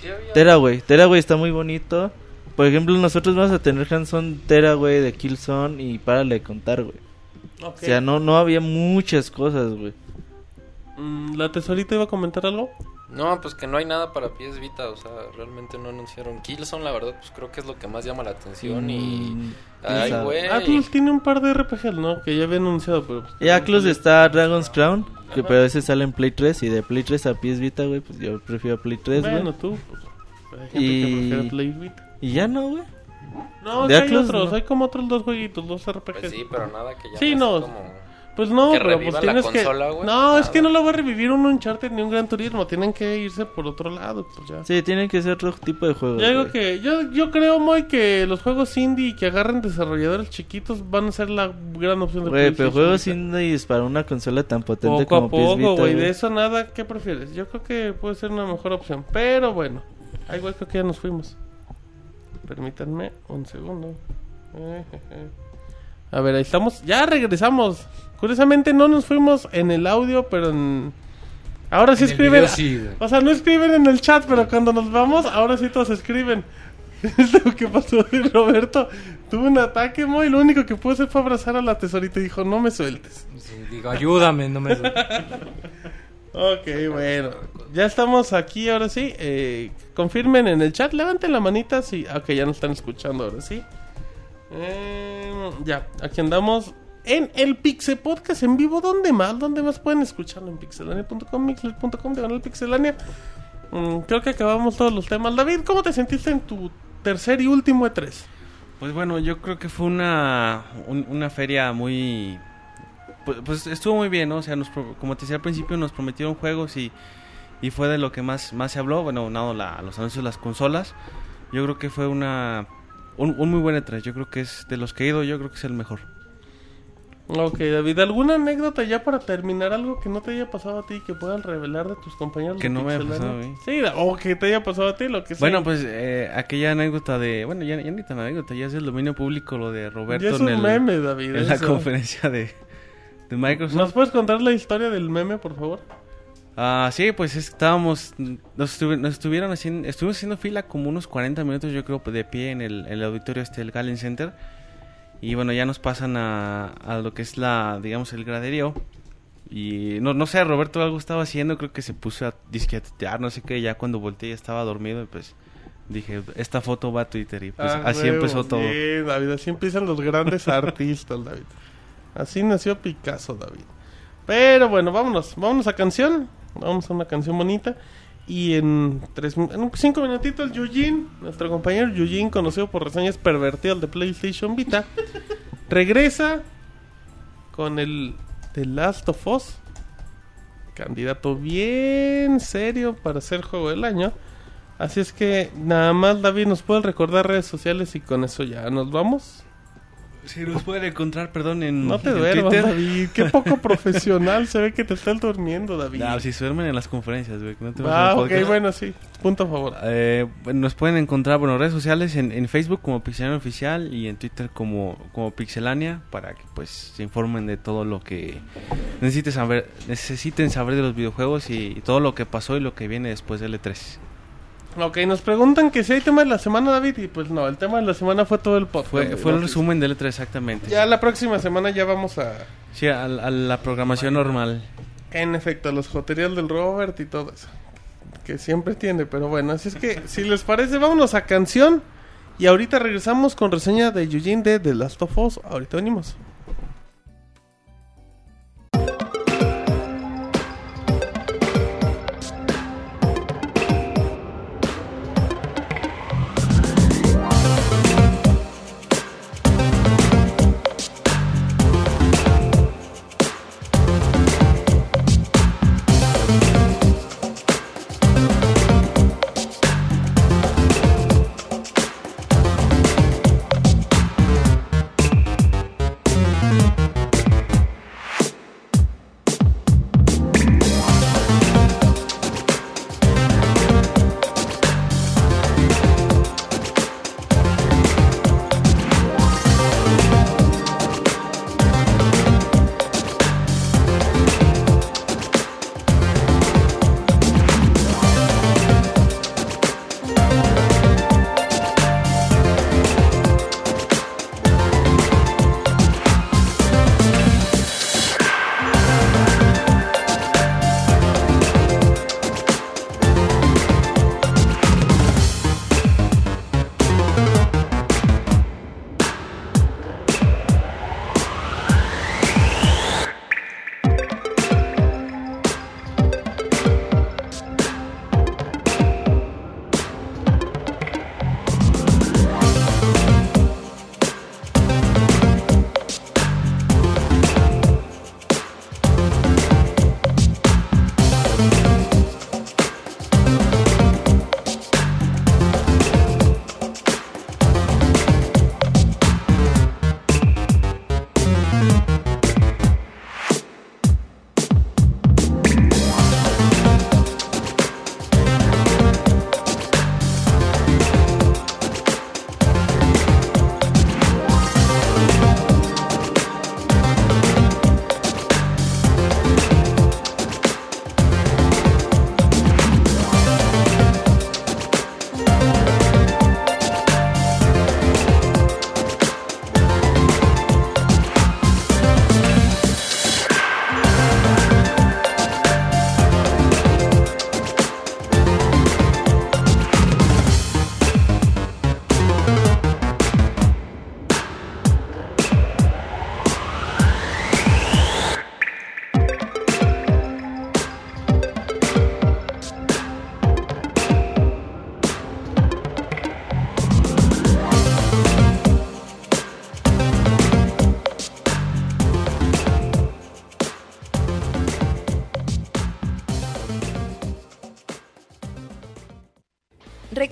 Sí había- Tera, güey. Tera, güey, está muy bonito. Por ejemplo, nosotros vamos a tener hands-on Tera, güey, de Killzone y párale de contar, güey. O sea, no, no había muchas cosas, güey. Mm, ¿La tesorita iba a comentar algo? No, pues que no hay nada para PS Vita, o sea, realmente no anunciaron Killzone, la verdad, pues creo que es lo que más llama la atención y... Mm, Ay, güey. Atlus tiene un par de RPGs, ¿no? Que ya había anunciado, pero... pues, Y Atlus está Dragon's Crown, que pero ese sale en Play 3 y de Play 3 a PS Vita, güey, pues yo prefiero Play 3, güey. Bueno, tú. pues, hay gente Y- que prefiere Play Vita. Y ya no, güey. No, ¿De hay Atlus? otros. No. Hay como otros dos jueguitos, dos RPGs. Pues sí, pero nada que ya Sí, no. como... Pues no, Que pero pues la tienes consola, que... güey. No, es Nada. que no lo va a revivir un Uncharted ni un Gran Turismo. Tienen que irse por otro lado, pues ya. Sí, tienen que ser otro tipo de juegos. Yo digo que yo, yo creo muy que los juegos indie que agarren desarrolladores chiquitos van a ser la gran opción de Güey, pero juegos indies para una consola tan potente Poco a como PS poco, Vita, güey. güey. De eso nada, ¿qué prefieres? Yo creo que puede ser una mejor opción. Pero bueno, ahí igual creo que ya nos fuimos. Permítanme un segundo. A ver, ahí estamos. Ya regresamos. Curiosamente no nos fuimos en el audio, pero en... Ahora sí En escriben. video sí. O sea, no escriben en el chat, pero cuando nos vamos, ahora sí todos escriben. Es lo que pasó Roberto. Tuvo un ataque muy. Lo único que pudo hacer fue abrazar a la tesorita y dijo: No me sueltes. Sí, digo, ayúdame, no me... Ok, bueno. Ya estamos aquí, ahora sí. Eh, confirmen en el chat, levanten la manita si... Ok, ya nos están escuchando ahora sí. Eh, ya, aquí andamos en el Pixel Podcast en vivo. ¿Dónde más? ¿Dónde más pueden escucharlo? En pixelania.com, mixler.com, diagonal pixelania. Mm, creo que acabamos todos los temas. David, ¿cómo te sentiste en tu tercer y último E E3? Pues bueno, yo creo que fue una, un- una feria muy... Pues, pues estuvo muy bien, ¿no? O sea, nos como te decía al principio, nos prometieron juegos y, y fue de lo que más, más se habló. Bueno, nada, la- los anuncios de las consolas. Yo creo que fue una un, un muy buen E3. Yo creo que es de los que he ido, yo creo que es el mejor. Ok, David, ¿alguna anécdota ya para terminar? Algo que no te haya pasado a ti que puedan revelar de tus compañeros Que no me haya pasado a mí. Sí, o que te haya pasado a ti, lo que sea. Bueno, pues eh, aquella anécdota de... Bueno, ya, ya ni tan anécdota, ya es el dominio público lo de Roberto ya es en, un el- meme, David. en la eso. conferencia de, de Microsoft. ¿Nos puedes contar la historia del meme, por favor? Ah, sí, pues estábamos, nos, nos estuvieron haciendo, estuvimos haciendo fila como unos 40 minutos, yo creo, de pie en el, el auditorio este, el Galen Center. Y bueno, ya nos pasan a, a lo que es la, digamos, el graderío. Y no, no sé, Roberto algo estaba haciendo, creo que se puso a disquetear, no sé qué, ya cuando volteé ya estaba dormido y pues dije, esta foto va a Twitter y pues Ah, así empezó todo. David, así empiezan los grandes artistas, David. Así nació Picasso, David. Pero bueno, vámonos, vámonos a canción. Vamos a una canción bonita. Y en, tres, en cinco minutitos, Yujin, nuestro compañero Yujin, conocido por reseñas pervertidas de PlayStation Vita, regresa con el The Last of Us candidato bien serio para ser juego del año. Así es que nada más David nos puede recordar redes sociales y con eso ya nos vamos. Si nos pueden encontrar, perdón, en, No te en duermas, Twitter. David. Qué poco profesional se ve que te estás durmiendo, David. No, si se duermen en las conferencias, güey. no tenemos ah, ok, bueno, sí. Punto a favor. Eh, nos pueden encontrar, bueno, redes sociales en, en Facebook como Pixelania Oficial y en Twitter como, como Pixelania para que pues se informen de todo lo que necesiten saber, necesiten saber de los videojuegos y, todo lo que pasó y lo que viene después del E E3. Ok, nos preguntan que si hay tema de la semana, David. Y pues no, el tema de la semana fue todo el podcast. Fue, fue el resumen del E3 exactamente. Ya la próxima semana ya vamos a... Sí, a, a la programación normal. En efecto, los joterías del Robert y todo eso. Que siempre tiene, pero bueno, así es que si les parece, vámonos a canción. Y ahorita regresamos con reseña de Eugene de The Last of Us. Ahorita venimos.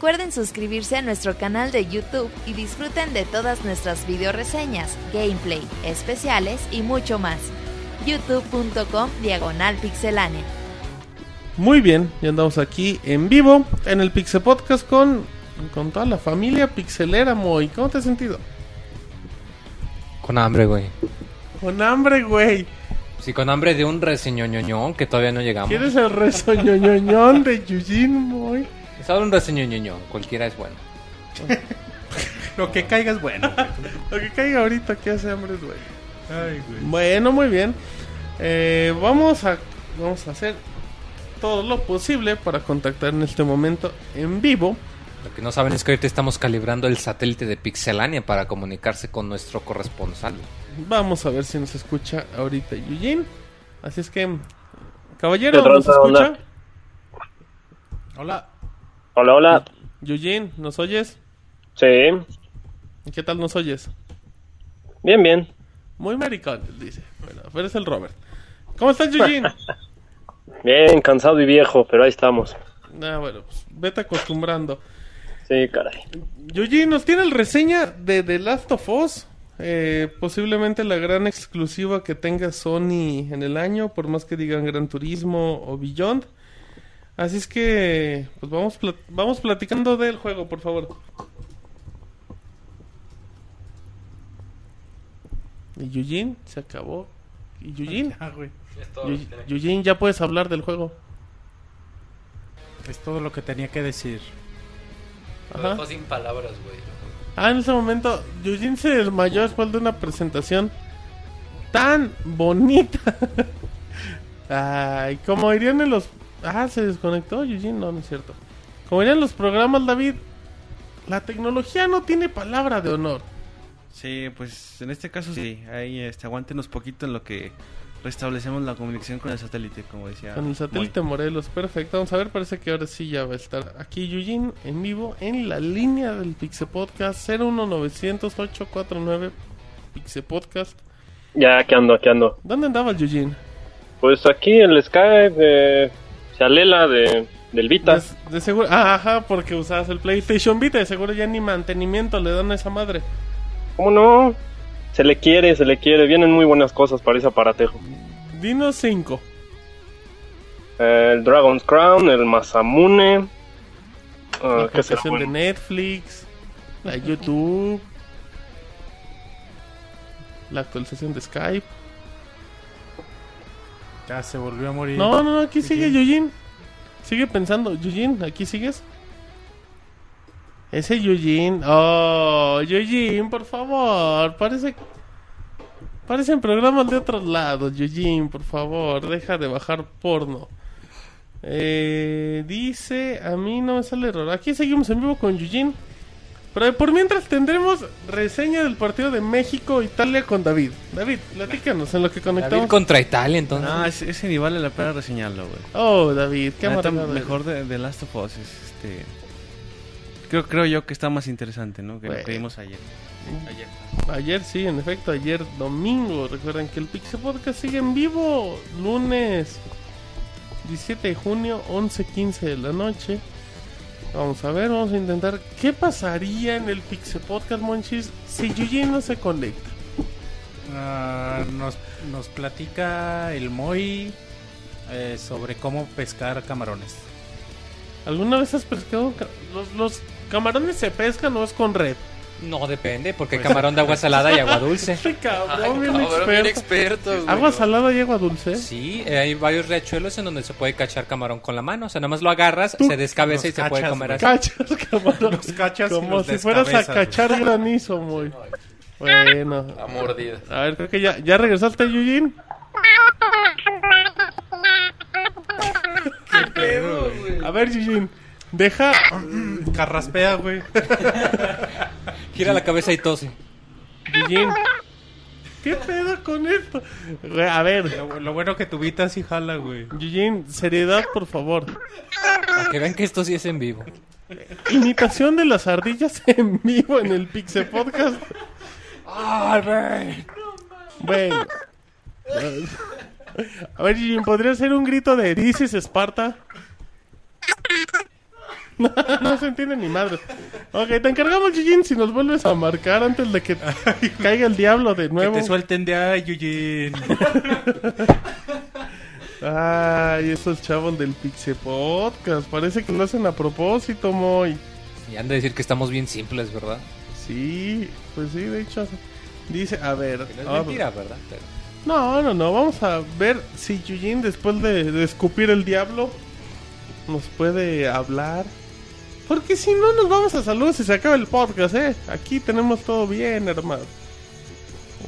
Recuerden suscribirse a nuestro canal de YouTube y disfruten de todas nuestras video reseñas, gameplay, especiales y mucho más. youtube.com diagonal pixelánea. Muy bien, ya andamos aquí en vivo en el Pixel Podcast con, con toda la familia pixelera, Moy. ¿Cómo te has sentido? Con hambre, güey. Con hambre, güey. Sí, con hambre de un reseñoñoñón que todavía no llegamos. ¿Quieres el resoñoñoñón de Moy? Solo un reseñoñoñón, cualquiera es bueno. Lo que caiga es bueno. Lo que caiga ahorita que hace hambre, güey. Ay, güey. Bueno, muy bien. Eh, vamos a vamos a hacer todo lo posible para contactar en este momento en vivo. Lo que no saben es que ahorita estamos calibrando el satélite de Pixelania para comunicarse con nuestro corresponsal. Vamos a ver si nos escucha ahorita Eugene. Así es que, caballero, ¿Qué ¿nos escucha? Hola. Hola, hola. Eugene, ¿nos oyes? Sí, ¿Qué tal nos oyes? bien, bien. Muy maricón, dice. Bueno, pero es el Robert. ¿Cómo estás, Eugene? Bien, cansado y viejo, pero ahí estamos. Ah, bueno, pues vete acostumbrando. Sí, caray. Yuji, nos tiene el reseña de The Last of Us. Eh, posiblemente la gran exclusiva que tenga Sony en el año, por más que digan Gran Turismo o Beyond. Así es que, pues vamos, vamos platicando del juego, por favor. Y Yujin, se acabó. Y Yujin, Ah, güey. Yujin, ya puedes hablar del juego. Es todo lo que tenía que decir. Lo dejó sin palabras, güey. Ah, en ese momento, Yujin se desmayó después de una presentación tan bonita. Ay, como dirían en los... Ah, se desconectó Yujin, no, no es cierto. Como dirían los programas, David, la tecnología no tiene palabra de honor. Sí, pues en este caso sí. Ahí este, aguántenos poquito en lo que restablecemos la comunicación con el satélite, como decía. Con el satélite Morelos, perfecto. Vamos a ver, parece que ahora sí ya va a estar aquí Yujin en vivo en la línea del Pixel Podcast 01900-849 Pixel Podcast. Ya, aquí ando, aquí ando. ¿Dónde andaba el Yujin? Pues aquí el Skype eh, se alela de, del Vita. De, de seguro, ah, ajá, porque usabas el PlayStation Vita, de seguro ya ni mantenimiento le dan a esa madre. ¿Cómo no? Se le quiere, se le quiere. Vienen muy buenas cosas para ese aparatejo. Dinos 5. Eh, el Dragon's Crown, el Masamune. la ¿Qué será? aplicación de bueno? Netflix, la YouTube, la actualización de Skype. Ya se volvió a morir. No, no, no, aquí sigue Yujin. Yujin. Sigue pensando, Yujin, aquí sigues. Ese Yujin, oh, Yujin, por favor, parece parecen programas de otros lados, Yujin, por favor, deja de bajar porno. Eh, dice, a mí no me sale error. Aquí seguimos en vivo con Yujin. Pero por mientras tendremos reseña del partido de México-Italia con David. David, platícanos en lo que conectamos. David contra Italia, entonces. No, ese, ese ni vale la pena reseñarlo, güey. Oh, David, qué La neta, amargado eres. mejor de, de Last of Us es este. Creo, creo yo que está más interesante, ¿no? Que lo que vimos ayer. Ayer. Ayer sí, en efecto, ayer domingo. Recuerden que el Pixel Podcast sigue en vivo lunes 17 de junio, 11.15 de la noche. Vamos a ver, vamos a intentar. ¿Qué pasaría en el Pixel Podcast, Monchis, si Yuji no se conecta? Ah, nos, nos platica el Moy eh, sobre cómo pescar camarones. ¿Alguna vez has pescado? ca- Los, los camarones se pescan o es con red? No, depende, porque hay camarón de agua salada y agua dulce. Este cabrón, Ay, bien cabrón, bien experto. experto, güey. Agua salada y agua dulce. Sí, eh, hay varios riachuelos en donde se puede cachar camarón con la mano. O sea, nada más lo agarras, Tú se descabeza y se puede comer así. Cachas, camarón. Los cachas Como los si fueras a cachar granizo, muy. Bueno. A mordidas. A ver, creo que ya, ya regresaste, Yujin. ¿Qué pedo, güey? A ver, Yujin. Deja. Carraspea, güey. Gira la cabeza y tose. Yujin. ¿Qué pedo con esto? Güey, A ver, Lo, lo bueno que tu Vita sí jala, güey. Yujin, seriedad, por favor. Para que vean que esto sí es en vivo. Imitación de las ardillas en vivo en el Pixel Podcast. Bueno. A ver, Yujin, ¿podría ser un grito de Dices Esparta? No, no se entiende ni madre. Ok, te encargamos, Yujin, si nos vuelves a marcar antes de que caiga el diablo de Que nuevo. te suelten de ahí, Yujin. Ay, esos chavos del Pixel Podcast. Parece que lo hacen a propósito, Moy. Y han de decir que estamos bien simples, ¿verdad? Sí, pues sí, de hecho. Dice, a ver. Que no es ah, mentira, ¿verdad? Pero- No, no, no. Vamos a ver si Yujin, después de, de escupir el diablo, nos puede hablar. Porque si no, nos vamos a saludos y se acaba el podcast, ¿eh? Aquí tenemos todo bien, hermano.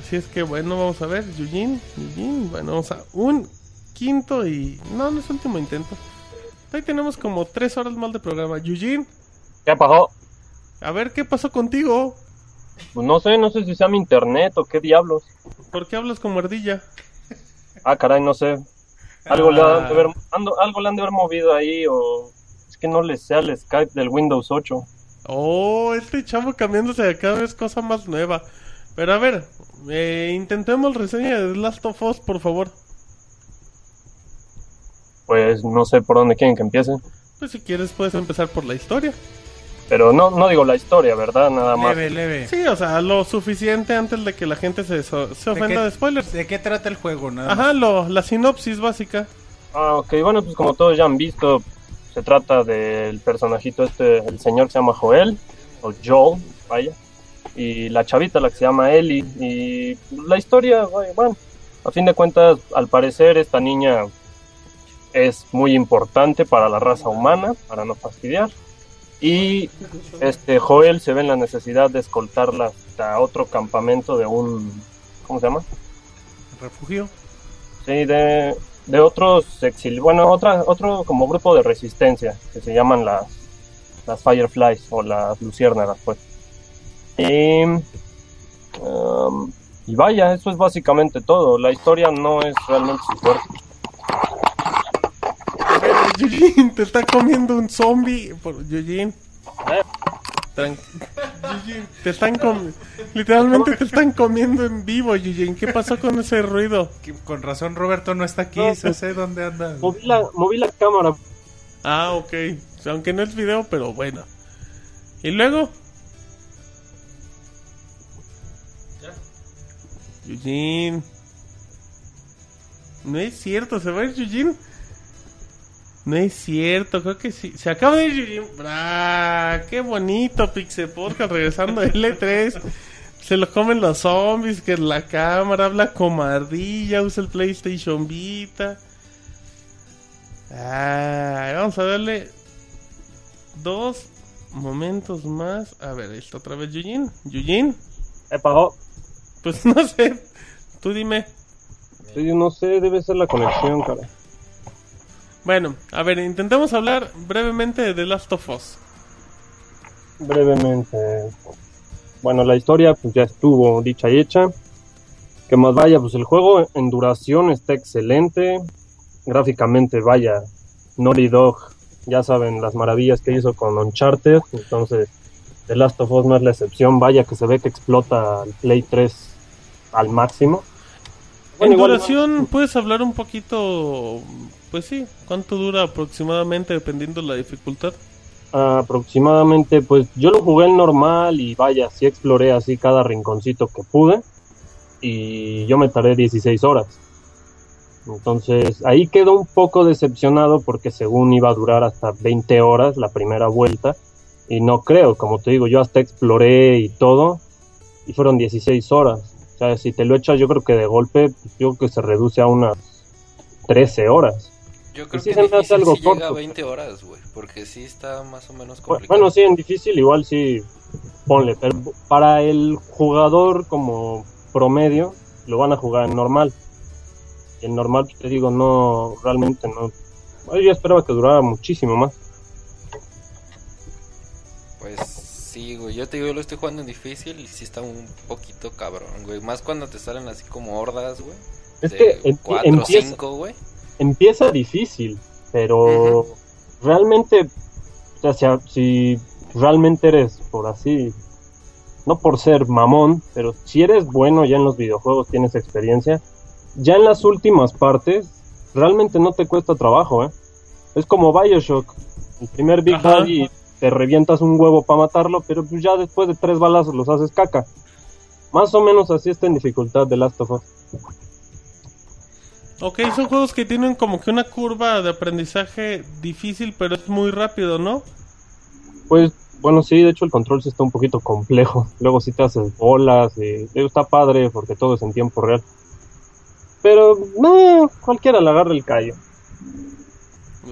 Así es que, bueno, vamos a ver. Yujin, Yujin. Bueno, vamos a un quinto y. No, no es último intento. Ahí tenemos como tres horas más de programa. Yujin, ¿Qué pasó? a ver qué pasó contigo. Pues no sé, no sé si sea mi internet o qué diablos. ¿Por qué hablas como ardilla? Ah, caray, no sé. Algo, le, han de haber, ando- algo le han de haber movido ahí o... Que no le sea el Skype del Windows 8. Oh, este chavo cambiándose de cada vez cosa más nueva. Pero a ver, eh, intentemos reseña de The Last of Us, por favor. pues no sé por dónde quieren que empiece. Pues si quieres puedes empezar por la historia. Pero no, no digo la historia, ¿verdad? Nada más. Leve, leve. Sí, o sea, lo suficiente antes de que la gente se, so- se ¿De ofenda qué- de spoilers. ¿De qué trata el juego? Nada Ajá, más? lo, la sinopsis básica. Ah, ok, bueno, pues como todos ya han visto, se trata del personajito este, el señor que se llama Joel, o Joel, vaya, y la chavita, la que se llama Ellie, y la historia, bueno, a fin de cuentas, al parecer esta niña es muy importante para la raza humana, para no fastidiar, y este Joel se ve en la necesidad de escoltarla hasta otro campamento de un, ¿cómo se llama? Refugio. Sí, de, de otros exil, bueno, otra, otro como grupo de resistencia que se llaman las, las Fireflies o las Luciérnagas, pues. Y, um, y vaya, eso es básicamente todo. La historia no es realmente su fuerte. Eugene, te está comiendo un zombie. Por... Eugene. Tran- te están com- Literalmente te están comiendo en vivo, Eugene. ¿Qué pasó con ese ruido? Que Con razón Roberto no está aquí, No, no sé dónde anda. Moví la, moví la cámara. Ah, ok. O sea, aunque no es video, pero bueno. ¿Y luego? Eugene. No es cierto, ¿se va a ir Eugene? No es cierto, creo que sí. Se acaba de ir. ¡Bra! ¡Qué bonito Pixel Podcast regresando de L3! Se lo comen los zombies, que la cámara habla como ardilla, usa el PlayStation Vita. Ay, vamos a darle dos momentos más. A ver, esto otra vez. Eugene, ¿Me pagó? pues no sé. Tú dime. Sí, no sé, debe ser la conexión, cara. Bueno, a ver, intentemos hablar brevemente de The Last of Us. brevemente. Bueno, la historia pues ya estuvo dicha y hecha. Que más vaya, pues el juego en duración está excelente. Gráficamente, vaya, Naughty Dog, ya saben las maravillas que hizo con Uncharted. Entonces, The Last of Us no es la excepción. Vaya que se ve que explota el Play 3 al máximo. En igual- duración, ¿puedes hablar un poquito? Pues sí, ¿cuánto dura aproximadamente dependiendo la dificultad? aproximadamente, pues yo lo jugué en normal y vaya, sí exploré así cada rinconcito que pude y yo me tardé 16 horas. Entonces ahí quedo un poco decepcionado porque según iba a durar hasta 20 horas la primera vuelta y no creo, como te digo, yo hasta exploré y todo y fueron 16 horas. Sea, si te lo echas yo creo que de golpe, pues, yo creo que se reduce a unas 13 horas. Yo creo sí que hace difícil algo sí llega a corto. 20 horas, güey. Porque sí está más o menos complicado. Bueno, sí, en difícil igual sí, ponle, pero para el jugador como promedio lo van a jugar en normal. Y en normal, te digo, no, realmente no. Yo esperaba que durara muchísimo más. Pues sí, güey. Yo te digo, yo lo estoy jugando en difícil y sí está un poquito cabrón, güey. Más cuando te salen así como hordas, güey. Es de que empie- 4 o empieza, 5, güey. empieza difícil, pero realmente, o sea, si, si realmente eres, por así, no por ser mamón, pero si eres bueno ya en los videojuegos, tienes experiencia, ya en las últimas partes, realmente no te cuesta trabajo, ¿eh? Es como Bioshock, el primer Big Ajá. Te revientas un huevo para matarlo, pero pues ya después de tres balazos los haces caca. Más o menos así está en dificultad de Last of Us. Ok, son juegos que tienen como que una curva de aprendizaje difícil, pero es muy rápido, ¿no? Pues bueno, sí, de hecho el control sí está un poquito complejo. Luego sí te haces bolas y digo, está padre porque todo es en tiempo real. Pero no, cualquiera le agarra el callo.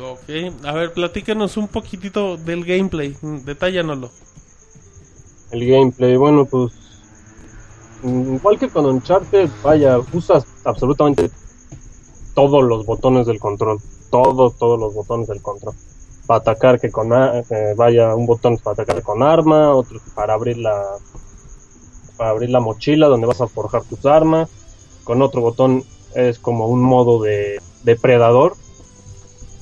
Ok, a ver, platícanos un poquitito del gameplay, detállanoslo. El gameplay, bueno, pues igual que con Uncharted, vaya, usas absolutamente todos los botones del control. Todos, todos los botones del control. Para atacar que con, eh, vaya, un botón para atacar con arma, otro para abrir la, para abrir la mochila donde vas a forjar tus armas. Con otro botón es como un modo de depredador,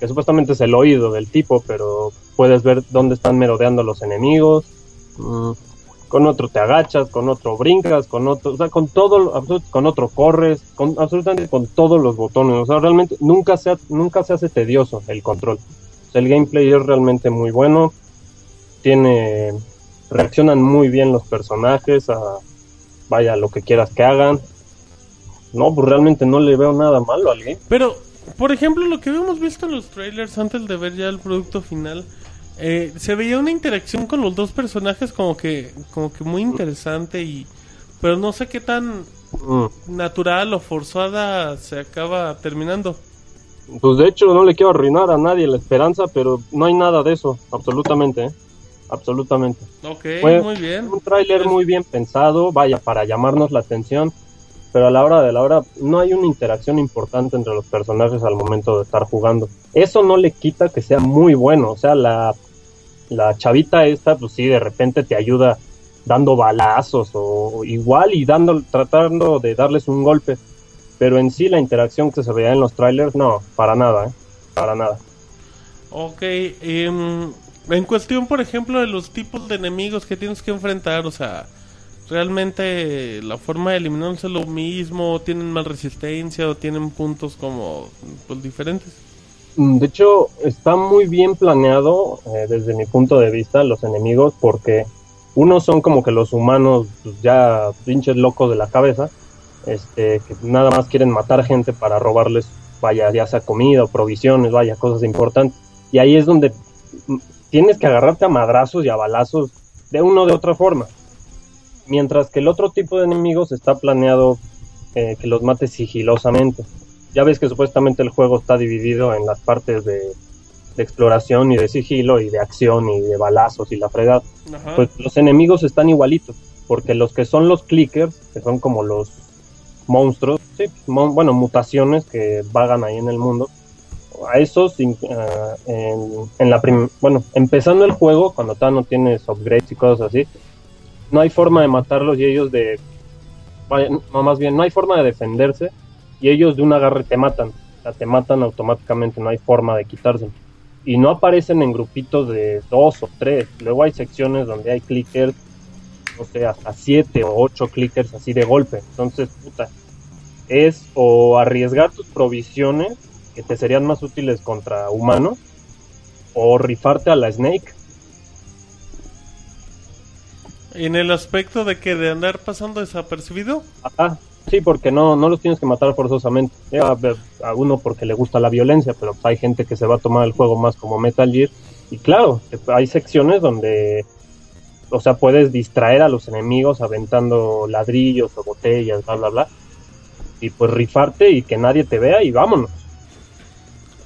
que supuestamente es el oído del tipo, pero puedes ver dónde están merodeando los enemigos. Mm, con otro te agachas, con otro brincas, con otro, o sea, con todo, con otro corres, con absolutamente con todos los botones. O sea, realmente nunca se, ha- nunca se hace tedioso el control. O sea, el gameplay es realmente muy bueno. Tiene, reaccionan muy bien los personajes a, vaya, lo que quieras que hagan. No, pues realmente no le veo nada malo al game. Pero, por ejemplo, lo que habíamos visto en los trailers antes de ver ya el producto final, eh, se veía una interacción con los dos personajes como que, como que muy interesante y, pero no sé qué tan Mm. natural o forzada se acaba terminando. Pues de hecho no le quiero arruinar a nadie la esperanza, pero no hay nada de eso, absolutamente, ¿eh? absolutamente. Ok, Fue muy bien. Un tráiler muy bien pensado, vaya, para llamarnos la atención, pero a la hora de la hora no hay una interacción importante entre los personajes al momento de estar jugando. Eso no le quita que sea muy bueno, o sea, la, la chavita esta, pues sí, de repente te ayuda dando balazos o igual y dando, tratando de darles un golpe, pero en sí la interacción que se veía en los trailers, no, para nada, ¿eh? para nada. Ok, em, en cuestión, por ejemplo, de los tipos de enemigos que tienes que enfrentar, o sea, realmente la forma de eliminarlos es lo mismo, tienen más resistencia o tienen puntos como pues diferentes. Mm, De hecho, está muy bien planeado eh, desde mi punto de vista los enemigos porque unos son como que los humanos pues, ya pinches locos de la cabeza, este, que nada más quieren matar gente para robarles, vaya, ya sea comida o provisiones, vaya, cosas importantes. Y ahí es donde mm, tienes que agarrarte a madrazos y a balazos de una o de otra forma. Mientras que el otro tipo de enemigos está planeado eh, que los mates sigilosamente. Ya ves que supuestamente el juego está dividido en las partes de, de exploración y de sigilo y de acción y de balazos y la fregada. Ajá. Pues los enemigos están igualitos, porque los que son los clickers, que son como los monstruos, sí, mon- bueno, mutaciones que vagan ahí en el mundo, a esos ah, en, en la bueno, empezando el juego, cuando todavía no tienes upgrades y cosas así, no hay forma de matarlos y ellos de no, más bien no hay forma de defenderse y ellos de un agarre te matan, te matan automáticamente, no hay forma de quitárselo. Y no aparecen en grupitos de dos o tres. Luego hay secciones donde hay clickers, no sé, hasta siete o ocho clickers así de golpe. Entonces, puta, es o arriesgar tus provisiones, que te serían más útiles contra humanos, o rifarte a la Snake. En el aspecto de que de andar pasando desapercibido, Ajá, sí, porque no, no los tienes que matar forzosamente. A, a uno porque le gusta la violencia, pero hay gente que se va a tomar el juego más como Metal Gear. Y claro, hay secciones donde, o sea, puedes distraer a los enemigos aventando ladrillos o botellas, bla, bla, bla. Y pues rifarte y que nadie te vea y vámonos.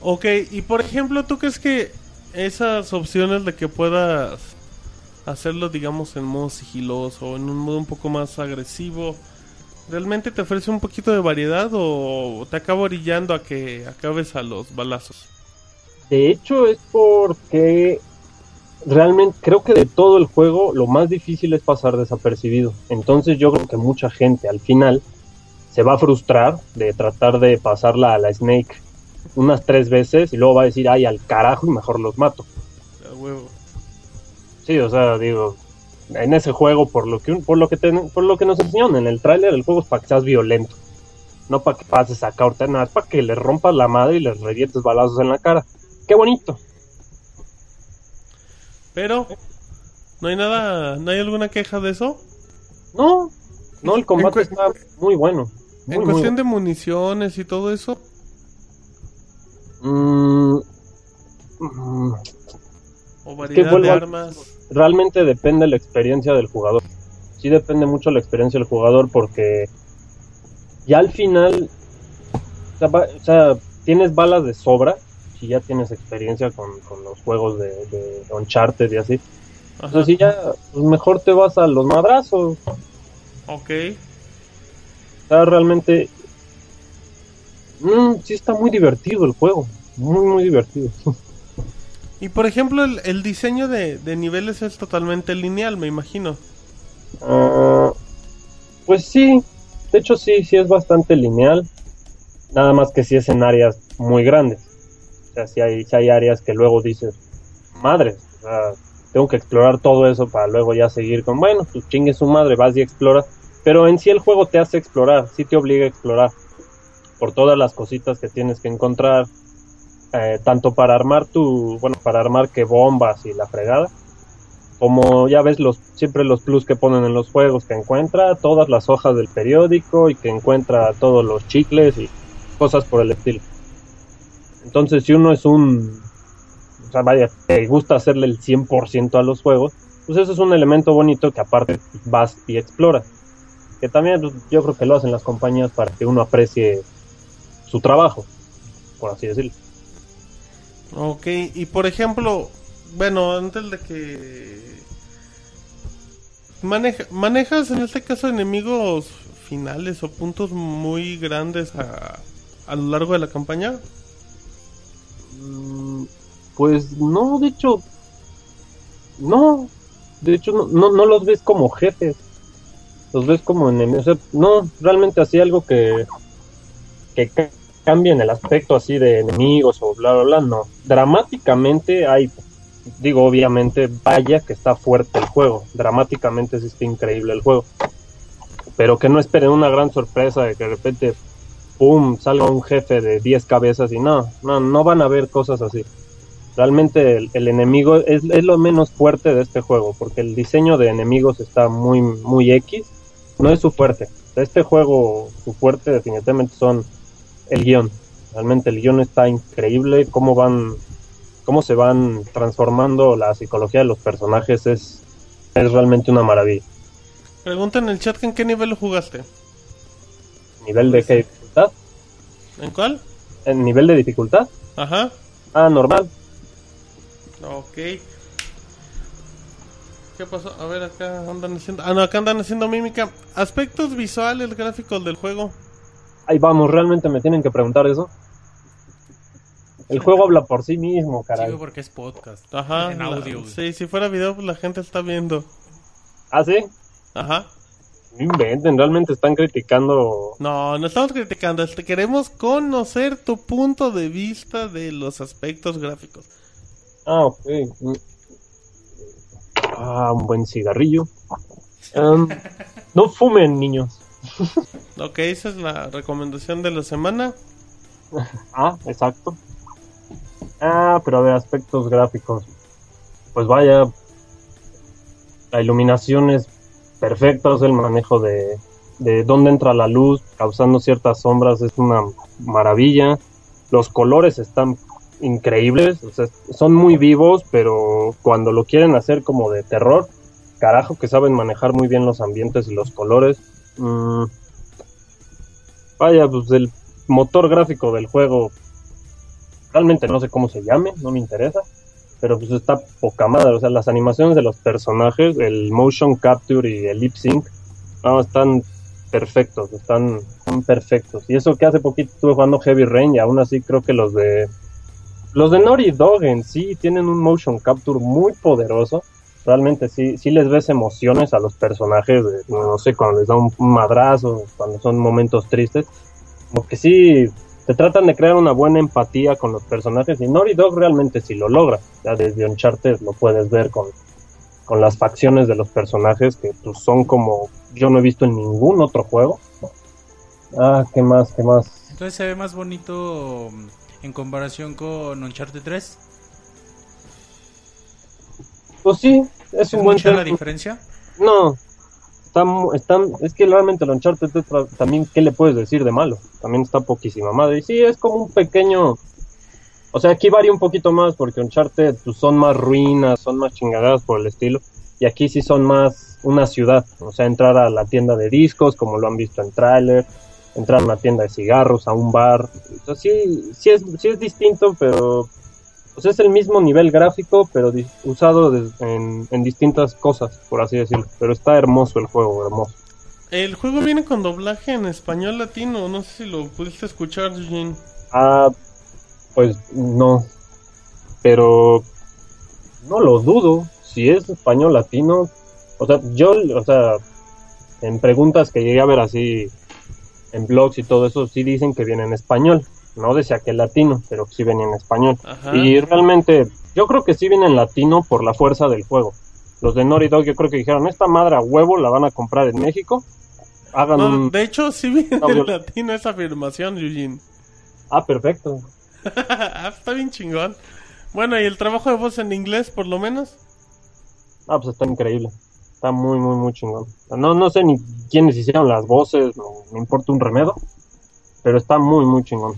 Ok, y por ejemplo, ¿tú crees que esas opciones de que puedas hacerlo, digamos, en modo sigiloso o en un modo un poco más agresivo, realmente te ofrece un poquito de variedad o te acaba orillando a que acabes a los balazos? De hecho, es porque realmente creo que de todo el juego lo más difícil es pasar desapercibido. Entonces yo creo que mucha gente al final se va a frustrar de tratar de pasarla a la Snake unas tres veces y luego va a decir, ay, al carajo y mejor los mato. A huevo. Sí, o sea, digo, en ese juego, por lo que, por lo que, te- por lo que nos enseñaron en el tráiler, el juego es para que seas violento. No para que pases ahorita, nada, es para que le rompas la madre y les revientes balazos en la cara. ¡Qué bonito! Pero, ¿no hay nada, no hay alguna queja de eso? No, no, el combate está muy bueno. Muy, en muy cuestión de municiones y todo eso. Mm, mm, o variedad vuelvo de armas. realmente depende la experiencia del jugador. Sí depende mucho la experiencia del jugador porque ya al final, o sea, va- o sea, tienes balas de sobra si ya tienes experiencia con, con los juegos de, de Uncharted y así. O sea, si ya, pues mejor te vas a los madrazos. Ok. O sea, realmente, mm, sí está muy divertido el juego. Muy, muy divertido. Y por ejemplo, el, el diseño de, niveles es totalmente lineal, me imagino. Ah, pues sí, de hecho sí, sí es bastante lineal. Nada más que sí es en áreas muy grandes. O sea, sí hay, áreas que luego dices, madre, tengo que explorar todo eso para luego ya seguir con, bueno, pues chingue su madre, vas y exploras. Pero en sí el juego te hace explorar, sí te obliga a explorar por todas las cositas que tienes que encontrar, eh, tanto para armar tu, bueno, para armar que bombas y la fregada, como ya ves los siempre los plus que ponen en los juegos, que encuentra todas las hojas del periódico y que encuentra todos los chicles y cosas por el estilo. Entonces, si uno es un, o sea, vaya, te gusta hacerle el 100% a los juegos, pues eso es un elemento bonito que aparte vas y exploras. Que también pues, yo creo que lo hacen las compañías para que uno aprecie su trabajo, por así decirlo. Ok, y por ejemplo, bueno, antes de que... Maneja, ¿Manejas en este caso enemigos finales o puntos muy grandes a, a lo largo de la campaña? Mm, Pues no, de hecho, no, de hecho no, no, no los ves como jefes, los ves como enemigos, no, realmente así algo que, que ca- cambie en el aspecto así de enemigos o bla, bla, bla, no. Dramáticamente hay, digo, obviamente, vaya que está fuerte el juego, dramáticamente sí está increíble el juego, pero que no esperen una gran sorpresa de que de repente pum, salga un jefe de 10 cabezas y no, no, no van a ver cosas así. Realmente el, el enemigo es, es lo menos fuerte de este juego, porque el diseño de enemigos está muy, muy X, no es su fuerte. Este juego, su fuerte definitivamente son el guion. Realmente el guion está increíble, cómo van, cómo se van transformando la psicología de los personajes es, es realmente una maravilla. Pregunta en el chat que en qué nivel lo jugaste. Nivel de qué dificultad, ¿En cuál? en nivel de dificultad, Ajá. ah, normal. Ok. ¿Qué pasó? A ver, acá andan haciendo... Ah, no, acá andan haciendo mímica. Aspectos visuales, gráficos del juego. Ahí vamos, realmente me tienen que preguntar eso. El juego habla por sí mismo, Sí, caray. güey, porque es podcast. Ajá. En audio. güey. sí, si fuera video, pues la gente está viendo. ¿Ah, sí? Ajá. No inventen, realmente están criticando. No, no estamos criticando. este, queremos conocer tu punto de vista de los aspectos gráficos. Ah, ok. Ah, un buen cigarrillo. No fumen, niños. Ok, esa es la recomendación de la semana. Ah, exacto. Ah, pero ver, aspectos gráficos. Pues vaya, la iluminación es perfecta, o sea, el manejo de, de dónde entra la luz, causando ciertas sombras, es una maravilla. Los colores están increíbles, o sea, son muy vivos, pero cuando lo quieren hacer como de terror, carajo que saben manejar muy bien los ambientes y los colores. Mm, vaya, pues el motor gráfico del juego realmente no sé cómo se llame, no me interesa, pero pues está poca madre, o sea, las animaciones de los personajes, el motion capture y el lip sync, no, están perfectos, están, están perfectos. Y eso que hace poquito estuve jugando Heavy Rain y aún así creo que los de los de Naughty Dog en sí tienen un motion capture muy poderoso. Realmente sí, sí les ves emociones a los personajes, no sé, cuando les da un, un madrazo, cuando son momentos tristes. Como que sí, te tratan de crear una buena empatía con los personajes y Naughty Dog realmente sí lo logra. Ya desde Uncharted lo puedes ver con, con las facciones de los personajes que pues, son como yo no he visto en ningún otro juego. Ah, ¿qué más? ¿Qué más? Entonces se ve más bonito mm, en comparación con Uncharted 3. Pues sí, es ¿Es un buen la diferencia? No, está, está- es que realmente el Uncharted también, ¿qué le puedes decir de malo? También está poquísima madre. Y sí, es como un pequeño... O sea, aquí varía un poquito más porque Uncharted pues, son más ruinas, son más chingadas por el estilo. Y aquí sí son más una ciudad. O sea, entrar a la tienda de discos, como lo han visto en tráiler. Entrar a una tienda de cigarros, a un bar. O sea, sí, sí, es, sí es distinto, pero... Pues es el mismo nivel gráfico, pero usado de- en, en distintas cosas, por así decirlo. Pero está hermoso el juego, hermoso. El juego viene con doblaje en español latino. No sé si lo pudiste escuchar, Eugene. Ah, pues no. Pero no lo dudo. Si es español latino. O sea, yo, o sea, en preguntas que llegué a ver así en blogs y todo eso, sí dicen que viene en español. No decía que latino, pero sí venía en español. Ajá. Y realmente, yo creo que sí viene en latino por la fuerza del juego. Los de Naughty Dog yo creo que dijeron, esta madre a huevo la van a comprar en México. Hagan No, un... de hecho, sí viene No, yo- en latino esa afirmación, Eugene. Ah, perfecto. Ah, Está bien chingón. Bueno, ¿y el trabajo de voz en inglés, por lo menos? Ah, pues está increíble. Está muy, muy, muy chingón. No, no sé ni quiénes hicieron las voces, no me importa un remedo, pero está muy, muy chingón.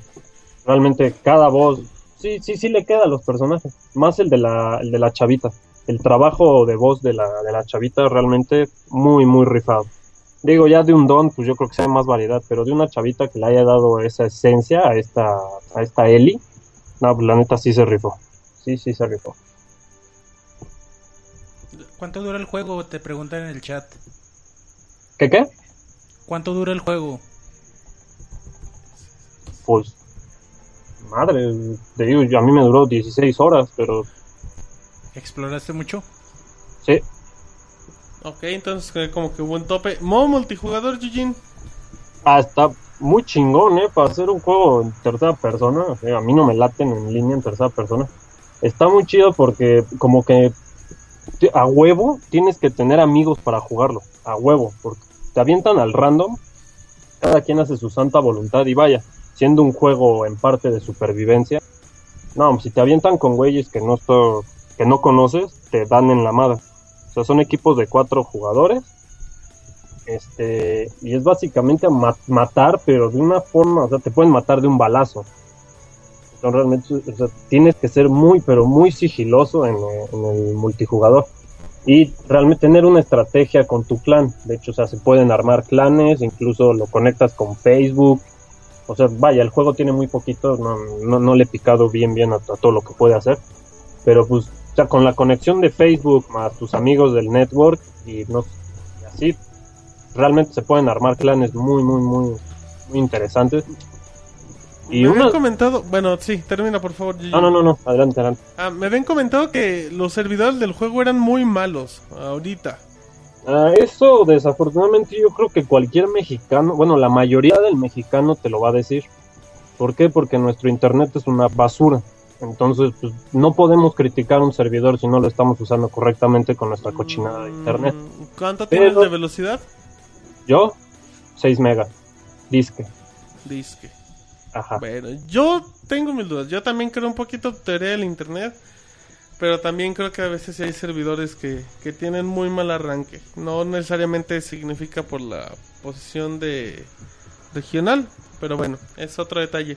Realmente cada voz, sí, sí, sí le queda a los personajes. Más el de la, el de la chavita. El trabajo de voz de la, de la chavita realmente muy, muy rifado. Digo, ya de un don, pues yo creo que sea más variedad, pero de una chavita que le haya dado esa esencia a esta, a esta Ellie, no, pues la neta sí se rifó. Sí, sí se rifó. ¿Cuánto dura el juego? Te preguntan en el chat. ¿Qué qué? ¿Cuánto dura el juego? pues madre, te digo, yo- a mí me duró 16 horas, pero ¿Exploraste mucho? sí, Ok, entonces eh, como que buen tope. Modo multijugador, Eugene. ah, está muy chingón, ¿eh? Para hacer un juego en tercera persona, o sea, a mí no me laten en línea en tercera persona. Está muy chido porque como que a huevo tienes que tener amigos para jugarlo, a huevo, porque te avientan al random, cada quien hace su santa voluntad y vaya, siendo un juego en parte de supervivencia. No, si te avientan con güeyes que no esto- que no conoces, te dan en la madre. O sea, son equipos de cuatro jugadores. Este, y es básicamente ma- matar, pero de una forma, o sea, te pueden matar de un balazo. Entonces, realmente, o sea, tienes que ser muy, pero muy sigiloso en, en el multijugador. Y realmente tener una estrategia con tu clan. De hecho, o sea, se pueden armar clanes, incluso lo conectas con Facebook. O sea, vaya, el juego tiene muy poquito, no, no, no le he picado bien, bien a, a todo lo que puede hacer. Pero pues, o sea, con la conexión de Facebook más tus amigos del network y, no, y así, realmente se pueden armar clanes muy, muy, muy, muy interesantes. Y me una... habían comentado... Bueno, sí, termina por favor, no, no, no, adelante, adelante. Ah, me habían comentado que los servidores del juego eran muy malos ahorita. Ah, eso desafortunadamente yo creo que cualquier mexicano, bueno, la mayoría del mexicano te lo va a decir. ¿Por qué? Porque nuestro internet es una basura. Entonces, pues, no podemos criticar un servidor si no lo estamos usando correctamente con nuestra cochinada de internet. Mm, ¿Cuánto Pero- tienes de velocidad? Yo, 6 megas, disque. Disque. Ajá. Bueno, yo tengo mis dudas. Yo también creo un poquito teoría del internet. Pero también creo que a veces hay servidores que, que tienen muy mal arranque. No necesariamente significa por la posición de regional. Pero bueno, es otro detalle.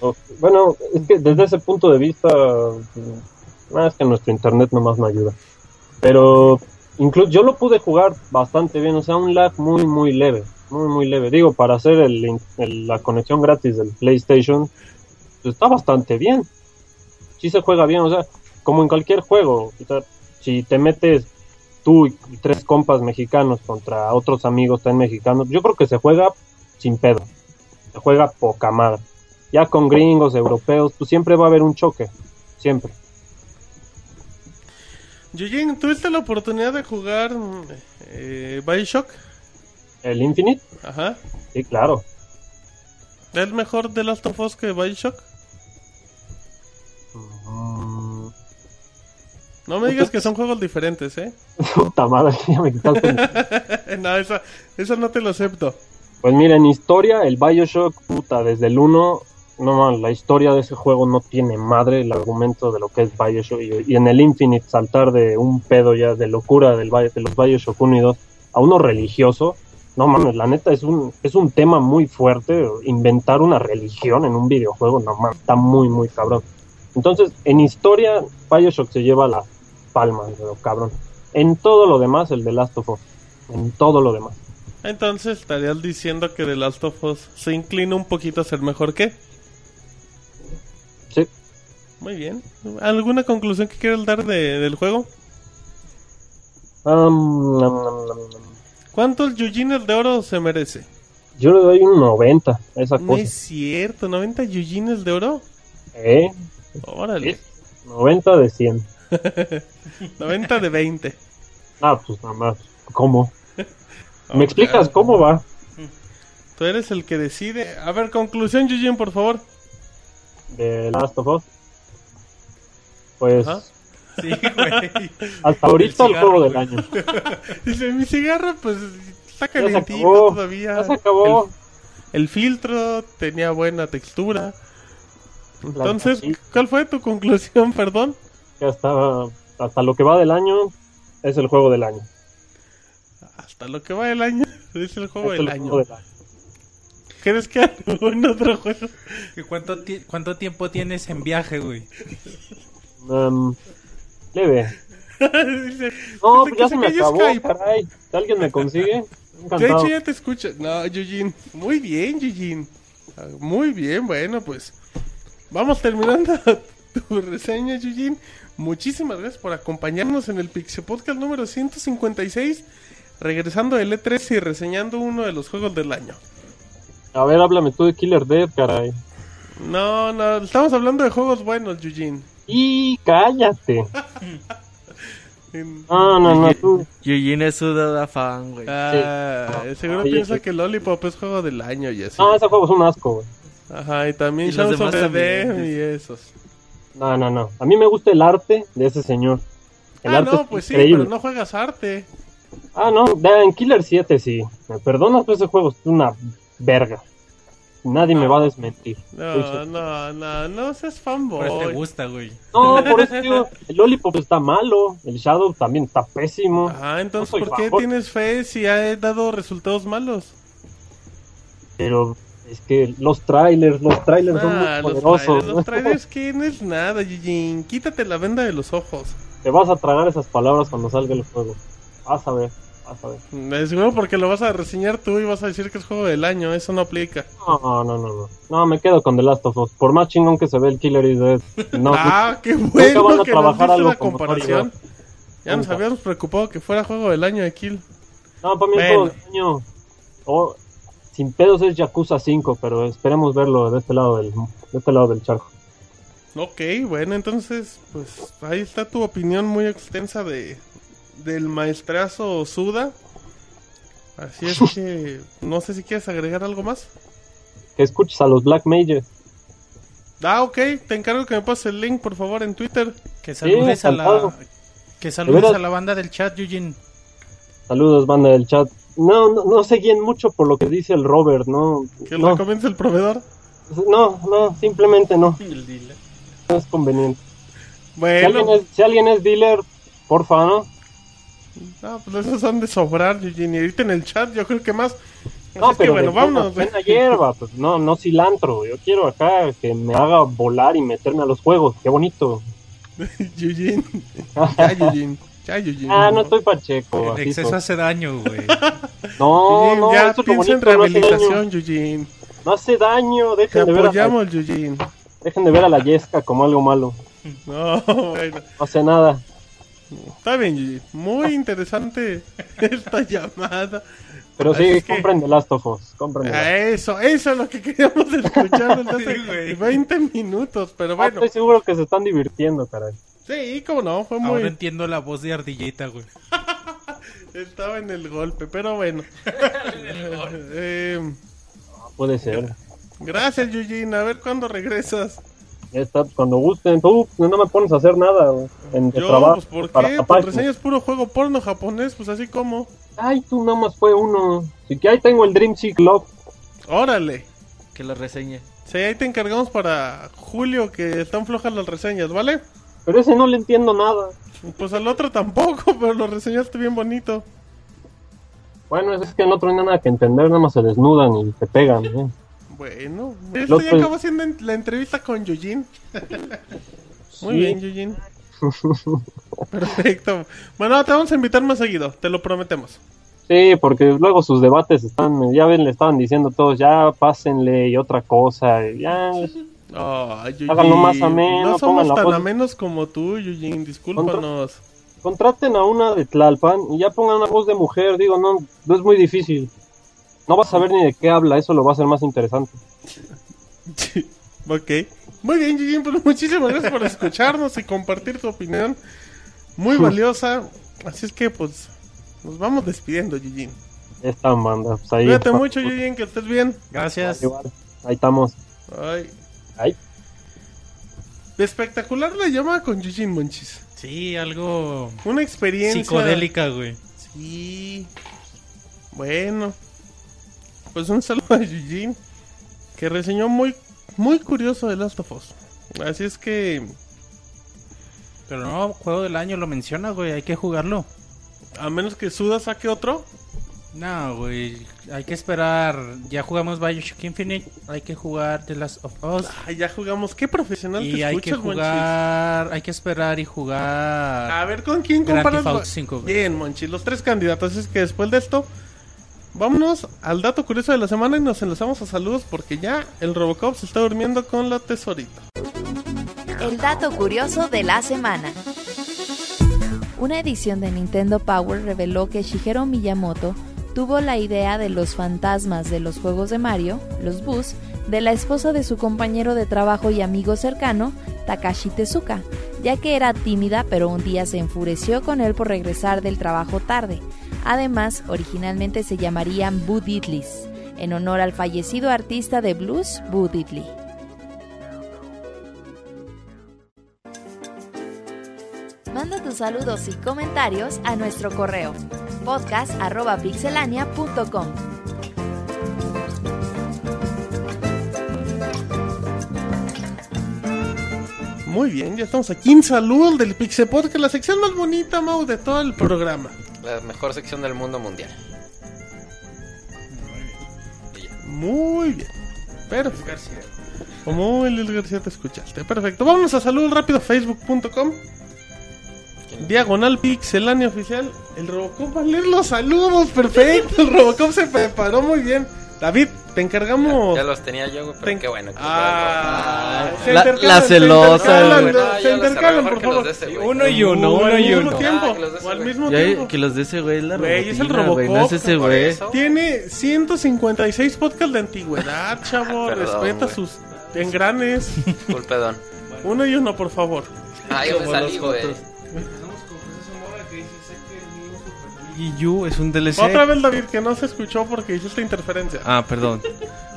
O- Bueno, es que desde ese punto de vista, es que nuestro internet nomás no ayuda. Pero incluso yo lo pude jugar bastante bien, o sea, un lag muy, muy leve, muy, muy leve. Digo, para hacer el- la conexión gratis del PlayStation, pues está bastante bien. Sí se juega bien, o sea, como en cualquier juego. O sea, si te metes tú y tres compas mexicanos contra otros amigos también mexicanos, yo creo que se juega sin pedo. Se juega poca madre ya con gringos, europeos, pues siempre va a haber un choque, siempre. Eugene, ¿tuviste la oportunidad de jugar eh, Bioshock? ¿El Infinite? Ajá. Sí, claro. ¿Es mejor de Last of Us que Bioshock? Mm, No me digas que son juegos diferentes, ¿eh? Puta madre, ya me quitaste. no, eso, eso no te lo acepto. Pues mira, en historia, el Bioshock, puta, desde el 1, no, man, la historia de ese juego no tiene madre, el argumento de lo que es Bioshock. Y, y en el Infinite, saltar de un pedo ya de locura del, de los Bioshock 1 y 2 a uno religioso, no mames, la neta es un, es un tema muy fuerte. Inventar una religión en un videojuego, no mames, está muy, muy cabrón. Entonces, en historia, Bioshock se lleva la palma, pero cabrón. En todo lo demás, el de Last of Us. En todo lo demás. Entonces estarías diciendo que The Last of Us se inclina un poquito a ser mejor que. Sí. Muy bien. ¿Alguna conclusión que quieras dar de- del juego? Nam. ¿Cuántos Yujines de oro se merece? Yo le doy un 90 a esa No cosa. es cierto, 90 Yujines de oro. ¿Eh? Órale. 90 de 100. 90 de 20. Ah, pues nada más. ¿Cómo? Oh, ¿Me explicas claro. cómo va? Tú eres el que decide. A ver, conclusión, Yujin, por favor. de Last of Us. Pues Ajá. Sí, güey. hasta ahorita el, juego del año. Dice, mi cigarro, pues está acabó. todavía. Ya se acabó. El, el filtro tenía buena textura. Entonces. ¿cuál fue tu conclusión, perdón? Que hasta, hasta lo que va del año es el juego del año. Hasta lo que va el año, es el juego Es del el año. juego del año. ¿Crees que algún otro juego? ¿Y ¿Cuánto, ti- ¿Cuánto tiempo tienes en viaje, güey? Um, leve. Dice, No, pues ya se se me acabó, Skype. caray. Si alguien me consigue, De hecho, ya te escucho. No, Eugene. Muy bien, Eugene. Ah, Muy bien, bueno, pues. Vamos terminando tu reseña, Eugene. Muchísimas gracias por acompañarnos en el Pixie Podcast número 156. Regresando del E3 y reseñando uno de los juegos del año. A ver, háblame tú de Killer Dead, caray. No, no, estamos hablando de juegos buenos, Eugene. Y cállate. No, no, no, tú. Eugene es su dada fan, güey. Ah, seguro Oye, piensa sí. que Lollipop es juego del año y así. No, ese juego es un asco, güey. Ajá, y también Shadows of the y esos. No, no, no. A mí me gusta el arte de ese señor. El Ah, arte no, es pues sí, pero no juegas arte. Ah, no, en Killer 7 sí. Me perdonas, pero ese juego es una verga. Nadie me va a desmentir. No, no, no, no seas Pero te fanboy. gusta, güey. No, por eso digo, el Lollipop está malo, el Shadow también está pésimo. Ah, entonces, No ¿por qué fanboy. tienes fe si ha dado resultados malos? Pero es que los trailers, los trailers son muy Ah, los poderosos. trailers, los trailers que no es nada, Eugene. Quítate la venda de los ojos. Te vas a tragar esas palabras cuando salga el juego. Vas a ver, vas a ver. Eh, Seguro porque lo vas a reseñar tú y vas a decir que es juego del año. Eso no aplica. No, no, no, no. No, me quedo con The Last of Us. Por más chingón que se ve el Killer is Dead. No, ah, qué van bueno a que nos trabajar algo la comparación. Ya nos habíamos preocupado que fuera juego del año de Kill. no para mí juego del año. oh, sin pedos es Yakuza 5, pero esperemos verlo de este lado del, de este lado del charco. Ok, bueno, entonces, pues ahí está tu opinión muy extensa de del maestrazo Suda. Así es que no sé si quieres agregar algo más. Que escuches a los Black Mages. Ah, ok, te encargo que me pases el link, por favor, en Twitter. Que saludes a encantado. la... Que saludes a la banda del chat, Eugene. Saludos, banda del chat. No, no, no se guíen mucho por lo que dice el Robert, no. Que No, recomiendas el proveedor. no, no, simplemente no. No es conveniente. Si Bueno, alguien es, si alguien es dealer, porfa, ¿no? no, pues esos son de sobrar, Eugene. Y ahorita en el chat, yo creo que más. Así No, es que pero bueno, de buena- vámonos. buena hierba, pues no, no cilantro. Yo quiero acá que me haga volar y meterme a los juegos. Qué bonito. Eugene. Ya, Eugene. Ya, ah, no estoy pacheco. El exceso hace daño, güey. No, Eugene, no, ya eso piensa en rehabilitación, Eugene. No hace daño, Te dejen de, ver a, apoyamos, Eugene. dejen de ver a la Yesca como algo malo. No, bueno. No hace nada. Está bien, Eugene. Muy interesante esta llamada. Pero Así sí, es que- compren The Last of Us. Compren Eso, eso es lo que queríamos escuchar desde hace Sí, güey. 20 minutos. Pero. Ah, bueno, Estoy seguro que se están divirtiendo, caray. Sí, cómo no, fue Ahora muy. entiendo la voz de Ardillita, güey. Estaba en el golpe, pero bueno. Eh, Puede ser. gracias, Eugene. A ver cuándo regresas. Ya está, pues, cuando gusten. Tú pues, no me pones a hacer nada güey, en el Yo, trabajo. pues, ¿por para qué? tapar. Tu reseña es puro juego porno japonés, pues así como. Ay, tú nada más fue uno. Así que ahí tengo el Dream Seek Love. Órale. Que lo reseñe. Sí, ahí te encargamos para Julio, que están flojas las reseñas, ¿vale? Pero ese no le entiendo nada. Pues al otro tampoco, pero lo reseñaste bien bonito. Bueno, es que en otro no hay nada que entender, nada más se desnudan y te pegan. ¿eh? Bueno, esto ya acabó siendo la entrevista con Eugene. Muy Sí. bien, Eugene. Perfecto. Bueno, te vamos a invitar más seguido, te lo prometemos. Sí, porque luego sus debates están, ya ven, le estaban diciendo todos, ya pásenle y otra cosa, y ya. Ay, Eugene. Háganlo más ameno, No somos tan amenos como tú, Eugene, discúlpanos. Contraten a una de Tlalpan y ya pongan una voz de mujer, digo, no, no es muy difícil. No vas a ver ni de qué habla, eso lo va a hacer más interesante. ok. Muy bien, Eugene, pues muchísimas gracias por escucharnos y compartir tu opinión. Muy valiosa. Así es que, pues, nos vamos despidiendo, Eugene. Esta manda, pues ahí. Cuídate mucho, Eugene, que estés bien. Gracias. Igual, Ahí estamos. Ay. Espectacular la llama con Yujin Monchis. Sí, algo Una experiencia. psicodélica, güey. Sí. Bueno. Pues un saludo a Yujin. Que reseñó muy, muy curioso de Last of Us. Así es que, Pero no, juego del año lo menciona, güey. Hay que jugarlo. a menos que Suda saque otro. No, güey. Hay que esperar. Ya jugamos Bioshock Infinite. Hay que jugar The Last of Us. Ay, ya jugamos. Qué profesional Y te hay que escuchas, Monchis. jugar. Hay que esperar y jugar. A ver, ¿con quién comparas? Theft Auto 5, güey. Bien, Monchi, los tres candidatos. Es que después de esto, vámonos al dato curioso de la semana y nos enlazamos a saludos porque ya el Robocop se está durmiendo con la tesorita. El dato curioso de la semana. Una edición de Nintendo Power reveló que Shigeru Miyamoto tuvo la idea de los fantasmas de los juegos de Mario, los Bus, de la esposa de su compañero de trabajo y amigo cercano, Takashi Tezuka, ya que era tímida pero un día se enfureció con él por regresar del trabajo tarde. Además, originalmente se llamarían Boo Diddleys, en honor al fallecido artista de blues Boo Diddley. Manda tus saludos y comentarios a nuestro correo podcast.pixelania.com. Muy bien, ya estamos aquí en saludos del Pixel Podcast, la sección más bonita, Mau, de todo el programa. La mejor sección del mundo mundial. Muy bien. Perfecto. Como el García te escuchaste. Perfecto. Vámonos a salud rápido facebook.com. Diagonal Pixelania oficial. El Robocop va a leer los saludos. Perfecto. El Robocop se preparó muy bien. David, te encargamos. Ya los tenía yo, güey, pero Ten- qué bueno. que Ah, se La- la se celosa, intercalan, güey. Se intercalan, por favor. ese, güey. Uno y uno, uno y uno. tiempo. Ah, que los de ese, o al güey. mismo Ya, tiempo. que los de ese güey es la Güey, es el güey, No es Robocop, ese güey. Tiene 156 podcasts de antigüedad, chavo. Perdón, Respeta güey. sus engranes. Disculpedón. Uno y uno, por favor. Ah, yo me Como salí, los güey. fotos. Y You es un DLC. Otra vez, David, que no se escuchó porque hiciste interferencia. Ah, perdón.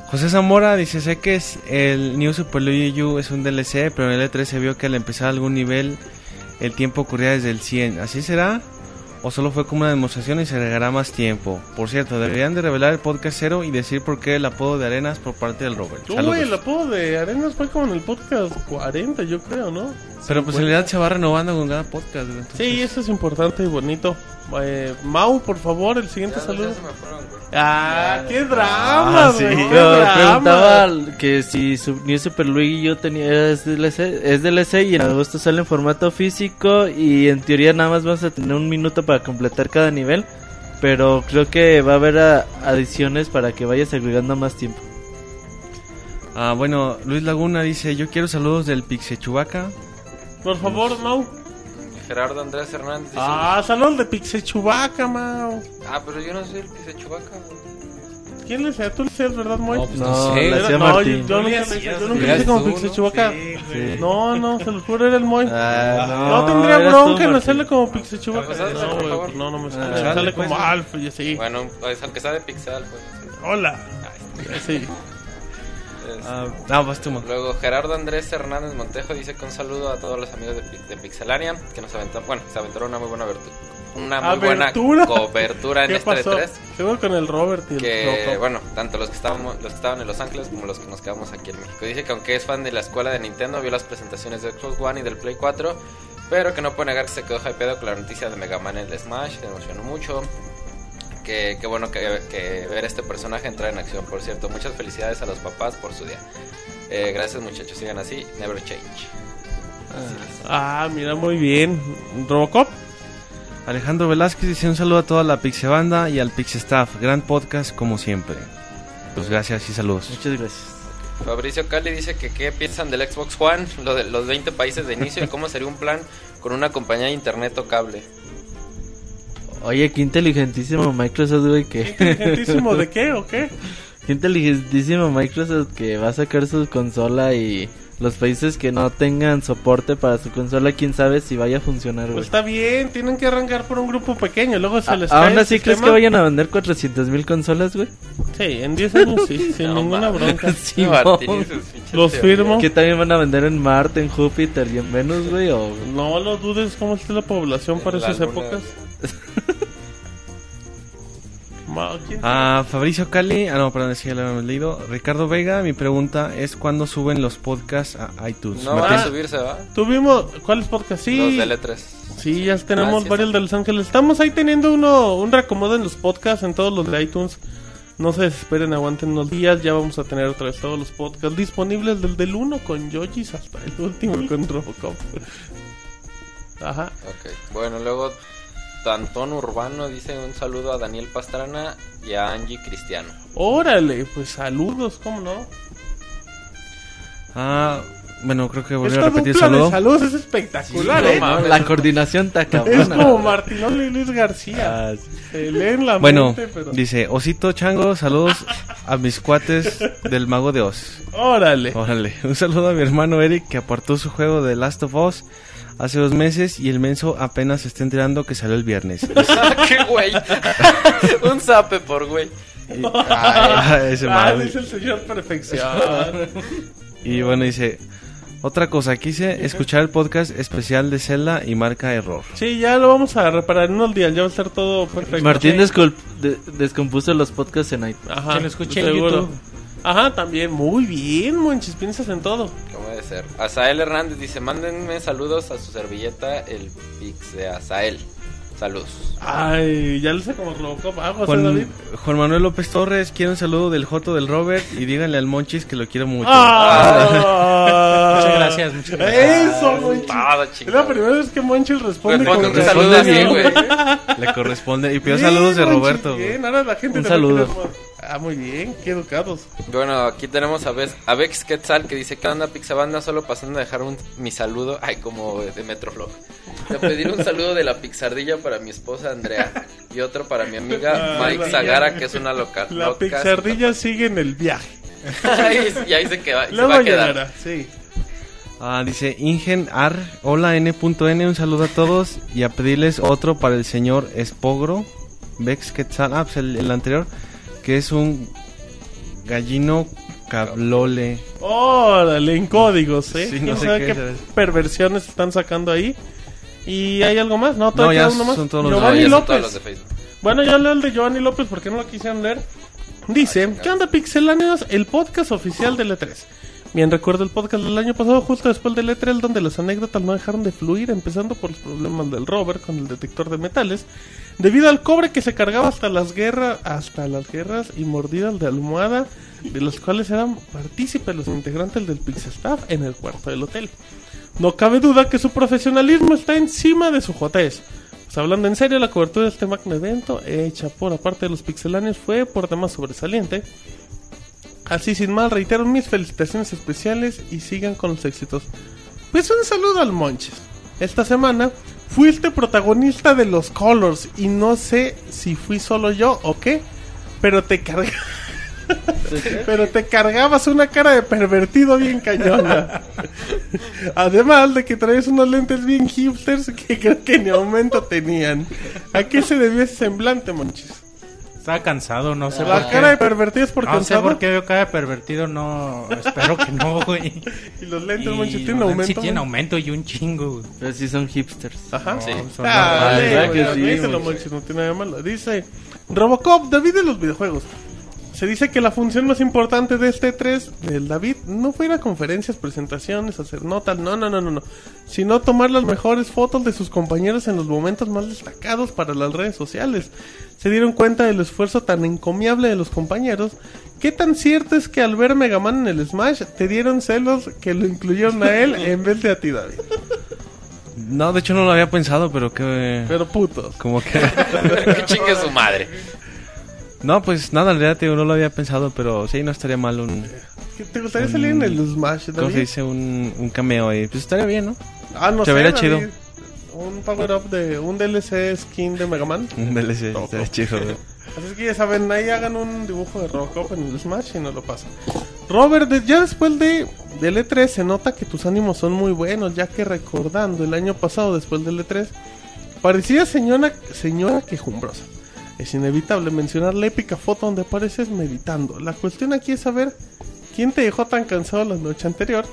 José Zamora dice, sé que es el New Super Luigi U es un DLC, pero en el E3 se vio que al empezar algún nivel el tiempo ocurría desde el 100. ¿Así será? ¿O solo fue como una demostración y se agregará más tiempo? Por cierto, deberían de revelar el podcast cero y decir por qué el apodo de Arenas por parte del Robert. Uy, el apodo de Arenas fue como en el podcast 40, yo creo, ¿no? Pero pues en realidad se va renovando con cada podcast. entonces- Sí, eso es importante y bonito. Eh, Mau, por favor, el siguiente Ya, saludo. ya se me fueron, güey. Ah, qué drama, Ah, sí. güey, qué Pero drama. preguntaba que si su New Super Luigi yo tenía es DLC, es DLC y en agosto sale en formato físico y en teoría nada más vamos a tener un minuto para completar cada nivel, pero creo que va a haber a- adiciones para que vayas agregando más tiempo. Ah, bueno, Luis Laguna dice, yo quiero saludos del Pixie Chubaca. Por favor, Mau. Gerardo Andrés Hernández. dice, Ah, saludos de Pixie Chubaca, Mau. Ah, pero yo no soy el que se chubaca, güey. ¿Quién le decía? ¿Tú le decías, verdad, Moy? No, pues No, no sé. Era- no, yo, nunca le hice, yo nunca como ¿no? Chubaca. Sí. No, no, se lo juro, era el Moy. Ah, no, tendría bronca en hacerle como Pixie Chubaca. Pues No, por güey, favor. pues no, no me Ah, sale. Sale pues. como Alf y así. Bueno, pues aunque sea de Pixel, pues. Hola. Sí. Ah, ah, vas tú, Mo. Luego Gerardo Andrés Hernández Montejo dice que un saludo a todos los amigos de, de Pixelania que nos aventaron, bueno, se aventaron una muy buena abertura, una muy ¿Abertura? buena cobertura en ¿Qué este pasó? E3 Seguro con el Robert y el que bueno, tanto los que estábamos los que estaban en Los Ángeles como los que nos quedamos aquí en México. Dice que aunque es fan de la escuela de Nintendo, vio las presentaciones de Xbox One y del Play 4, pero que no puede negar que se quedó hypeado con la noticia de Mega Man en el Smash, que emocionó mucho. Que, que bueno que, que ver este personaje entrar en acción, por cierto. Muchas felicidades a los papás por su día. Eh, gracias muchachos, sigan así, never change. Ah, mira, muy bien. Robocop. Alejandro Velázquez dice un saludo a toda la Pixie Banda y al Pixie Staff. Gran podcast como siempre. Pues gracias y saludos. Muchas gracias. Fabricio Cali dice que qué piensan del Xbox One, lo de los 20 países de inicio y cómo sería un plan con una compañía de internet o cable. Oye, qué inteligentísimo Microsoft, güey, que... Inteligentísimo, ¿de qué o qué? Qué inteligentísimo Microsoft que va a sacar su consola y los países que no tengan soporte para su consola, quién sabe si vaya a funcionar, Pues güey. está bien, tienen que arrancar por un grupo pequeño, luego se A- les cae Aún así, ¿crees sistema. que vayan a vender 400 mil consolas, güey? Sí, en 10 años sí, sin ninguna bronca. Sí, pinches Los firmo. ¿Que también van a vender en Marte, en Júpiter y en Venus, güey? O... No lo dudes cómo está la población para En la esas luna. épocas. ¿Quién Ah, Fabricio Cali, ah no, perdón, sí, ya lo habíamos leído. Ricardo Vega, mi pregunta es ¿cuándo suben los podcasts a iTunes? No van Martín. a subirse, ¿va? Tuvimos, ¿cuáles podcast? Sí, Los de L3. sí, ya tenemos Gracias. varios de Los Ángeles. Estamos ahí teniendo uno, un reacomodo en los podcasts, en todos los de iTunes. No se desesperen, aguanten unos días. Ya vamos a tener otra vez todos los podcasts disponibles desde el 1 con Yojis hasta el último con Robocop. Ajá. Ok, bueno, luego Tantón Urbano dice un saludo a Daniel Pastrana y a Angie Cristiano. Órale, pues saludos, ¿cómo no? Ah, bueno, creo que volví a repetir el dupla de saludo. saludos es espectacular, Sí, ¿eh? no. La coordinación está Es cabrona. como Martinoli y Luis García. Ah, sí. Se leen la Bueno, mente, pero... dice Osito Chango, saludos a mis cuates del Mago de Oz. Órale. Órale, un saludo a mi hermano Eric que apartó su juego de Last of Us hace dos meses y el menso apenas se está enterando que salió el viernes. ¡Qué güey! un zape por güey. Y, ah, ese Ah, dice el señor perfección. Y bueno, dice, otra cosa, quise escuchar el podcast especial de Zelda y marca error. sí, ya lo vamos a reparar en unos días. Ya va a estar todo perfecto. Martín Sí. de- descompuso los podcasts en iTunes. Ajá, Que lo escuche en. YouTube. Ajá, también. Muy bien, Monchis. Piensas en todo. ¿Cómo debe ser? Azael Hernández dice, mándenme saludos a su servilleta, el Pix de Azael. Saludos. Ay, ya lo sé como Robocop. ¿eh, David. Juan, Juan Manuel López Torres quiere un saludo del Joto del Robert y díganle al Monchis que lo quiero mucho. Ah. Muchas gracias, muchas gracias. Eso, Monchis. Todo Es la primera vez que Monchis responde Responde con. Le corresponde. Y pidió Bien, saludos de Roberto. güey. Bien, ahora la gente Un saludo. Ah, muy bien, qué educados. Bueno, aquí tenemos a, Vex, a Vex Quetzal que dice, ¿qué onda Pixabanda? Solo pasando a dejar un, mi saludo, ay, como de Metroflog. De pedir un saludo de la Pixardilla para mi esposa Andrea y otro para mi amiga Ah, Mike Zagara, que es una loca. La loca- pixardilla sigue en el viaje. Y ahí se, queda, se va a quedar. llegará, sí. Ah, dice Ingen Ar, hola N.N, un saludo a todos y a pedirles otro para el señor Espogro, Vex Quetzal, ah, pues el, el anterior, que es un gallino cablole. Órale, en códigos, ¿eh? Sí, ¿Quién no sé sabe qué perversiones están sacando ahí? ¿Y hay algo más? No, No, todavía ya uno más. son todos los de- No, Giovanni López. todos los de Facebook. Bueno, yo leo el de Giovanni López porque no lo quisieron leer. Dice, ¿qué onda pixeláneos? El podcast oficial del E3. Bien recuerdo el podcast del año pasado, justo después del E3, donde las anécdotas no dejaron de fluir, empezando por los problemas del rover con el detector de metales, debido al cobre que se cargaba hasta las guerras, hasta las guerras y mordidas de almohada, de los cuales eran partícipes los integrantes del Pixestaff en el cuarto del hotel. No cabe duda que su profesionalismo está encima de su jotez. Pues hablando en serio, la cobertura de este magno evento, hecha por aparte de los pixelanes, fue por demás sobresaliente. Así sin mal, reitero mis felicitaciones especiales y sigan con los éxitos. Pues un saludo al Monches. Esta semana fuiste protagonista de los Colors y no sé si fui solo yo o qué, pero te carga- pero te cargabas una cara de pervertido bien cañona. Además de que traes unos lentes bien hipsters que creo que ni aumento tenían. ¿A qué se debió ese semblante, Monchis? Estaba cansado, no sé La por cara de qué. pervertido es por No sé cansado. por qué veo cara de pervertido, no. Espero que no, güey. Y los lentes, Y Monchis, tienen los aumento. Sí, tienen ¿no? aumento y un chingo, güey. Pero sí son hipsters. Ajá. No, Sí. son Ah, normales, sí, ¿verdad güey. que sí, díselo, güey? Monchis, no tiene nada de malo. Dice Robocop, David de los videojuegos. Se dice que la función más importante de este 3 del David no fue ir a conferencias, presentaciones, hacer notas, no, no, no, no, no, sino tomar las mejores fotos de sus compañeros en los momentos más destacados para las redes sociales. Se dieron cuenta del esfuerzo tan encomiable de los compañeros. ¿Qué tan cierto es que al ver Mega Man en el Smash te dieron celos que lo incluyeron a él en vez de a ti, David? No, de hecho no lo había pensado, pero que... Pero putos. Como que... que chingue su madre. No, pues nada, en realidad no lo había pensado, pero sí, no estaría mal un... ¿Qué ¿Te gustaría salir en el Smash, ¿Cómo se dice? Un, un cameo ahí. Pues estaría bien, ¿no? Ah, no Se vería chido. Un power up de un DLC skin de Mega Man. Un DLC, No, estaría no. chido. Así es que ya saben, ahí hagan un dibujo de Robocop en el Smash y nos lo pasan. Robert, ya después de del E3 se nota que tus ánimos son muy buenos, ya que recordando el año pasado después del E3, parecía señora, señora quejumbrosa. Es inevitable mencionar la épica foto donde apareces meditando. La cuestión aquí es saber quién te dejó tan cansado la noche anterior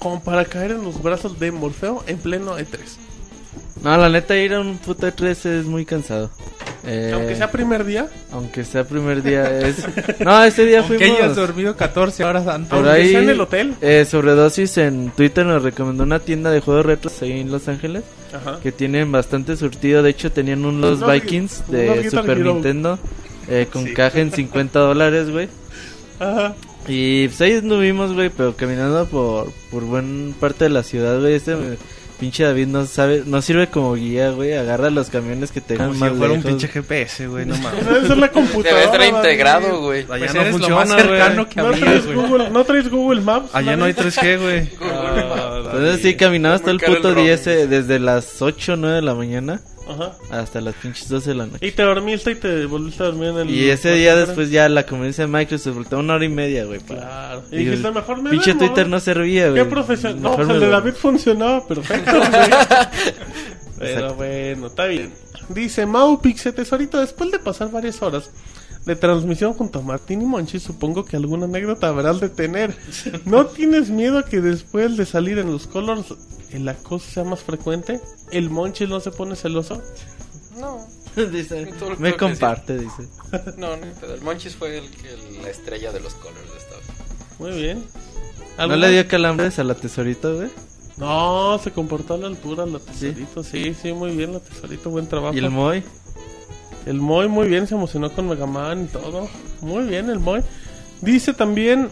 como para caer en los brazos de Morfeo en pleno E3. No, la neta, ir a un puto E3 es muy cansado. Eh, Aunque sea primer día, aunque sea primer día. Es... No, ese día Aunque fuimos. hayas dormido 14 horas antes. Por ahí, sea en el hotel. eh, Sobredosis en Twitter nos recomendó una tienda de juegos retros ahí en Los Ángeles Ajá. que tienen bastante surtido. De hecho, tenían un Los Unos Vikings de Super. Nintendo eh, con Sí. caja en 50 dólares, güey. Ajá. Y pues ahí anduvimos, güey, pero caminando por, por buena parte de la ciudad, güey. Este pinche David no sabe, no sirve como guía, güey. Agarra los camiones que te Como si más fuera un pinche GPS, güey, no mames. Debe ser la Debe computadora. estar David. integrado, güey. Allá Pues no eres lo funciona, más cercano güey. que ¿No había, traes, güey. Google, ¿No traes Google Maps? Allá no hay David? 3G, güey. Ah, Entonces sí, todo muy el puto el día ese, desde las 8 o 9 de la mañana Ajá. hasta las pinches 12 de la noche. Y te dormiste y te volviste a dormir en el... Y ese día después ya la conveniencia de Microsoft faltó una hora y media, güey. para- Claro. Y Y dijiste, el mejor me Pinche. Twitter no servía, güey. Qué profesional. No, Mejor pues el de duermo. David funcionaba perfecto. güey. Pero bueno, está bien. Dice Mau Pixel Tesorito, después de pasar varias horas de transmisión junto a Martín y Monchi, supongo que alguna anécdota habrás de tener. ¿No tienes miedo a que después de salir en los colors el acoso sea más frecuente? ¿El Monchi no se pone celoso? No, Dice, todo me comparte, dice. no, no, pero el Monchis fue el, que- la estrella de los colors de esta vez. Muy bien. ¿No ¿Algo le dio calambres a la tesorito, güey? No, se comportó a la altura la tesorito. Sí, sí, muy bien la tesorito. Buen trabajo. ¿Y el Moy? El Moy muy bien, se emocionó con Mega Man y todo. Muy bien el Moy. Dice también,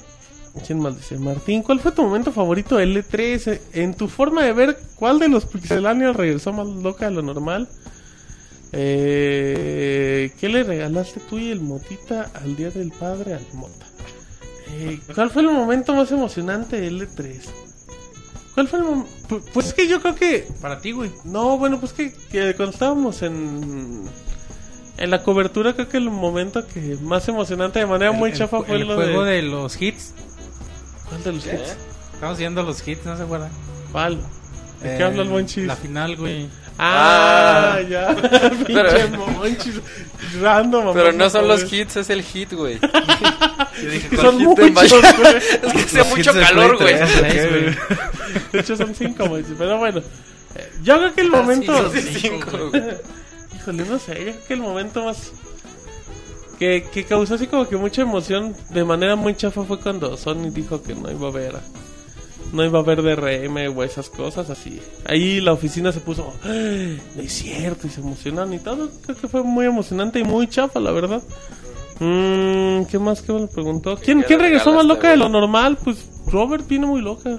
¿quién más dice? Martín, ¿cuál fue tu momento favorito del E3? En tu forma de ver, ¿cuál de los pixelanios regresó más loca de lo normal? Eh, ¿Qué le regalaste tú y el Motita al Día del Padre al Mota? Eh, ¿Cuál fue el momento más emocionante del E3? ¿Cuál fue el momento? Pues es que yo creo que Para ti, güey. no, bueno, pues que, que cuando estábamos en en la cobertura creo que el momento que más emocionante de manera muy chafa el, fue el lo juego de... de... los hits. ¿Cuál de los hits? Estamos viendo los hits, ¿no se acuerdan? ¿Cuál? ¿De qué Eh, habla el Monchis? La final, güey. Ah, Ah. ya. Pinche Pero- Monchis. Random. Pero no son los hits, es el hit, güey. Es que ¿cuál son muchos, güey. Es que hace mucho calor, güey. tres, Seis, ¿ok, güey. güey? De hecho son cinco, Monchis. Pero bueno. eh, Yo creo que el momento... son Cinco, güey. Híjole, no sé, yo creo que el momento más que, que causó así como que mucha emoción de manera muy chafa fue cuando Sony dijo que no iba a haber no iba a haber DRM o esas cosas así. Ahí la oficina se puso, "Ah, no es cierto, y se emocionaron y todo. Creo que fue muy emocionante y muy chafa, la verdad. Mm, ¿Qué más que me preguntó? ¿Quién, ¿Qué ¿quién regresó más loca de lo normal? Pues Robert viene muy loca.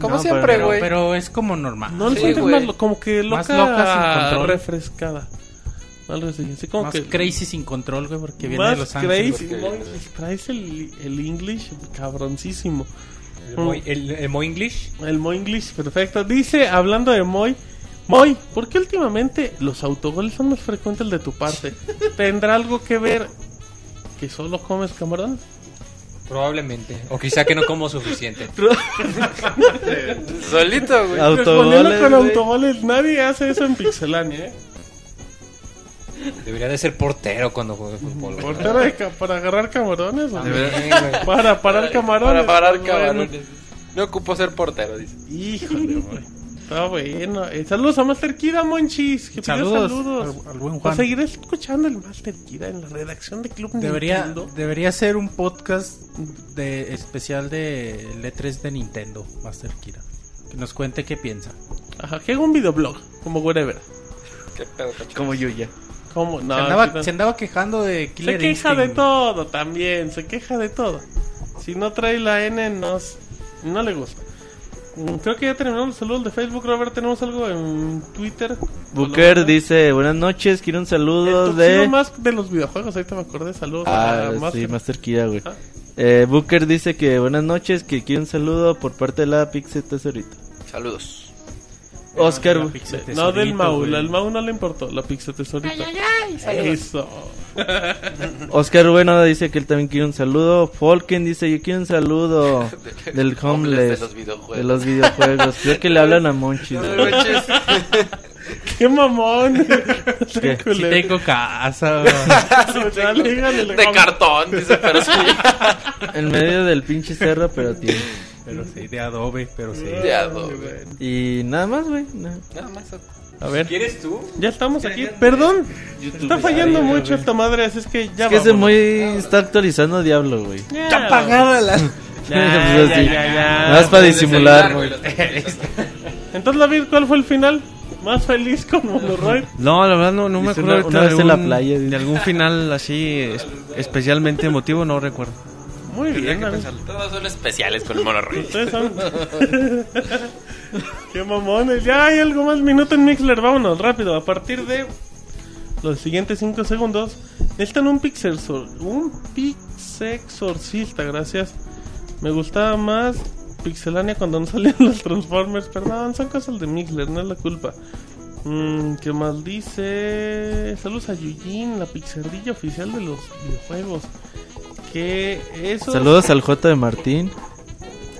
Como No, siempre, Pero, güey. pero es como normal. No le Sí, más como que loca, Más loca sin control. refrescada. Algo así, así como Más que crazy sin control, güey, porque viene de Los Ángeles. crazy, porque- traes el, el English cabroncísimo. El Moy, el, el Moy English. El Moy English, perfecto. Dice, hablando de Moy, Moy, ¿por qué últimamente los autogoles son más frecuentes de tu parte? ¿Tendrá algo que ver que solo comes camarón? Probablemente. O quizá que no como suficiente. Solito, güey. Autogoles, con güey. autogoles, nadie hace eso en Pixelania, ¿eh? Debería de ser portero cuando juegue fútbol. güey. ¿Portero de ca- para agarrar camarones? o güey. Para parar camarones. Para parar Bueno. camarones. No ocupo ser portero, dice. Híjole, güey. Está bueno. Eh, saludos a Master Kira, Monchis. Que pidió Saludos, saludos. al- al buen Juan. seguiré escuchando el Master Kira en la redacción de Club Debería, Nintendo. debería ser un podcast de especial de letras de Nintendo, Master Kira. Que nos cuente qué piensa. Ajá, que haga un videoblog, como whatever. ¿Qué pedo? Como Yuya. Como, no, se, andaba, sí, no. se andaba quejando de Se Killer queja Instinct. de todo también, se queja de todo. Si no trae la N, no, no le gusta. Mm, Creo que ya terminamos los saludos de Facebook, Robert. Tenemos algo en Twitter. Booker Hola, dice, buenas noches, quiero un saludo El de... de... más de los videojuegos, ahorita me acordé. Saludos Ah, a sí, Master. Master Kira, güey. Ah. Eh, Booker dice que buenas noches, que quiere un saludo por parte de la Pixel Tesorito. Saludos. Oscar, No, del Mau. güey. El Mau no le importó. La pizza tesorita. Eso. Oscar Bueno dice que él también quiere un saludo. Folken dice, yo quiero un saludo del homeless. de los videojuegos. De los videojuegos. Creo que le hablan a Monchis. ¡Qué mamón! ¿Qué? Sí tengo casa, díganle, De cartón, dice, pero sí. En medio del pinche cerro, pero tiene. Pero sí, de adobe, pero sí. De adobe. Y nada más, güey. nada. Nada más. A ver, ¿Quieres tú? ya estamos aquí. Perdón, está fallando mucho esta madre, así es que ya Es que se muy está actualizando Diablo, güey. Ya apagada la... Ya, Pues ya, ya, más para disimular. Entonces, David, ¿cuál fue el final? ¿Más feliz con Monoroid? No, la verdad no, no me acuerdo una- una de, la algún, playa, de algún final así es- especialmente emotivo, no recuerdo. Muy bien. Todos son especiales con el monorroid. Ustedes son... Qué mamones. Ya hay algo más minuto en Mixler. Vámonos, rápido. A partir de los siguientes 5 segundos, necesitan un pixelsor. Un pixexorcista, gracias. Me gustaba más Pixelania cuando no salían los Transformers. Perdón, son cosas de Mixler, no es la culpa. Mm, ¿Qué más dice? Saludos a Yujin, la pixardilla oficial de los videojuegos. Que eso. Saludos al J de Martín.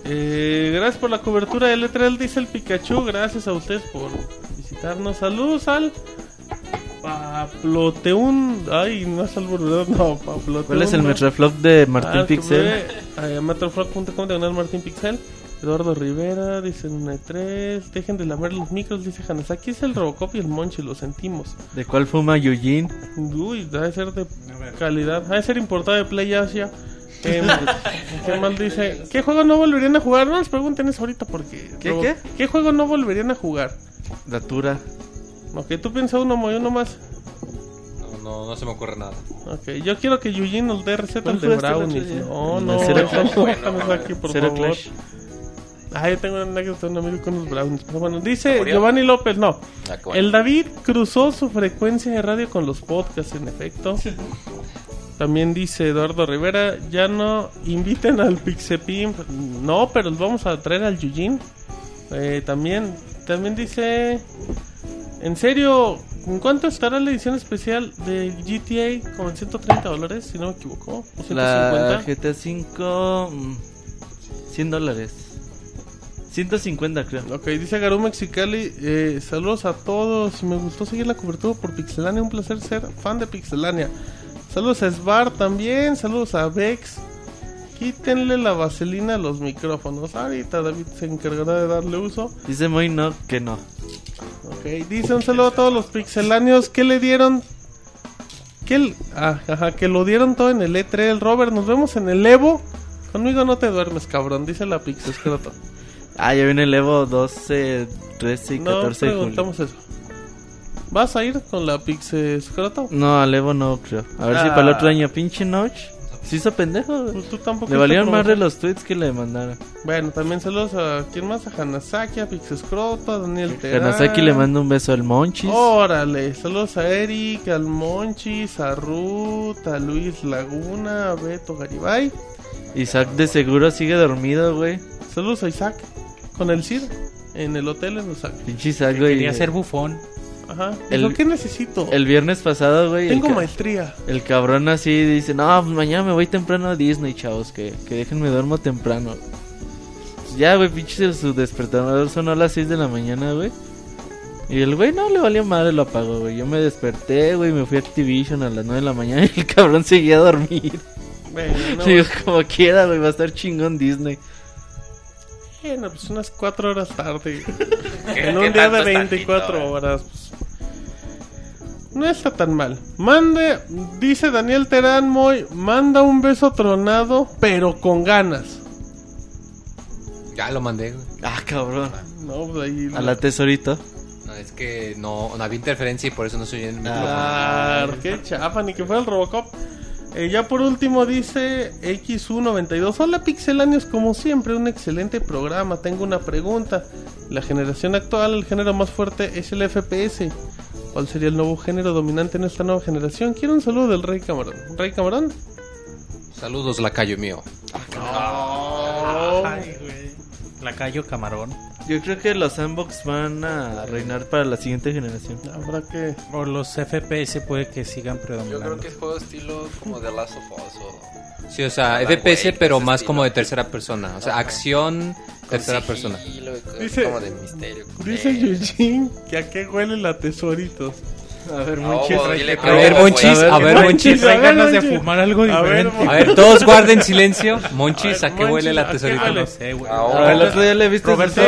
Eh, gracias por la cobertura de L3, dice el Pikachu. Gracias a ustedes por visitarnos. Saludos al Paploteun. Ay, no es Albornoz, no, Paploteun. ¿Cuál es el. Metroflop de Martín Ah, Pixel? Eh, Metroflop.com diagonal Martín Pixel. Eduardo Rivera, dice un E3. Dejen de lamer los micros, dice Hanasaki. Es el Robocop y el Monchi, lo sentimos. ¿De cuál fuma Yujin? Uy, debe ser de calidad. Debe ser importado de Play Asia. Eh, ¿Qué mal dice? ¿Qué juego no volverían a jugar? No les pregunten eso ahorita porque... ¿Qué, Robo- qué? ¿Qué juego no volverían a jugar? Datura. Ok, tú piensas uno, y uno más. No, no, no se me ocurre nada. Ok, yo quiero que Eugene nos dé recetas ¿Cuál de este brownies. No, El no, Zero eso Clash. no, Hanasaki, por favor. Clash. Ah, yo tengo una anécdota de un amigo con los brownies. Pero bueno, dice. Giovanni López, no. Ah, bueno. El David cruzó su frecuencia de radio con los podcasts, en efecto. También dice Eduardo Rivera, ya no inviten al Pixepimp. No, pero los vamos a traer al Yujin. Eh, también, también dice, en serio, ¿en cuánto estará la edición especial de GTA? Como en 130 dólares, si no me equivoco. ¿O 150? La GTA 5... mm, 100 dólares. 150 creo. Ok, dice Garú Mexicali, eh, saludos a todos, me gustó seguir la cobertura por Pixelania, un placer ser fan de Pixelania. Saludos a Sbar también, saludos a Vex. Quítenle la vaselina a los micrófonos. Ahorita David se encargará de darle uso. Dice muy no que no. Ok, dice un saludo a todos los pixelanios. ¿Qué le dieron? ¿Qué el- ah, ajá, que lo dieron todo en el E3. Robert, nos vemos en el Evo. Conmigo no te duermes, cabrón, dice la Pixescroto. Ah, ya viene el Evo 12, 13 y No 14 de julio. preguntamos eso. ¿Vas a ir con la Pixescroto? No, al Evo no creo. A ver si Ah. para el otro año, pinche Notch. Se hizo pendejo. Pues tú tampoco. Le valieron más de los tweets que le mandaron. Bueno, también saludos a. ¿Quién más? A Hanasaki, a Pixescroto, a Daniel Terán. Kanazaki le manda un beso al Monchis. Órale, saludos a Eric, al Monchis, a Ruth, a Luis Laguna, a Beto Garibay. Isaac de seguro sigue dormido, güey. Saludos a Isaac, con el CID, en el hotel en Osaka. Pinche Isaac, güey. Quería ser bufón. Ajá. El- ¿qué necesito? El viernes pasado, güey. Tengo el, maestría. el cabrón así dice: No, pues mañana me voy temprano a Disney, chavos. Que, que déjenme duermo temprano. Pues ya, güey, pinche su despertador sonó a las 6 de la mañana, güey. Y el güey no le valió madre, lo apagó, güey. Yo me desperté, güey, me fui a Activision a las 9 de la mañana y el cabrón seguía a dormir. Bueno, Digo, como quiera, güey, va a estar chingón Disney. Bueno, pues unas 4 horas tarde. ¿Qué- en un día de tanto es 24 tantito, eh? horas. pues, no está tan mal. Mande, dice Daniel Terán Moy, manda un beso tronado, pero con ganas. Ya lo mandé, güey. Ah, cabrón. No, pues ahí. A la tesorito. No, es que no, no había interferencia y por eso no se oye el micrófono. Claro, qué chafa, ni que fuera el Robocop. Eh, ya por último dice XU92. Hola pixelanios, como siempre, un excelente programa. Tengo una pregunta. La generación actual, el género más fuerte es el FPS. ¿Cuál sería el nuevo género dominante en esta nueva generación? Quiero un saludo del Rey Camarón. ¿Rey Camarón? Saludos, lacayo mío. Lacayo Camarón. Yo creo que los sandbox van a reinar para la siguiente generación. Habrá que... O los FPS puede que sigan Yo predominando. creo que es juego estilo como de Last of Us o... Sí, o sea, FPS, Wake, pero más estilo. como de tercera persona. O sea, Ajá. acción, con tercera persona. sigilo Dice- como de misterio. Dice Eugene que a qué huele la tesoritos. A ver, Monchis. dile A ver, Monchis, a ver, Monchis. Ganas de fumar algo diferente. A ver, todos guarden silencio. Monchis, A ver, ¿a qué huele la Monchis, ¿a qué tesorita? No sé, güey. El otro día le viste Roberto.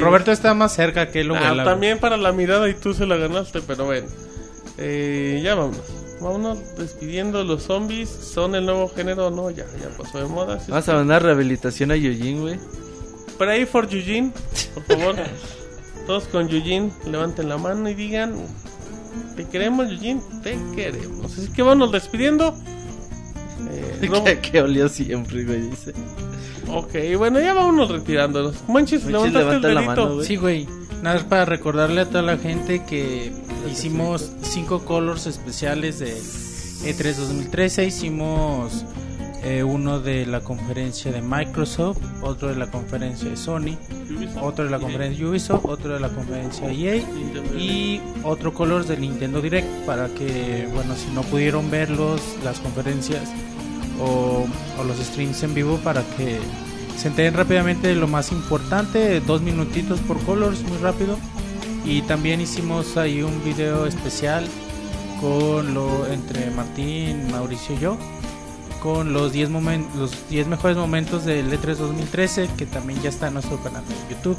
Roberto está más cerca que lo Ah, también para la mirada y tú se la ganaste, pero bueno. Eh, ya vámonos. Vámonos despidiendo. Los zombies son el nuevo género, no, ya, ya pasó de moda. Vamos a mandar rehabilitación a Yujin, güey. Pray for Eugene, por favor. Todos con Eugene, levanten la mano y digan: Te queremos, Eugene, te queremos. Así que vámonos despidiendo. Eh, Rob- que, que olió siempre, güey, dice. ok, bueno, ya vámonos retirándonos. Monchis, Monchis, levantaste levanta el la dedito. mano, güey. Sí, güey. Nada más para recordarle a toda la gente que hicimos cinco colors especiales de E3 2013. Hicimos eh, uno de la conferencia de Microsoft, otro de la conferencia de Sony, otro de la conferencia de Ubisoft, otro de la conferencia de EA y otro colors de Nintendo Direct para que, bueno, si no pudieron verlos, las conferencias o, o los streams en vivo para que se enteren rápidamente de lo más importante, dos minutitos por colors, muy rápido. Y también hicimos ahí un video especial con lo entre Martín, Mauricio y yo con los 10 momen- los 10 mejores momentos del E3 2013 que también ya está en nuestro canal de YouTube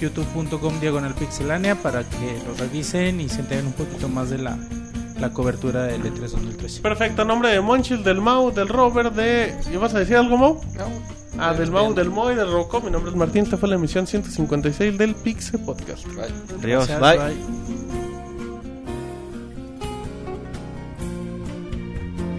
youtube.com diagonal pixelánea para que lo revisen y se enteren un poquito más de la, la cobertura del E3 2013 Perfecto, nombre de Monchis, del Mau, del Robert, de. ¿Ibas a decir algo, Mau? No. Ah, del Mau, del Mo y del Rocco. Mi nombre es Martín. Esta fue la emisión 156 del Pixel Podcast. Bye. Adiós, bye.